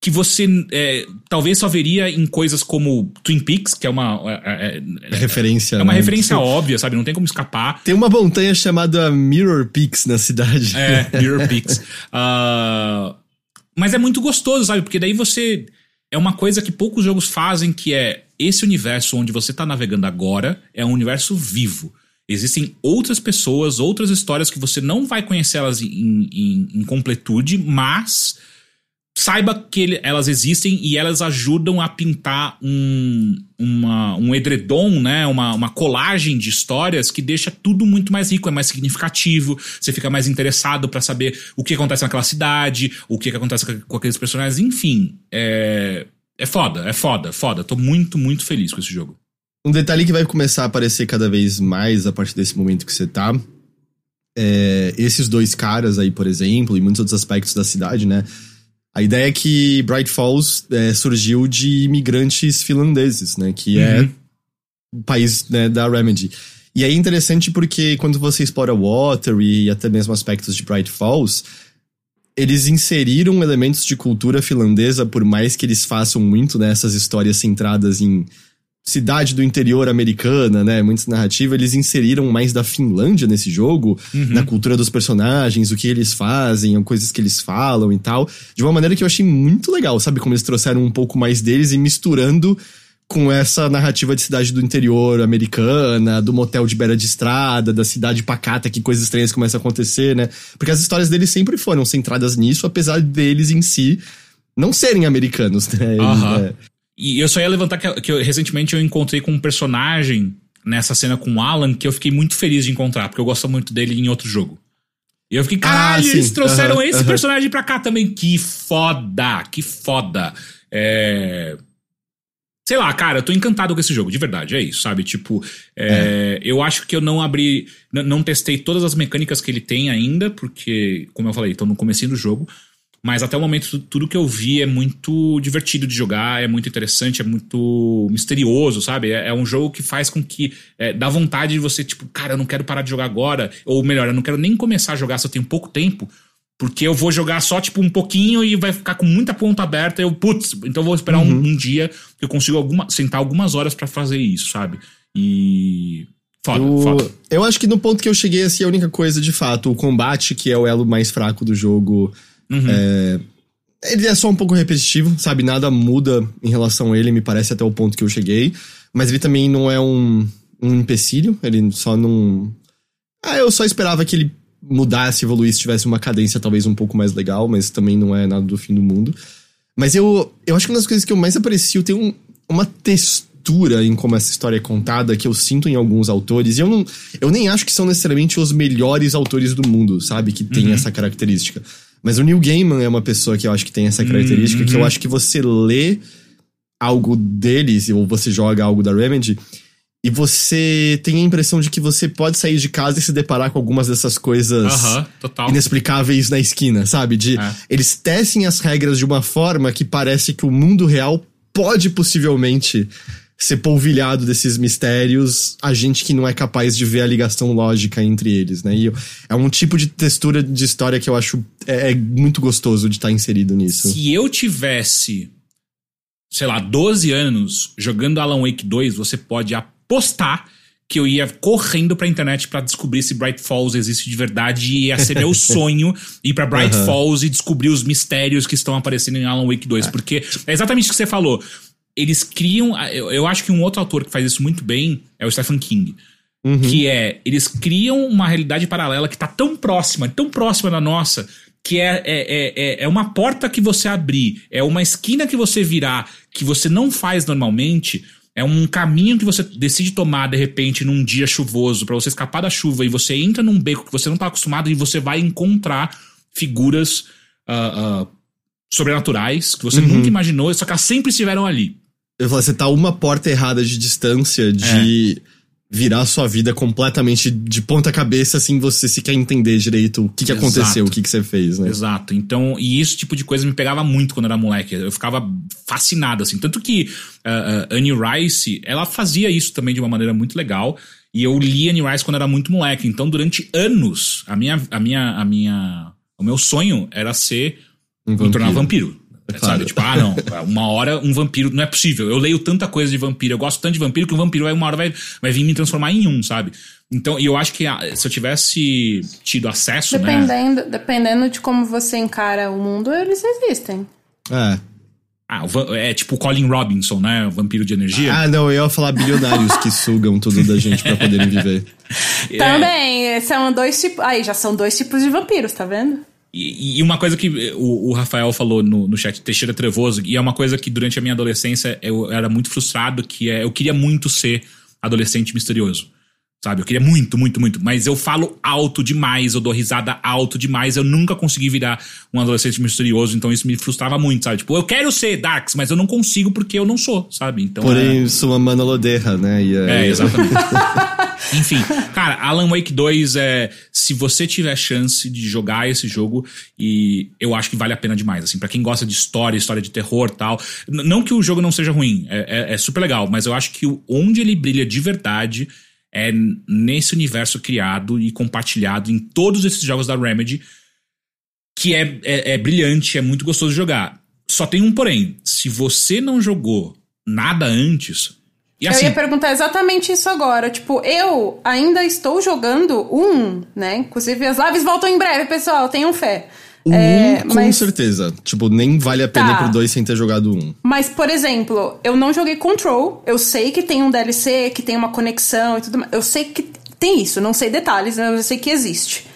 que você é, talvez só veria em coisas como Twin Peaks, que é uma. É, é, é referência. É uma né? referência óbvia, sabe? Não tem como escapar. Tem uma montanha chamada Mirror Peaks na cidade. É, Mirror Peaks. uh, mas é muito gostoso, sabe? Porque daí você. É uma coisa que poucos jogos fazem, que é esse universo onde você tá navegando agora é um universo vivo. Existem outras pessoas, outras histórias que você não vai conhecer elas em, em, em completude, mas saiba que ele, elas existem e elas ajudam a pintar um, uma, um edredom, né? Uma, uma colagem de histórias que deixa tudo muito mais rico, é mais significativo, você fica mais interessado para saber o que acontece naquela cidade, o que, que acontece com aqueles personagens, enfim. É, é foda, é foda, foda. Tô muito, muito feliz com esse jogo. Um detalhe que vai começar a aparecer cada vez mais a partir desse momento que você tá. É, esses dois caras aí, por exemplo, e muitos outros aspectos da cidade, né? A ideia é que Bright Falls é, surgiu de imigrantes finlandeses, né? Que é uhum. é o país né, da Remedy. E é interessante porque quando você explora Water e até mesmo aspectos de Bright Falls, eles inseriram elementos de cultura finlandesa, por mais que eles façam muito nessas né, histórias centradas em cidade do interior americana, né? Muita narrativa, eles inseriram mais da Finlândia nesse jogo, uhum. na cultura dos personagens, o que eles fazem, coisas que eles falam e tal, de uma maneira que eu achei muito legal, sabe? Como eles trouxeram um pouco mais deles e misturando com essa narrativa de cidade do interior americana, do motel de beira de estrada, da cidade pacata que coisas estranhas começam a acontecer, né? Porque as histórias deles sempre foram centradas nisso, apesar deles em si não serem americanos, né? Eles, uhum. é, e eu só ia levantar que, que eu, recentemente eu encontrei com um personagem nessa cena com o Alan que eu fiquei muito feliz de encontrar, porque eu gosto muito dele em outro jogo. E eu fiquei, caralho, ah, eles trouxeram esse personagem pra cá também. Que foda, que foda. É... Sei lá, cara, eu tô encantado com esse jogo, de verdade, é isso, sabe? Tipo, é, é. eu acho que eu não abri, não testei todas as mecânicas que ele tem ainda, porque, como eu falei, tô no começo do jogo. Mas até o momento, tudo que eu vi é muito divertido de jogar, é muito interessante, é muito misterioso, sabe? É, é um jogo que faz com que é, dá vontade de você, tipo, cara, eu não quero parar de jogar agora. Ou melhor, eu não quero nem começar a jogar se eu tenho pouco tempo, Porque eu vou jogar só, tipo, um pouquinho e vai ficar com muita ponta aberta. Eu, putz, então eu vou esperar uhum. um, um, dia que eu consigo alguma, sentar algumas horas para fazer isso, sabe? E. Foda, eu, foda. Eu acho que no ponto que eu cheguei, assim, a única coisa, de fato, o combate, que é o elo mais fraco do jogo. Uhum. É, ele é só um pouco repetitivo, sabe? Nada muda em relação a ele, me parece até o ponto que eu cheguei. Mas ele também não é um, um empecilho, ele só não. Ah, eu só esperava que ele mudasse, evoluísse, tivesse uma cadência talvez um pouco mais legal, mas também não é nada do fim do mundo. Mas eu, eu acho que uma das coisas que eu mais aprecio tem um, uma textura em como essa história é contada que eu sinto em alguns autores. E eu, não, eu nem acho que são necessariamente os melhores autores do mundo, sabe? Que tem uhum. essa característica. Mas o Neil Gaiman é uma pessoa que eu acho que tem essa característica, uhum. que eu uhum. acho que você lê algo deles, ou você joga algo da Remedy, e você tem a impressão de que você pode sair de casa e se deparar com algumas dessas coisas inexplicáveis na esquina, sabe? De é. eles tecem as regras de uma forma que parece que o mundo real pode possivelmente ser polvilhado desses mistérios a gente que não é capaz de ver a ligação lógica entre eles, né? E é um tipo de textura de história que eu acho é, é muito gostoso de estar inserido nisso. Se eu tivesse, sei lá, 12 anos jogando Alan Wake 2, você pode apostar que eu ia correndo pra internet para descobrir se Bright Falls existe de verdade e ia ser meu sonho ir pra Bright uhum. Falls e descobrir os mistérios que estão aparecendo em Alan Wake 2. É. Porque é exatamente o que você falou eles criam. Eu, eu, acho que um outro autor que faz isso muito bem é o Stephen King. Uhum. Que é, eles criam uma realidade paralela que tá tão próxima, tão próxima da nossa, que é, é, é, é uma porta que você abrir, é uma esquina que você virar, que você não faz normalmente, é um caminho que você decide tomar de repente num dia chuvoso para você escapar da chuva e você entra num beco que você não tá acostumado e você vai encontrar figuras uh, uh, sobrenaturais que você uhum. nunca imaginou, só que elas sempre estiveram ali. Eu falei, você tá uma porta errada de distância de é. virar sua vida completamente de ponta cabeça, assim, você se quer entender direito o que, que aconteceu, o que, que você fez, né? Exato. Então, e esse tipo de coisa me pegava muito quando era moleque. Eu ficava fascinado, assim. Tanto que uh, uh, Annie Rice, ela fazia isso também de uma maneira muito legal. E eu li Annie Rice quando era muito moleque. Então, durante anos, a minha, a minha, a minha, o meu sonho era ser um me tornar vampiro. É claro. Sabe? Tipo, ah, não, uma hora um vampiro. Não é possível. Eu leio tanta coisa de vampiro, eu gosto tanto de vampiro que um vampiro vai uma hora vai, vai vir me transformar em um, sabe? Então, e eu acho que ah, se eu tivesse tido acesso. Né? Dependendo, né? dependendo de como você encara o mundo, eles existem. É. Ah, é tipo o Colin Robinson, né? O vampiro de energia. Ah, não, eu ia falar bilionários que sugam tudo da gente para poderem viver. É. Também, são dois tipos. Aí, já são dois tipos de vampiros, tá vendo? E, e, uma coisa que o, o, Rafael falou no, no chat, Teixeira Trevoso, e é uma coisa que durante a minha adolescência eu era muito frustrado, que é eu queria muito ser adolescente misterioso. Sabe? Eu queria muito, muito, muito. Mas eu falo alto demais, eu dou risada alto demais. Eu nunca consegui virar um adolescente misterioso, então isso me frustrava muito, sabe? Tipo, eu quero ser Darks, mas eu não consigo porque eu não sou, sabe? Então. Porém, é... sua mana loderra, né? E é, é exatamente. Enfim, cara, Alan Wake 2 é. Se você tiver chance de jogar esse jogo, e eu acho que vale a pena demais. Assim, para quem gosta de história, história de terror tal. Não que o jogo não seja ruim, é, é, é super legal, mas eu acho que onde ele brilha de verdade é nesse universo criado e compartilhado em todos esses jogos da Remedy, que é, é, é brilhante, é muito gostoso de jogar. Só tem um porém: se você não jogou nada antes, e assim, eu ia perguntar exatamente isso agora. Tipo, eu ainda estou jogando um, né? Inclusive, as lives voltam em breve, pessoal. Tenham fé. Um, é, com mas... certeza. Tipo, nem vale a pena tá. ir pro dois sem ter jogado um. Mas, por exemplo, eu não joguei Control. Eu sei que tem um DLC, que tem uma conexão e tudo mais. Eu sei que tem isso. Não sei detalhes, mas eu sei que existe.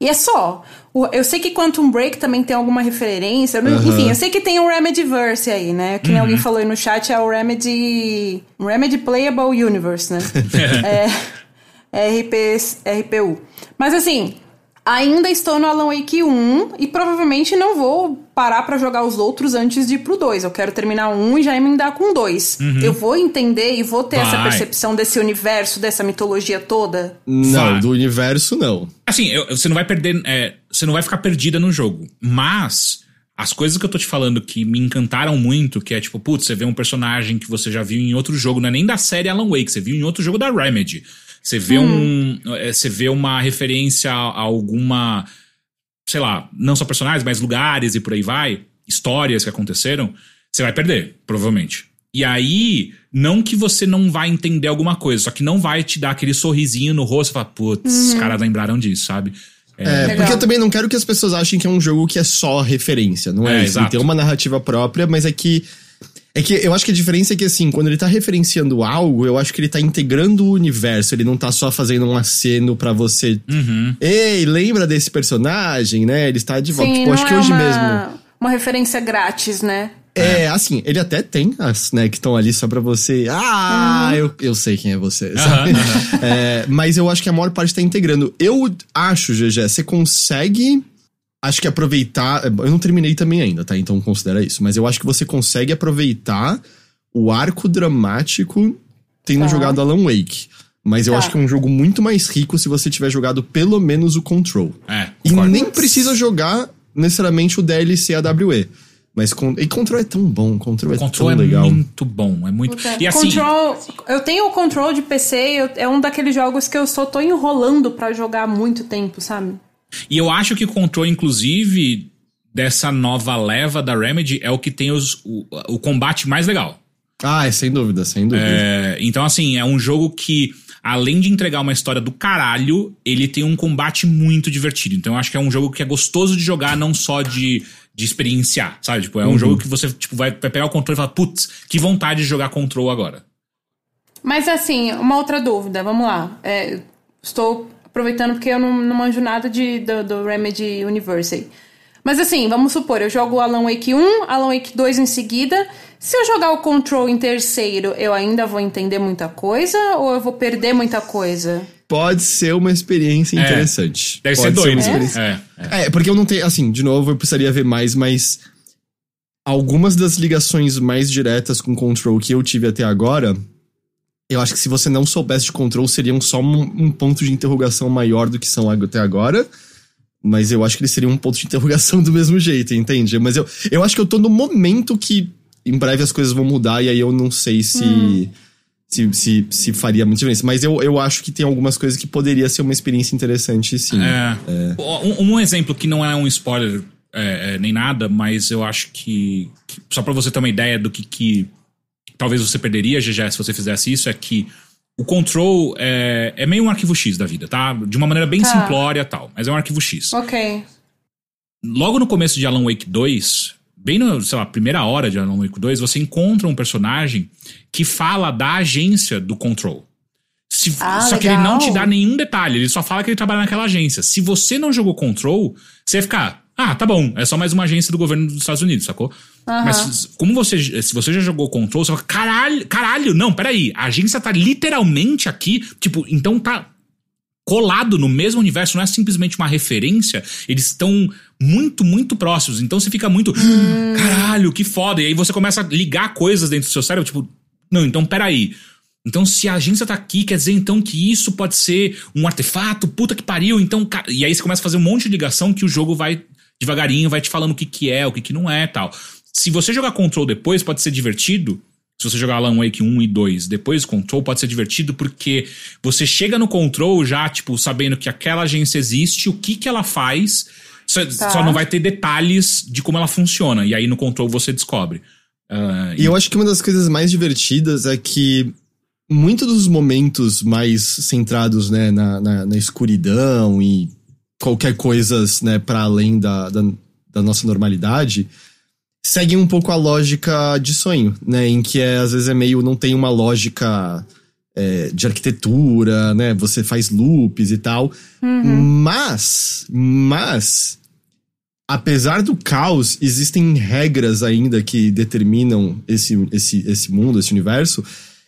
E é só. Eu sei que Quantum Break também tem alguma referência. Uhum. Enfim, eu sei que tem o Remedyverse aí, né? Que uhum. alguém falou aí no chat, é o Remedy. Remedy Playable Universe, né? é, RP, RPU. Mas assim, ainda estou no Alan Wake 1 e provavelmente não vou parar para jogar os outros antes de ir pro 2. Eu quero terminar um e já emendar com dois. Uhum. Eu vou entender e vou ter Vai. essa percepção desse universo, dessa mitologia toda? Não, Vai. do universo não. Assim, eu, você não vai perder. É, você não vai ficar perdida no jogo. Mas. As coisas que eu tô te falando que me encantaram muito, que é tipo, putz, você vê um personagem que você já viu em outro jogo, não é nem da série Alan Wake, você viu em outro jogo da Remedy. Você vê hum. um. É, você vê uma referência a alguma. sei lá, não só personagens, mas lugares e por aí vai, histórias que aconteceram, você vai perder, provavelmente. E aí, não que você não vai entender alguma coisa, só que não vai te dar aquele sorrisinho no rosto e falar, putz, os caras lembraram disso, sabe? É, porque eu também não quero que as pessoas achem que é um jogo que é só referência, não é, É, isso. Ele exato. tem uma narrativa própria, mas é que. É que eu acho que a diferença é que, assim, quando ele tá referenciando algo, eu acho que ele tá integrando o universo, ele não tá só fazendo um aceno pra você. Uhum. Ei, lembra desse personagem, né? Ele está de volta. Sim, tipo, não acho que é hoje uma, mesmo. uma referência grátis, né? É, assim, ele até tem as, né, que estão ali só pra você. Ah, eu, eu sei quem é você, sabe? Aham. É, mas eu acho que a maior parte tá integrando. Eu acho, GG, você consegue. Acho que aproveitar. Eu não terminei também ainda, tá? Então considera isso. Mas eu acho que você consegue aproveitar o arco dramático tendo Tá. jogado Alan Wake. Mas eu Tá. acho que é um jogo muito mais rico se você tiver jogado pelo menos o Control. É, E concordo. nem precisa jogar necessariamente o DLC AWE. Mas con e Control é tão bom, Control é Control tão é legal. muito bom, é muito. E assim, Control, eu tenho o Control de PC, eu- é um daqueles jogos que eu só tô enrolando pra jogar há muito tempo, sabe? E eu acho que o Control, inclusive, dessa nova leva da Remedy, é o que tem os, o, o combate mais legal. Ah, é sem dúvida, sem dúvida. É, então, assim, é um jogo que, além de entregar uma história do caralho, ele tem um combate muito divertido. Então, eu acho que é um jogo que é gostoso de jogar, não só de, de experienciar, sabe? Tipo, é um jogo que você tipo, vai, vai pegar o controle e falar, putz, que vontade de jogar Control agora. Mas assim, uma outra dúvida, vamos lá. É, estou aproveitando porque eu não, não manjo nada de, do, do Remedy University. Mas assim, vamos supor, eu jogo Alan Wake 1, Alan Wake 2 em seguida. Se eu jogar o Control em terceiro, eu ainda vou entender muita coisa ou eu vou perder muita coisa? Pode ser uma experiência É. interessante. Deve Pode ser doido. uma né? experiência- É, é. É, porque eu não tenho. Assim, de novo, eu precisaria ver mais, mas. Algumas das ligações mais diretas com Control que eu tive até agora. Eu acho que se você não soubesse de Control, seriam só um, um ponto de interrogação maior do que são até agora. Mas eu acho que eles seriam um ponto de interrogação do mesmo jeito, entende? Mas eu, eu acho que eu tô no momento que em breve as coisas vão mudar e aí eu não sei se. Se, se, se faria muita diferença. Mas eu, eu acho que tem algumas coisas que poderia ser uma experiência interessante, sim. É. Um, um exemplo que não é um spoiler é, é, nem nada, mas eu acho que, que- só pra você ter uma ideia do que, que talvez você perderia, GG, se você fizesse isso, é que o Control é, é meio um arquivo X da vida, tá? De uma maneira bem Tá. simplória e tal, mas é um arquivo X. Ok. Logo no começo de Alan Wake 2, bem na, sei lá, primeira hora de Alan Wake 2, você encontra um personagem que fala da agência do Control. Se- Ah, só que ele não legal. te dá nenhum detalhe, ele só fala que ele trabalha naquela agência. Se você não jogou Control, você vai ficar, ah, tá bom, é só mais uma agência do governo dos Estados Unidos, sacou? Mas como você, se você já jogou Control, você fala, caralho, caralho, não, peraí, a agência tá literalmente aqui, tipo, então tá colado no mesmo universo, não é simplesmente uma referência, eles estão muito, muito próximos. Então você fica muito, caralho, que foda. E aí você começa a ligar coisas dentro do seu cérebro, tipo, não, então peraí. Então, se a agência tá aqui, quer dizer então que isso pode ser um artefato, puta que pariu, então. E aí você começa a fazer um monte de ligação que o jogo vai devagarinho, vai te falando o que, que é, o que, que não é tal. Se você jogar Control depois, pode ser divertido. Se você jogar Alan Wake 1 e 2 depois Control, pode ser divertido porque você chega no Control já, tipo, sabendo que aquela agência existe, o que que ela faz, só, Tá. só não vai ter detalhes de como ela funciona. E aí no Control você descobre. Ah, E eu acho que uma das coisas mais divertidas é que muitos dos momentos mais centrados né, na, na, na escuridão e qualquer coisas né, para além da, da, da nossa normalidade seguem um pouco a lógica de sonho, né? Em que é, às vezes é meio. não tem uma lógica é, de arquitetura, né? Você faz loops e tal. Mas. Mas. Apesar do caos, existem regras ainda que determinam esse, esse, esse mundo, esse universo.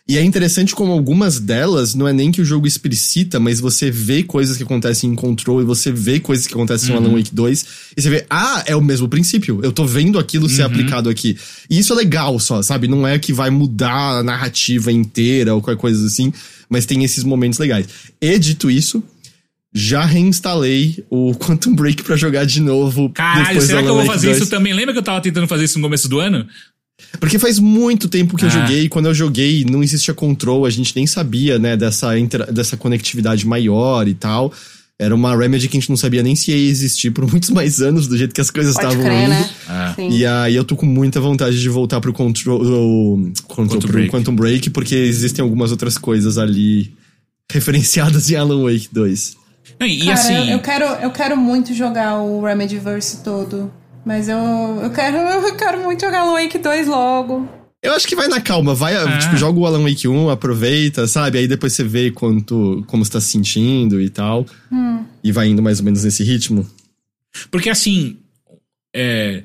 E é interessante como algumas delas não é nem que o jogo explicita, mas você vê coisas que acontecem em Control e você vê coisas que acontecem Uhum. no Alan Wake 2 e você vê, ah, é o mesmo princípio. Eu tô vendo aquilo ser Uhum. aplicado aqui. E isso é legal só, sabe? Não é que vai mudar a narrativa inteira ou qualquer coisa assim, mas tem esses momentos legais. E dito isso, já reinstalei o Quantum Break pra jogar de novo. Caralho, depois será que eu vou fazer 2. isso também? Lembra que eu tava tentando fazer isso no começo do ano? Porque faz muito tempo que eu Ah. joguei, e quando eu joguei não existia control, a gente nem sabia, né, dessa, inter- dessa conectividade maior e tal. Era uma Remedy que a gente não sabia nem se ia existir por muitos mais anos, do jeito que as coisas estavam indo. né? É. Sim. E aí eu tô com muita vontade de voltar pro Control, o- Control Quantum pro Break. Quantum Break, porque existem algumas outras coisas ali referenciadas em Alan Wake 2. Não, e Cara, assim. eu, eu quero, eu quero muito jogar o Remedyverse todo. Mas eu, eu quero eu quero muito jogar Alan Wake 2 logo. Eu acho que vai na calma, vai, É. tipo, joga o Alan Wake 1, aproveita, sabe? Aí depois você vê quanto, como você tá se sentindo e tal. E vai indo mais ou menos nesse ritmo. Porque assim. É,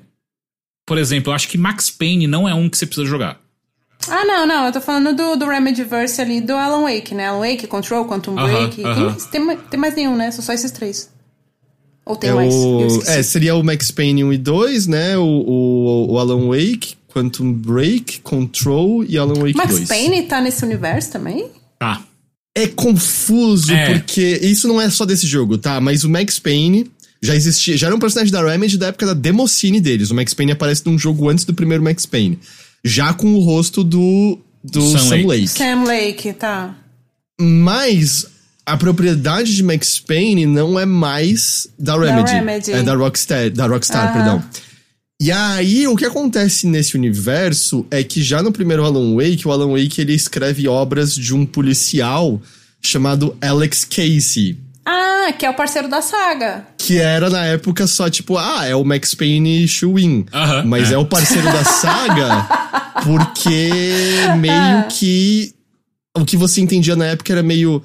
por exemplo, eu acho que Max Payne não é um que você precisa jogar. Ah, não, não. Eu tô falando do, do Remedyverse ali do Alan Wake, né? Alan Wake, Control, Quantum Break. aham. Tem, tem, ma- tem mais nenhum, né? São só esses três. Ou tem é, mais? O, é, seria o Max Payne 1 e 2, né? O, o, o Alan Wake, Quantum Break, Control e Alan Wake Max 2. Payne tá nesse universo também? Tá. É confuso, É. porque isso não é só desse jogo, tá? Mas o Max Payne já existia, já era um personagem da Remedy da época da democine deles. O Max Payne aparece num jogo antes do primeiro Max Payne. Já com o rosto do, do Sam Sam, Lake. Lake. Sam Lake, tá. Mas a propriedade de Max Payne não é mais da Remedy. Remedy. É da Rockstar, da Rockstar, perdão. E aí, o que acontece nesse universo é que já no primeiro Alan Wake, o Alan Wake ele escreve obras de um policial chamado Alex Casey. Ah, que é o parceiro da saga. Que era na época só tipo, ah, é o Max Payne Shuin. Aham, mas é. é. o parceiro da saga porque meio que. O que você entendia na época era meio.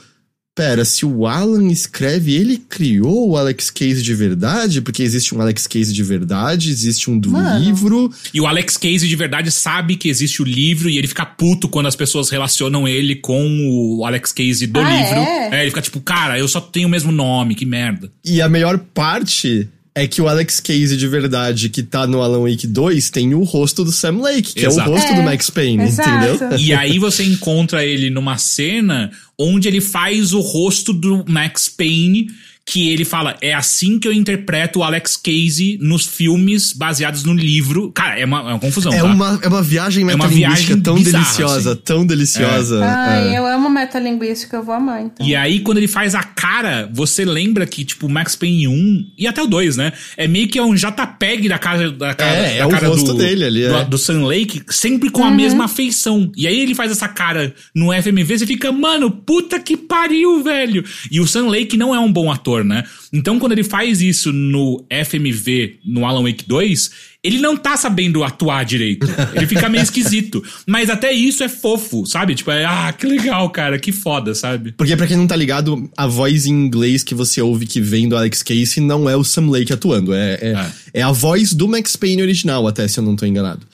Pera, se o Alan escreve, ele criou o Alex Case de verdade? Porque existe um Alex Case de verdade, existe um do Mano. livro. E o Alex Casey de verdade sabe que existe o livro e ele fica puto quando as pessoas relacionam ele com o Alex Casey do Ah, livro. é? ele fica tipo, cara, eu só tenho o mesmo nome, que merda. E a melhor parte é que o Alex Case de verdade que tá no Alan Wake 2 tem o rosto do Sam Lake, que Exato. é o rosto É, do Max Payne, exato. entendeu? E aí você encontra ele numa cena onde ele faz o rosto do Max Payne, que ele fala, é assim que eu interpreto o Alex Casey nos filmes baseados no livro. Cara, é uma, é uma confusão, É tá? uma, é uma viagem É uma metalinguística viagem tão bizarra, deliciosa, assim. tão deliciosa. Ai, é. eu amo metalinguística, eu vou amar, então. E aí, quando ele faz a cara, você lembra que, tipo, o Max Payne 1 e até o 2, né? É meio que é um JPEG da cara, da cara, É, da é o cara rosto do, dele ali, do, é. do Sam Lake, sempre com a mesma feição. E aí ele faz essa cara no FMV, você fica, mano, puta que pariu, velho. E o Sam Lake não é um bom ator, né? Então, quando ele faz isso no FMV, no Alan Wake 2, ele não tá sabendo atuar direito. Ele fica meio esquisito. Mas até isso é fofo, sabe? Tipo, é, ah, que legal, cara, que foda, sabe? Porque pra quem não tá ligado, a voz em inglês que você ouve que vem do Alex Casey não é o Sam Lake atuando. É, é, É. é a voz do Max Payne original, até, se eu não tô enganado.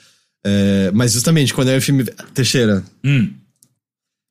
É, mas justamente, quando é o filme... Teixeira, Hum.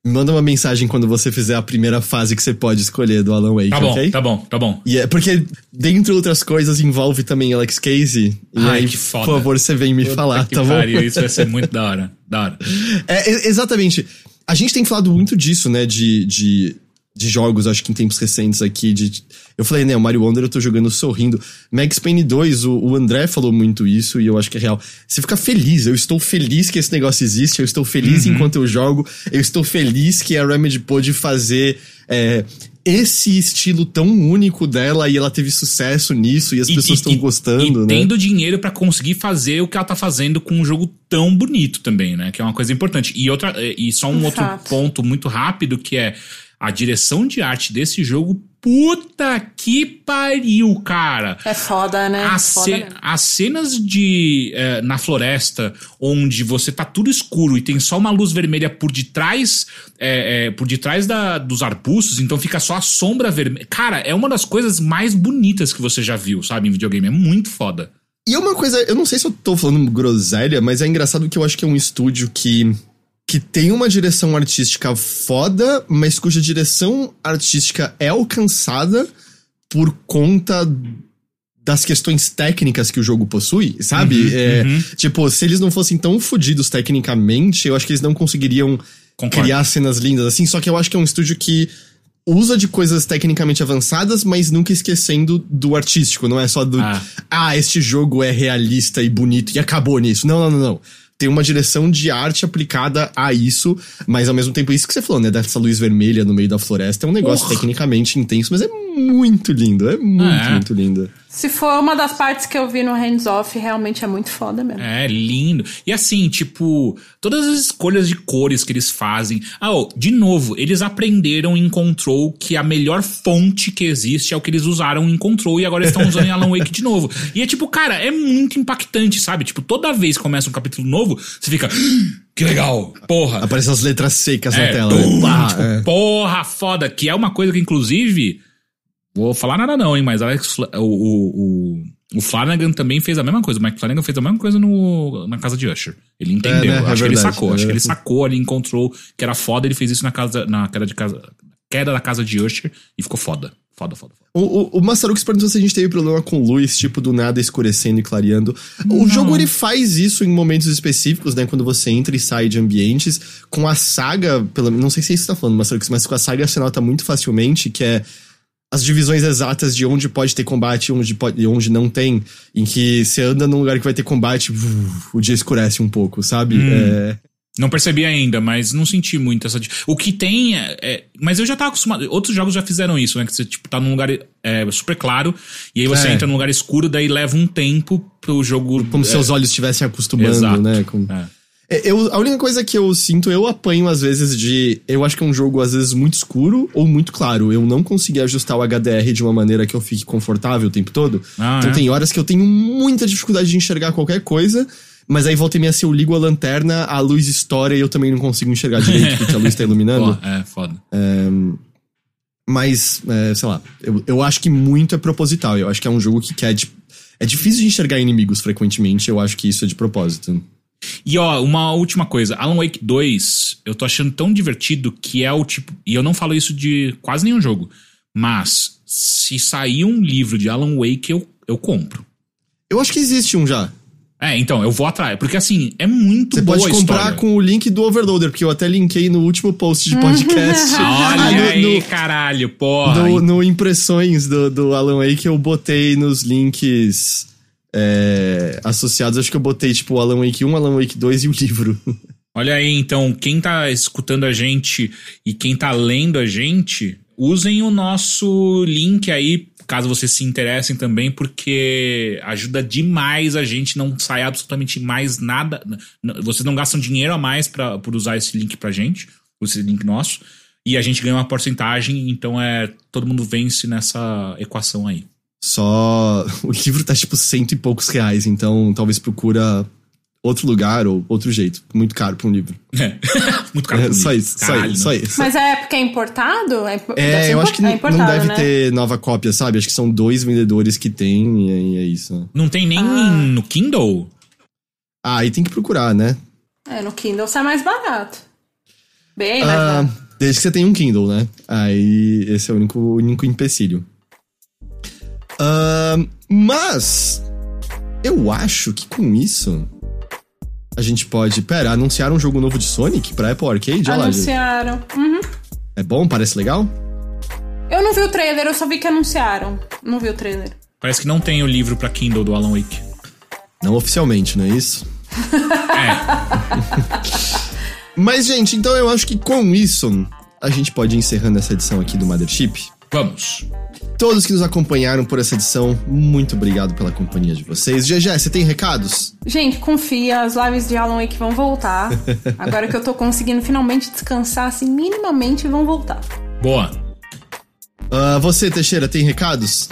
Manda uma mensagem quando você fizer a primeira fase que você pode escolher do Alan Wake, Tá bom, tá bom, tá bom. E é porque, dentre outras coisas, envolve também Alex Casey. E Ai, aí, que foda. por favor, você vem me falar, que tá bom? pariu, isso vai ser muito da hora. Da hora. É, exatamente. A gente tem falado muito disso, né? De, de, de jogos, acho que em tempos recentes aqui. De, eu falei, né? O Mario Wonder eu tô jogando sorrindo. Max Payne 2, o, o André falou muito isso e eu acho que é real. Você fica feliz. Eu estou feliz que esse negócio existe. Eu estou feliz enquanto eu jogo. Eu estou feliz que a Remedy pôde fazer. é, esse estilo tão único dela e ela teve sucesso nisso e as pessoas estão gostando, e né? tendo dinheiro pra conseguir fazer o que ela tá fazendo com um jogo tão bonito também, né? Que é uma coisa importante. E outra e só um De outro ponto muito rápido que é a direção de arte desse jogo. Puta que pariu, cara! É foda, né? As, foda ce- as cenas de eh, na floresta onde você tá tudo escuro e tem só uma luz vermelha por detrás eh, eh, por detrás da, dos arbustos, então fica só a sombra vermelha. Cara, é uma das coisas mais bonitas que você já viu, sabe, em videogame. É muito foda. E é uma coisa, eu não sei se eu tô falando groselha, mas é engraçado que eu acho que é um estúdio que, que tem uma direção artística foda, mas cuja direção artística é alcançada por conta das questões técnicas que o jogo possui, sabe? É, Tipo, se eles não fossem tão fodidos tecnicamente, eu acho que eles não conseguiriam Concordo. criar cenas lindas assim. Só que eu acho que é um estúdio que usa de coisas tecnicamente avançadas, mas nunca esquecendo do artístico. Não é só do. Ah. Ah, este jogo é realista e bonito e acabou nisso. Não, não, não, não. Tem uma direção de arte aplicada a isso, mas ao mesmo tempo, isso que você falou, né? Dessa luz vermelha no meio da floresta é um negócio tecnicamente intenso, mas é muito lindo. É muito, Ah, é? muito lindo. Se for uma das partes que eu vi no Hands Off, realmente é muito foda mesmo. É, lindo. E assim, tipo, todas as escolhas de cores que eles fazem. Ah, ó, de novo, eles aprenderam em Control que a melhor fonte que existe é o que eles usaram em Control e agora eles estão usando em Alan Wake de novo. E é tipo, cara, é muito impactante, sabe? Tipo, toda vez que começa um capítulo novo, você fica. "Ah, Que legal! Porra! Aparecem as letras secas na É, tela. tum, né? Tipo, é. porra, foda, que é uma coisa que, inclusive, vou falar nada não, hein, mas Alex, o, o, o, Flanagan também fez a mesma coisa, o Mike Flanagan fez a mesma coisa no, na casa de Usher. Ele entendeu, É, né? É acho que ele sacou, é acho que ele sacou ali, encontrou que era foda, ele fez isso na casa, na queda de casa, queda da casa de Usher e ficou foda. Foda, foda, foda. O, o, o Massarucos perguntou se a gente teve problema com luz, tipo, do nada escurecendo e clareando. O jogo, ele faz isso em momentos específicos, né? Quando você entra e sai de ambientes. Com a saga, pelo, não sei se é isso que você tá falando, Massarucos, mas com a saga você nota muito facilmente que é as divisões exatas de onde pode ter combate e onde, pode, e onde não tem. Em que você anda num lugar que vai ter combate, o dia escurece um pouco, sabe? É, Não percebi ainda, mas não senti muito essa. O que tem é, é- Mas eu já tava acostumado. Outros jogos já fizeram isso, né? Que você, tipo, tá num lugar é, super claro, e aí você É. entra num lugar escuro, daí leva um tempo pro jogo. como é, se seus olhos estivessem acostumando, Exato. né? Com... é. É, Eu, a única coisa que eu sinto, eu apanho às vezes de. Eu acho que é um jogo às vezes muito escuro ou muito claro. Eu não consegui ajustar o HDR de uma maneira que eu fique confortável o tempo todo. Ah, então é? tem horas que eu tenho muita dificuldade de enxergar qualquer coisa. Mas aí volta e meia, se eu ligo a lanterna, a luz estoura e eu também não consigo enxergar direito porque a luz tá iluminando. É, foda. Mas, é, sei lá, eu, eu acho que muito é proposital. Eu acho que é um jogo que quer. de- É difícil de enxergar inimigos frequentemente, eu acho que isso é de propósito. E ó, uma última coisa. Alan Wake 2, eu tô achando tão divertido que é o tipo. E eu não falo isso de quase nenhum jogo. Mas, se sair um livro de Alan Wake, eu, eu compro. Eu acho que existe um já. É, então, eu vou atrás. Porque assim, é muito Você boa pode comprar história. com o link do Overloader, porque eu até linkei no último post de podcast. Olha Ah, no- aí, no- caralho, porra. No, no impressões do, do Alan Wake, eu botei nos links é, associados. Acho que eu botei, tipo, Alan Wake 1, Alan Wake 2 e o livro. Olha aí, então, quem tá escutando a gente e quem tá lendo a gente, usem o nosso link aí, caso vocês se interessem também, porque ajuda demais a gente não sair absolutamente mais nada. Vocês não gastam dinheiro a mais pra, por usar esse link pra gente, esse link nosso, e a gente ganha uma porcentagem, então é todo mundo vence nessa equação aí. Só. O livro tá, tipo, cento e poucos reais, então talvez procura outro lugar ou outro jeito. Muito caro pra um livro. É. Muito caro. É, só isso, só Caralho, isso, só né? isso. Mas é porque é importado? É, É, eu impor- acho que é não- importado, não deve né? ter nova cópia, sabe? Acho que são dois vendedores que tem e aí é isso. né? Não tem nem Ah. no Kindle? Ah, aí tem que procurar, né? É, no Kindle sai mais barato. Bem mais Ah, barato. desde que você tenha um Kindle, né? Aí esse é o único, o único empecilho. Ah, mas eu acho que com isso a gente pode. Pera, anunciar um jogo novo de Sonic pra Apple Arcade? Olha lá, gente. Anunciaram. Uhum. É bom? Parece legal? Eu não vi o trailer, eu só vi que anunciaram. Não vi o trailer. Parece que não tem o livro pra Kindle do Alan Wake. Não oficialmente, não é isso? É, Mas, gente, então eu acho que com isso a gente pode ir encerrando essa edição aqui do Mothership. vamos. Todos que nos acompanharam por essa edição, muito obrigado pela companhia de vocês. GG, você tem recados? Gente, confia, as lives de Alan Wake vão voltar. Agora que eu tô conseguindo finalmente descansar, assim, minimamente vão voltar. Boa. Ah, você, Teixeira, tem recados?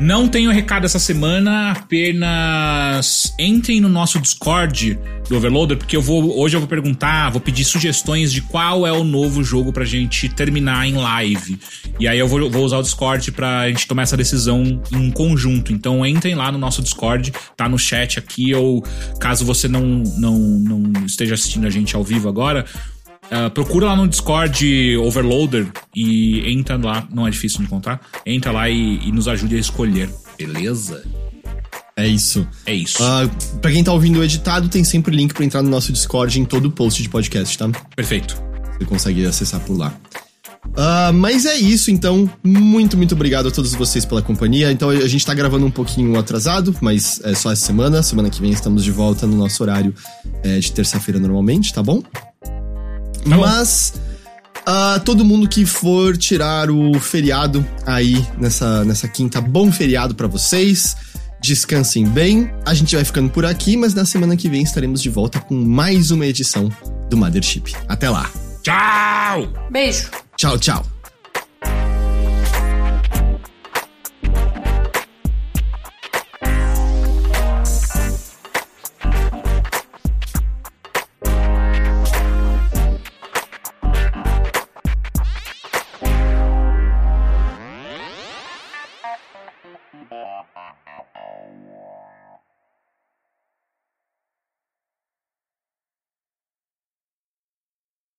Não tenho recado essa semana, apenas entrem no nosso Discord do Overloader, porque eu vou hoje eu vou perguntar, vou pedir sugestões de qual é o novo jogo pra gente terminar em live. E aí eu vou, vou usar o Discord pra gente tomar essa decisão em conjunto. Então entrem lá no nosso Discord, tá no chat aqui, ou caso você não, não, não esteja assistindo a gente ao vivo agora, Uh, procura lá no Discord Overloader e entra lá, não é difícil de encontrar. Entra lá e, e nos ajude a escolher, beleza? É isso. É isso. Ah, pra quem tá ouvindo o editado, tem sempre link pra entrar no nosso Discord em todo post de podcast, tá? Perfeito. Você consegue acessar por lá. Uh, mas é isso, então. Muito, muito obrigado a todos vocês pela companhia. Então a gente tá gravando um pouquinho atrasado, mas é só essa semana. Semana que vem estamos de volta no nosso horário é, de terça-feira normalmente, tá bom? Tá mas. Uh, todo mundo que for tirar o feriado aí nessa, nessa quinta, bom feriado para vocês. Descansem bem. A gente vai ficando por aqui, mas na semana que vem estaremos de volta com mais uma edição do Mothership. Até lá. Tchau! Beijo. Tchau, tchau.